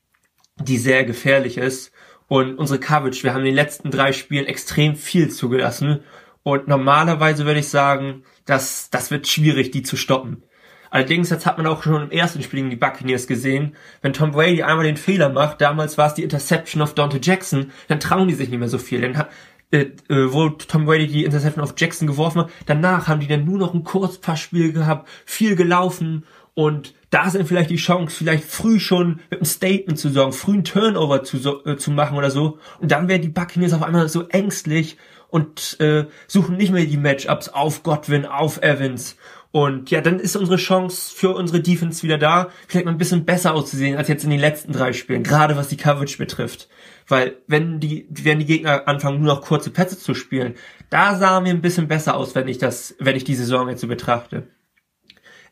die sehr gefährlich ist. Und unsere Coverage, wir haben in den letzten drei Spielen extrem viel zugelassen. Und normalerweise würde ich sagen, dass das wird schwierig, die zu stoppen. Allerdings, jetzt hat man auch schon im ersten Spiel gegen die Buccaneers gesehen, wenn Tom Brady einmal den Fehler macht, damals war es die Interception of Dante Jackson, dann trauen die sich nicht mehr so viel. Dann äh, äh, wo Tom Brady die Interception auf Jackson geworfen hat. Danach haben die dann nur noch ein Kurzpassspiel gehabt, viel gelaufen und da sind vielleicht die Chance, vielleicht früh schon mit einem Statement zu sorgen, früh einen Turnover zu, äh, zu machen oder so. Und dann werden die Buccaneers auf einmal so ängstlich und äh, suchen nicht mehr die Matchups auf Godwin, auf Evans. Und ja, dann ist unsere Chance für unsere Defense wieder da, vielleicht mal ein bisschen besser auszusehen als jetzt in den letzten drei Spielen, gerade was die Coverage betrifft. Weil wenn die, wenn die Gegner anfangen, nur noch kurze Pässe zu spielen, da sahen wir ein bisschen besser aus, wenn ich das, wenn ich die Saison jetzt so betrachte.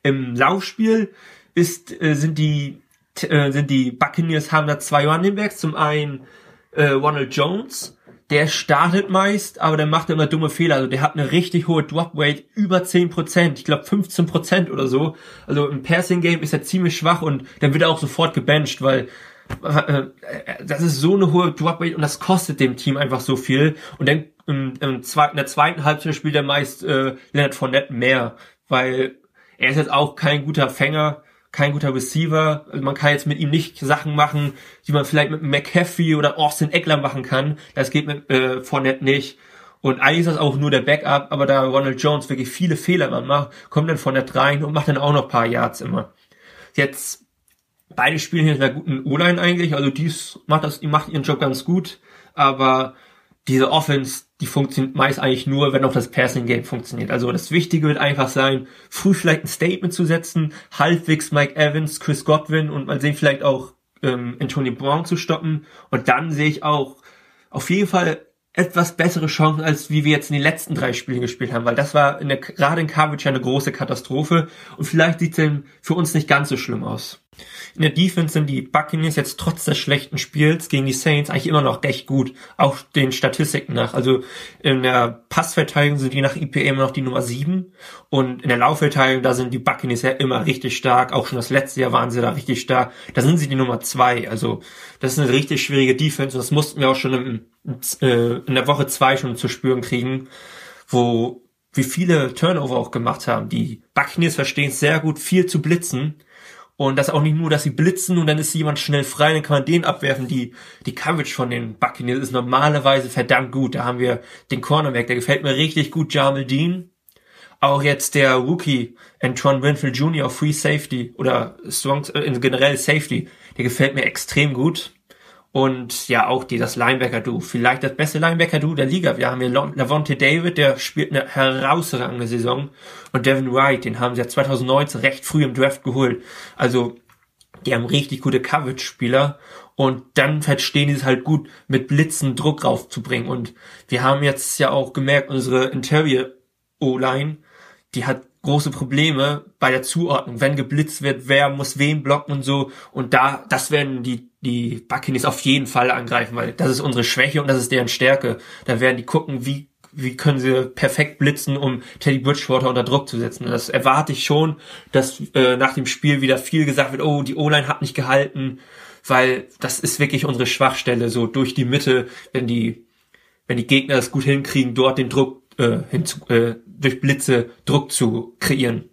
Im Laufspiel ist, äh, sind die, äh, sind die Buccaneers haben da zwei Running Backs. Zum einen äh, Ronald Jones, der startet meist, aber der macht immer dumme Fehler. Also der hat eine richtig hohe Drop Rate, über 10%, ich glaube 15% oder so. Also im Passing Game ist er ziemlich schwach und dann wird er auch sofort gebencht, weil äh, das ist so eine hohe Drop Rate und das kostet dem Team einfach so viel. Und dann im, im in der zweiten Halbzeit spielt er meist äh, Leonard Fournette mehr, weil er ist jetzt auch kein guter Fänger, kein guter Receiver. Also man kann jetzt mit ihm nicht Sachen machen, die man vielleicht mit McAfee oder Austin Eckler machen kann. Das geht mit äh, Fournette nicht. Und eigentlich ist das auch nur der Backup, aber da Ronald Jones wirklich viele Fehler macht, kommt dann Fournette rein und macht dann auch noch paar Yards immer. Jetzt Beide spielen hier in einer guten O-Line eigentlich, also dies macht das, die macht ihren Job ganz gut, aber diese Offense, die funktioniert meist eigentlich nur, wenn auch das Passing Game funktioniert. Also das Wichtige wird einfach sein, früh vielleicht ein Statement zu setzen, halbwegs Mike Evans, Chris Godwin und man sehen vielleicht auch ähm, Antonio Brown zu stoppen. Und dann sehe ich auch auf jeden Fall etwas bessere Chancen, als wie wir jetzt in den letzten drei Spielen gespielt haben, weil das war in der, gerade in Coverage eine große Katastrophe und vielleicht sieht es für uns nicht ganz so schlimm aus. In der Defense sind die Buccaneers jetzt trotz des schlechten Spiels gegen die Saints eigentlich immer noch recht gut, auch den Statistiken nach. Also in der Passverteidigung sind die nach IPA immer noch die Nummer 7 und in der Laufverteidigung, da sind die Buccaneers ja immer richtig stark. Auch schon das letzte Jahr waren sie da richtig stark. Da sind sie die Nummer 2. Also das ist eine richtig schwierige Defense und das mussten wir auch schon im, äh, in der Woche 2 schon zu spüren kriegen, wo wie viele Turnover auch gemacht haben. Die Buccaneers verstehen es sehr gut, viel zu blitzen und das auch nicht nur, dass sie blitzen und dann ist jemand schnell frei, dann kann man den abwerfen. Die, die Coverage von den Buccaneers ist normalerweise verdammt gut. Da haben wir den Cornerback, der gefällt mir richtig gut, Jamel Dean. Auch jetzt der Rookie, Antoine Winfield Jr. Free Safety oder Strong, äh, generell Safety, der gefällt mir extrem gut. Und ja, auch die, das Linebacker-Du. Vielleicht das beste Linebacker-Du der Liga. Wir haben hier Lavonte David, der spielt eine herausragende Saison. Und Devin Wright, den haben sie ja 2019 recht früh im Draft geholt. Also, die haben richtig gute Coverage-Spieler. Und dann verstehen die es halt gut, mit Blitzen Druck raufzubringen. Und wir haben jetzt ja auch gemerkt, unsere Interior O-Line, die hat große Probleme bei der Zuordnung, wenn geblitzt wird, wer muss wen blocken und so. Und da, das werden die, die Buccaneers auf jeden Fall angreifen, weil das ist unsere Schwäche und das ist deren Stärke. Da werden die gucken, wie, wie können sie perfekt blitzen, um Teddy Bridgewater unter Druck zu setzen. Und das erwarte ich schon, dass äh, nach dem Spiel wieder viel gesagt wird, oh, die O-Line hat nicht gehalten, weil das ist wirklich unsere Schwachstelle, so durch die Mitte, wenn die, wenn die Gegner das gut hinkriegen, dort den Druck äh, hinzu, äh, durch Blitze Druck zu kreieren.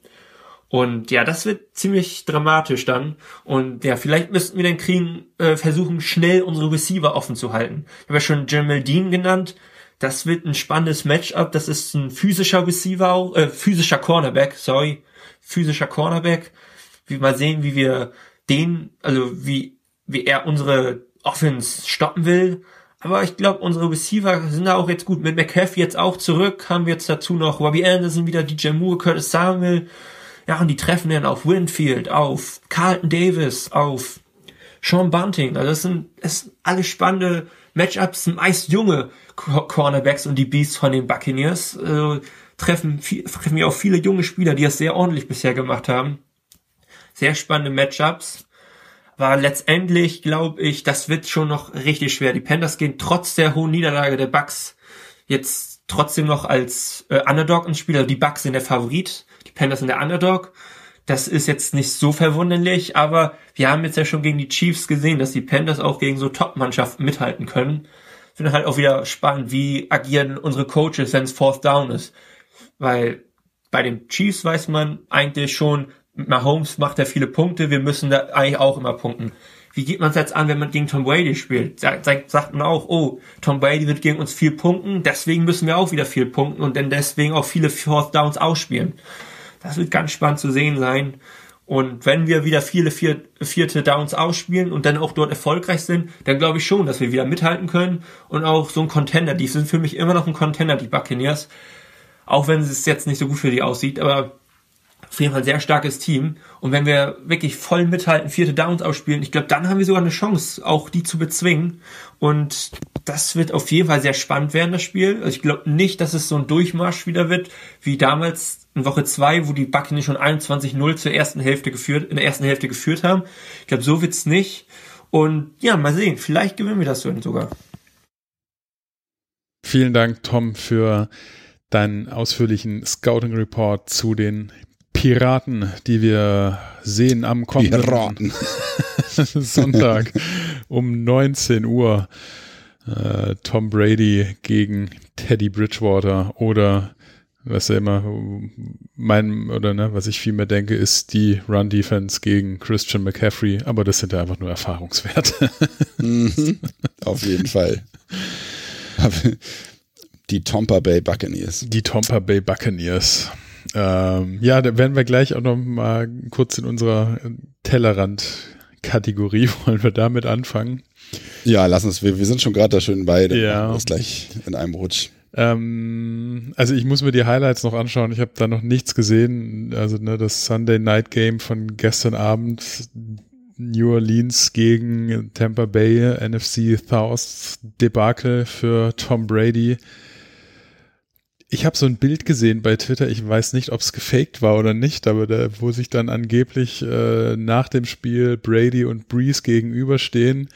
Und ja, das wird ziemlich dramatisch dann. Und ja, vielleicht müssten wir dann kriegen, äh, versuchen, schnell unsere Receiver offen zu halten. Ich habe ja schon Jamal Dean genannt. Das wird ein spannendes Matchup. Das ist ein physischer Receiver, äh, physischer Cornerback, sorry. Physischer Cornerback. Wie mal sehen, wie wir den, also wie, wie er unsere Offense stoppen will. Aber ich glaube, unsere Receiver sind da auch jetzt gut. Mit McCaffrey jetzt auch zurück. Haben wir jetzt dazu noch Robbie Anderson wieder, DJ Moore, Curtis Samuel. Ja, und die treffen dann auf Winfield, auf Carlton Davis, auf Sean Bunting. Also das sind, das sind alle spannende Matchups, meist junge Cornerbacks und die Beasts von den Buccaneers. Äh, treffen, viel, treffen wir auch viele junge Spieler, die das sehr ordentlich bisher gemacht haben. Sehr spannende Matchups war letztendlich, glaube ich, das wird schon noch richtig schwer. Die Panthers gehen trotz der hohen Niederlage der Bucks jetzt trotzdem noch als äh, Underdog ins Spiel. Also die Bucks sind der Favorit, die Panthers sind der Underdog. Das ist jetzt nicht so verwunderlich, aber wir haben jetzt ja schon gegen die Chiefs gesehen, dass die Panthers auch gegen so Top-Mannschaften mithalten können. Finde halt auch wieder spannend, wie agieren unsere Coaches, wenn es Fourth Down ist. Weil bei den Chiefs weiß man eigentlich schon, Mahomes macht ja viele Punkte, wir müssen da eigentlich auch immer punkten. Wie geht man es jetzt an, wenn man gegen Tom Brady spielt? Sagt, sagt man auch, oh, Tom Brady wird gegen uns viel punkten, deswegen müssen wir auch wieder viel punkten und dann deswegen auch viele Fourth Downs ausspielen. Das wird ganz spannend zu sehen sein. Und wenn wir wieder viele vier, vierte Downs ausspielen und dann auch dort erfolgreich sind, dann glaube ich schon, dass wir wieder mithalten können und auch so ein Contender, die sind für mich immer noch ein Contender, die Buccaneers. Auch wenn es jetzt nicht so gut für die aussieht, aber auf jeden Fall ein sehr starkes Team. Und wenn wir wirklich voll mithalten, vierte Downs ausspielen, ich glaube, dann haben wir sogar eine Chance, auch die zu bezwingen. Und das wird auf jeden Fall sehr spannend werden, das Spiel. Also ich glaube nicht, dass es so ein Durchmarsch wieder wird, wie damals in Woche zwei, wo die Buccaneers schon 21-0 zur ersten Hälfte geführt, in der ersten Hälfte geführt haben. Ich glaube, so wird's nicht. Und ja, mal sehen, vielleicht gewinnen wir das sogar. Vielen Dank, Tom, für deinen ausführlichen Scouting Report zu den Piraten, die wir sehen am kommenden [LAUGHS] Sonntag um 19 Uhr. Äh, Tom Brady gegen Teddy Bridgewater oder was ja immer mein oder ne, was ich viel mehr denke, ist die Run Defense gegen Christian McCaffrey, aber das sind ja einfach nur Erfahrungswerte. [LAUGHS] mhm, auf jeden Fall. [LAUGHS] Die Tampa Bay Buccaneers. Die Tampa Bay Buccaneers. Ähm, ja, da werden wir gleich auch noch mal kurz in unserer Tellerrand-Kategorie, [LAUGHS] wollen wir damit anfangen? Ja, lass uns, wir, wir sind schon gerade da schön bei, dann ja. das gleich in einem Rutsch. Ähm, also ich muss mir die Highlights noch anschauen, ich habe da noch nichts gesehen, also ne, das Sunday Night Game von gestern Abend, New Orleans gegen Tampa Bay, NFC South Debakel für Tom Brady ich habe so ein Bild gesehen bei Twitter, ich weiß nicht, ob es gefaked war oder nicht, aber da, wo sich dann angeblich äh, nach dem Spiel Brady und Breeze gegenüberstehen.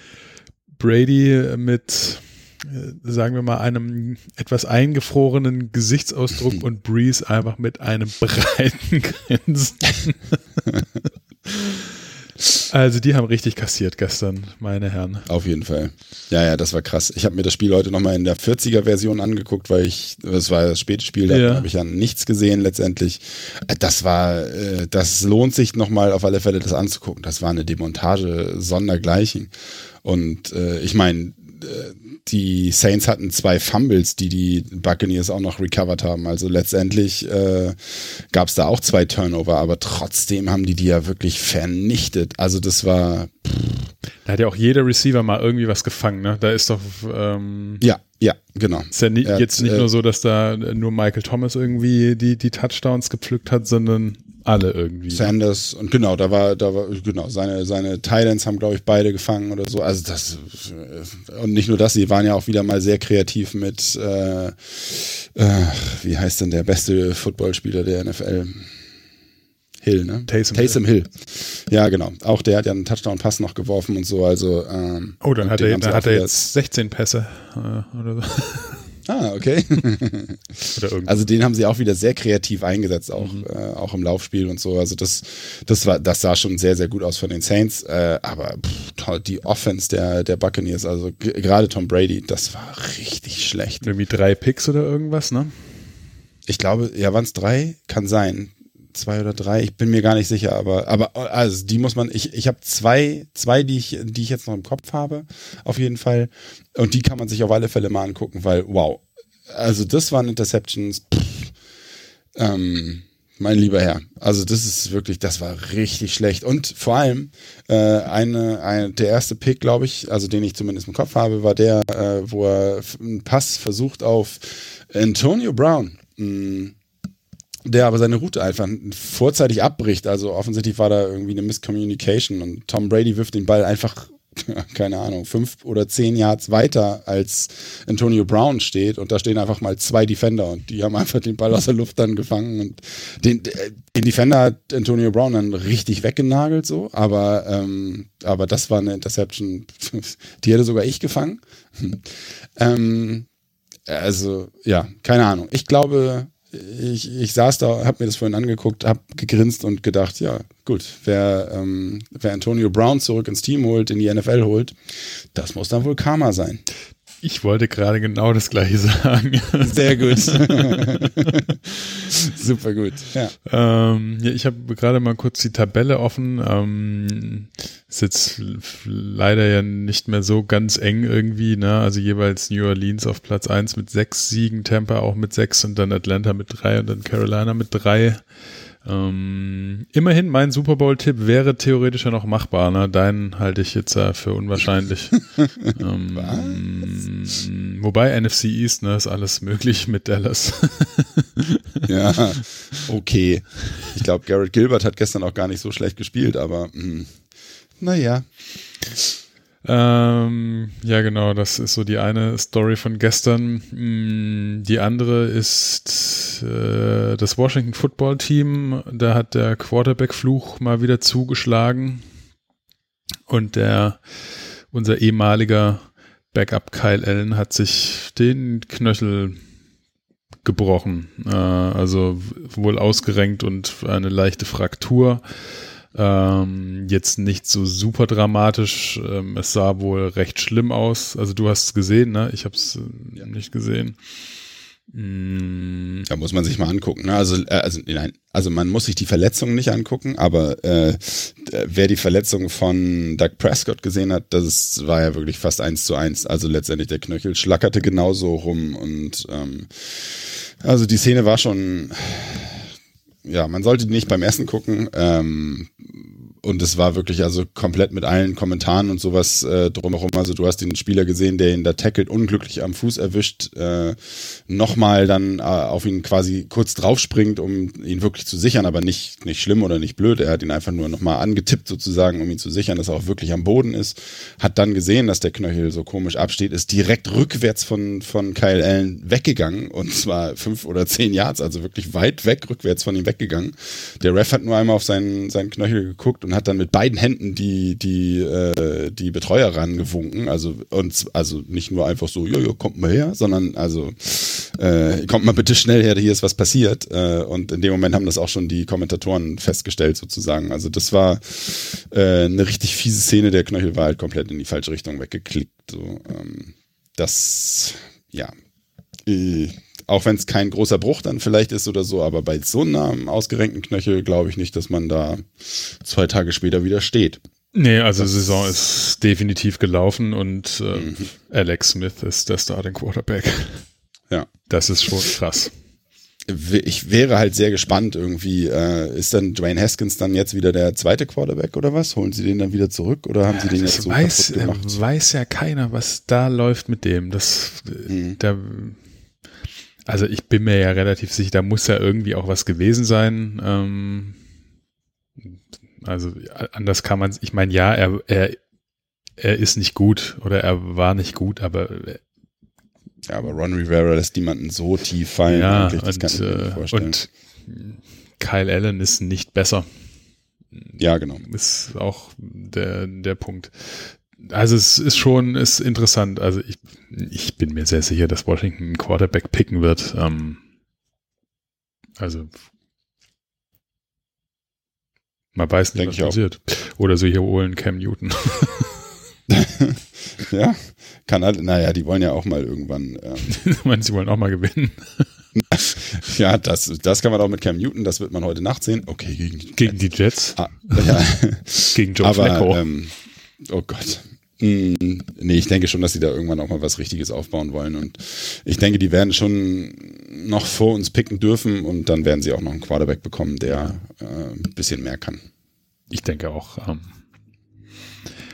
Brady mit, äh, sagen wir mal, einem etwas eingefrorenen Gesichtsausdruck und Breeze einfach mit einem breiten [LAUGHS] Grinsen. [LAUGHS] Also die haben richtig kassiert gestern, meine Herren. Auf jeden Fall. Ja, ja, das war krass. Ich habe mir das Spiel heute nochmal in der 40er-Version angeguckt, weil ich, das war das späte Spiel, da Ja. habe ich ja nichts gesehen letztendlich. Äh, Das war, äh, das lohnt sich nochmal auf alle Fälle, das anzugucken. Das war eine Demontage sondergleichen. Und äh, ich meine, die Saints hatten zwei Fumbles, die die Buccaneers auch noch recovered haben. Also letztendlich äh, gab es da auch zwei Turnover, aber trotzdem haben die die ja wirklich vernichtet. Also das war, Da hat ja auch jeder Receiver mal irgendwie was gefangen, ne? Da ist doch, ähm, ja, ja, genau. ist ja ni hat, jetzt nicht äh, nur so, dass da nur Michael Thomas irgendwie die, die Touchdowns gepflückt hat, sondern alle irgendwie. Sanders und genau, da war, da war, genau, seine, seine Titans haben, glaube ich, beide gefangen oder so. Also das, und nicht nur das, sie waren ja auch wieder mal sehr kreativ mit, äh, äh, wie heißt denn der beste Footballspieler der NFL? Hill, ne? Taysom Taysom Hill. Ja, genau. Auch der hat ja einen Touchdown-Pass noch geworfen und so, also, ähm, Oh, dann hat er, dann hat er jetzt 16 Pässe äh, oder so. [LAUGHS] Ah, okay. [LAUGHS] Also den haben sie auch wieder sehr kreativ eingesetzt, auch, Mhm. äh, auch im Laufspiel und so. Also das, das war, das sah schon sehr, sehr gut aus von den Saints. Äh, aber pff, die Offense der, der Buccaneers, also gerade Tom Brady, das war richtig schlecht. irgendwie drei Picks oder irgendwas, ne? Ich glaube, ja, waren es drei? Kann sein. Zwei oder drei, ich bin mir gar nicht sicher, aber, aber also die muss man, ich, ich habe zwei, zwei, die ich, die ich jetzt noch im Kopf habe, auf jeden Fall. Und die kann man sich auf alle Fälle mal angucken, weil, wow, also das waren Interceptions, pff, ähm, mein lieber Herr. Also das ist wirklich, das war richtig schlecht. Und vor allem, äh, eine, eine, der erste Pick, glaube ich, also den ich zumindest im Kopf habe, war der, äh, wo er einen Pass versucht auf Antonio Brown. Mh, der aber seine Route einfach vorzeitig abbricht. Also offensichtlich war da irgendwie eine Miscommunication und Tom Brady wirft den Ball einfach, [LAUGHS] keine Ahnung, fünf oder zehn Yards weiter als Antonio Brown steht und da stehen einfach mal zwei Defender und die haben einfach den Ball aus der Luft dann gefangen und den, den Defender hat Antonio Brown dann richtig weggenagelt so, aber, ähm, aber das war eine Interception, [LAUGHS] die hätte sogar ich gefangen. [LAUGHS] ähm, also, ja, keine Ahnung. Ich glaube, ich, ich saß da, habe mir das vorhin angeguckt, habe gegrinst und gedacht, ja, gut, wer, ähm, wer Antonio Brown zurück ins Team holt, in die NFL holt, das muss dann wohl Karma sein. Ich wollte gerade genau das gleiche sagen. Sehr gut. [LAUGHS] Super gut. Ja. Ähm, ja, ich habe gerade mal kurz die Tabelle offen. Ähm, ist jetzt leider ja nicht mehr so ganz eng irgendwie, ne? Also jeweils New Orleans auf Platz eins mit sechs Siegen, Tampa auch mit sechs und dann Atlanta mit drei und dann Carolina mit drei. Ähm, immerhin, mein Super Bowl-Tipp wäre theoretisch ja noch machbar. Ne? Deinen halte ich jetzt äh, für unwahrscheinlich. [LAUGHS] ähm, wobei NFC East, ne, ist alles möglich mit Dallas. [LAUGHS] ja, okay. Ich glaube, Garrett Gilbert hat gestern auch gar nicht so schlecht gespielt, aber mh, naja. Ähm, ja, genau, das ist so die eine Story von gestern. Mm, Die andere ist äh, das Washington Football Team. Da hat der Quarterback-Fluch mal wieder zugeschlagen. Und der, unser ehemaliger Backup Kyle Allen hat sich den Knöchel gebrochen. Äh, also wohl ausgerenkt und eine leichte Fraktur. Ähm, jetzt nicht so super dramatisch. Ähm, es sah wohl recht schlimm aus. Also du hast es gesehen, ne? Ich habe es äh, nicht gesehen. Mm, Da muss man sich mal angucken. Ne? Also, äh, also, nein, also man muss sich die Verletzungen nicht angucken, aber äh, wer die Verletzung von Doug Prescott gesehen hat, das war ja wirklich fast eins zu eins. Also letztendlich der Knöchel schlackerte genauso rum und ähm, also die Szene war schon, ja, man sollte nicht beim Essen gucken. Ähm, und es war wirklich also komplett mit allen Kommentaren und sowas äh, drumherum. Also du hast den Spieler gesehen, der ihn da tackelt, unglücklich am Fuß erwischt, äh, nochmal dann äh, auf ihn quasi kurz draufspringt, um ihn wirklich zu sichern, aber nicht, nicht schlimm oder nicht blöd. Er hat ihn einfach nur nochmal angetippt sozusagen, um ihn zu sichern, dass er auch wirklich am Boden ist. Hat dann gesehen, dass der Knöchel so komisch absteht, ist direkt rückwärts von, von Kyle Allen weggegangen und zwar fünf oder zehn Yards, also wirklich weit weg, rückwärts von ihm weggegangen. Der Ref hat nur einmal auf seinen, seinen Knöchel geguckt und hat dann mit beiden Händen die, die, äh, die Betreuer rangewunken. Also, und, also nicht nur einfach so, ja, ja, kommt mal her, sondern also, äh, kommt mal bitte schnell her, hier ist was passiert. Äh, und in dem Moment haben das auch schon die Kommentatoren festgestellt, sozusagen. Also das war äh, eine richtig fiese Szene, der Knöchel war halt komplett in die falsche Richtung weggeklickt. So, ähm, das, ja. Äh, auch wenn es kein großer Bruch dann vielleicht ist oder so, aber bei so einem ausgerenkten Knöchel glaube ich nicht, dass man da zwei Tage später wieder steht. Nee, also das Saison ist definitiv gelaufen und äh, mhm. Alex Smith ist der Starting Quarterback. Ja. Das ist schon krass. Ich wäre halt sehr gespannt irgendwie. Äh, ist dann Dwayne Haskins dann jetzt wieder der zweite Quarterback oder was? Holen sie den dann wieder zurück oder haben sie den jetzt so weiß, kaputt gemacht? weiß ja keiner, was da läuft mit dem. Das, mhm. da, also ich bin mir ja relativ sicher, da muss ja irgendwie auch was gewesen sein. Ähm, also anders kann man, ich meine, ja, er, er, er ist nicht gut oder er war nicht gut, aber ja, aber Ron Rivera lässt niemanden so tief fallen. Ja, und, äh, und Kyle Allen ist nicht besser. Ja, genau. Ist auch der, der Punkt also es ist schon ist interessant. Also ich, ich bin mir sehr sicher, dass Washington einen Quarterback picken wird. Ähm, also man weiß nicht, Denk was passiert. Auch. Oder so hier holen Cam Newton. [LAUGHS] ja, kann halt, naja, die wollen ja auch mal irgendwann. Ähm, [LAUGHS] meine, sie wollen auch mal gewinnen. [LAUGHS] ja, das, das kann man auch mit Cam Newton, das wird man heute Nacht sehen. Okay, gegen die Jets. Gegen die Jets. Ah, ja. gegen Joe Aber, Flacco. Ähm, oh Gott. Mm, nee, ich denke schon, dass sie da irgendwann auch mal was Richtiges aufbauen wollen. Und ich denke, die werden schon noch vor uns picken dürfen und dann werden sie auch noch einen Quarterback bekommen, der äh, ein bisschen mehr kann. Ich denke auch. Ähm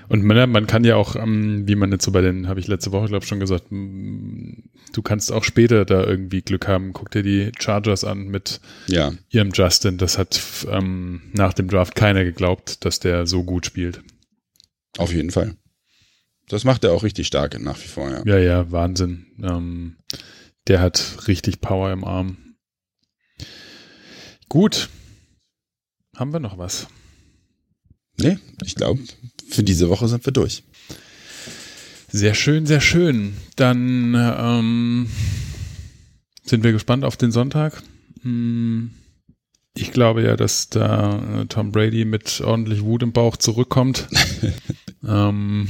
und man, man kann ja auch, ähm, wie man jetzt so bei den, habe ich letzte Woche, glaube ich, schon gesagt, du kannst auch später da irgendwie Glück haben. Guck dir die Chargers an mit ja. ihrem Justin. Das hat ähm, nach dem Draft keiner geglaubt, dass der so gut spielt. Auf jeden Fall. Das macht er auch richtig stark nach wie vor, ja. Ja, ja, Wahnsinn. Ähm, der hat richtig Power im Arm. Gut. Haben wir noch was? Nee, ich glaube, für diese Woche sind wir durch. Sehr schön, sehr schön. Dann ähm, sind wir gespannt auf den Sonntag. Hm, ich glaube ja, dass da äh, Tom Brady mit ordentlich Wut im Bauch zurückkommt. [LAUGHS] ähm,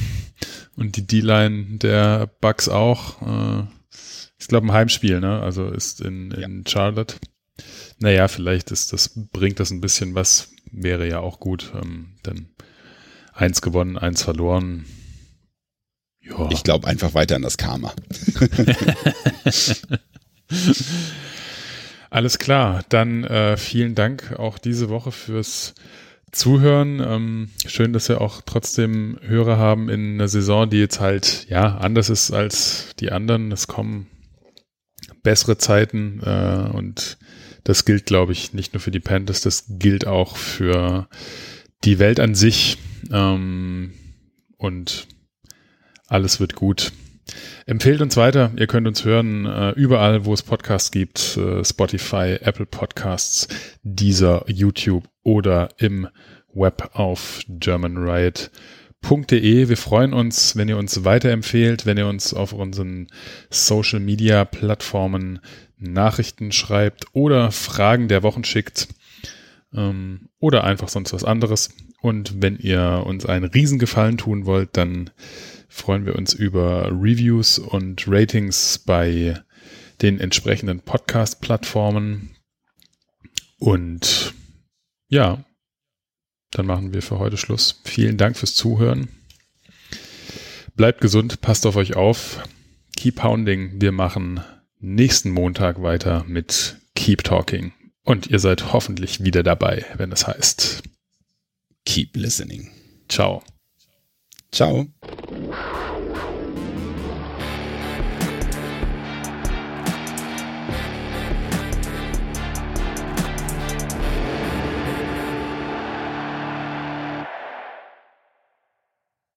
und die D-Line der Bucks auch. Äh, ich glaube ein Heimspiel, ne? Also ist in, in ja. Charlotte. Naja, vielleicht ist das, bringt das ein bisschen was, wäre ja auch gut. Ähm, dann eins gewonnen, eins verloren. Ja. Ich glaube einfach weiter an das Karma. [LAUGHS] [LAUGHS] Alles klar, dann äh, vielen Dank auch diese Woche fürs Zuhören. Ähm, schön, dass wir auch trotzdem Hörer haben in einer Saison, die jetzt halt ja anders ist als die anderen. Es kommen bessere Zeiten äh, und das gilt, glaube ich, nicht nur für die Panthers, das gilt auch für die Welt an sich. Ähm, und alles wird gut. Empfehlt uns weiter. Ihr könnt uns hören äh, überall, wo es Podcasts gibt. Äh, Spotify, Apple Podcasts, dieser YouTube oder im Web auf germanriot.de. Wir freuen uns, wenn ihr uns weiterempfehlt, wenn ihr uns auf unseren Social Media Plattformen Nachrichten schreibt oder Fragen der Wochen schickt ähm, oder einfach sonst was anderes. Und wenn ihr uns einen Riesengefallen tun wollt, dann freuen wir uns über Reviews und Ratings bei den entsprechenden Podcast-Plattformen. Und ja, dann machen wir für heute Schluss. Vielen Dank fürs Zuhören. Bleibt gesund, passt auf euch auf. Keep Pounding. Wir machen nächsten Montag weiter mit Keep Talking. Und ihr seid hoffentlich wieder dabei, wenn es heißt keep listening. Ciao. Ciao.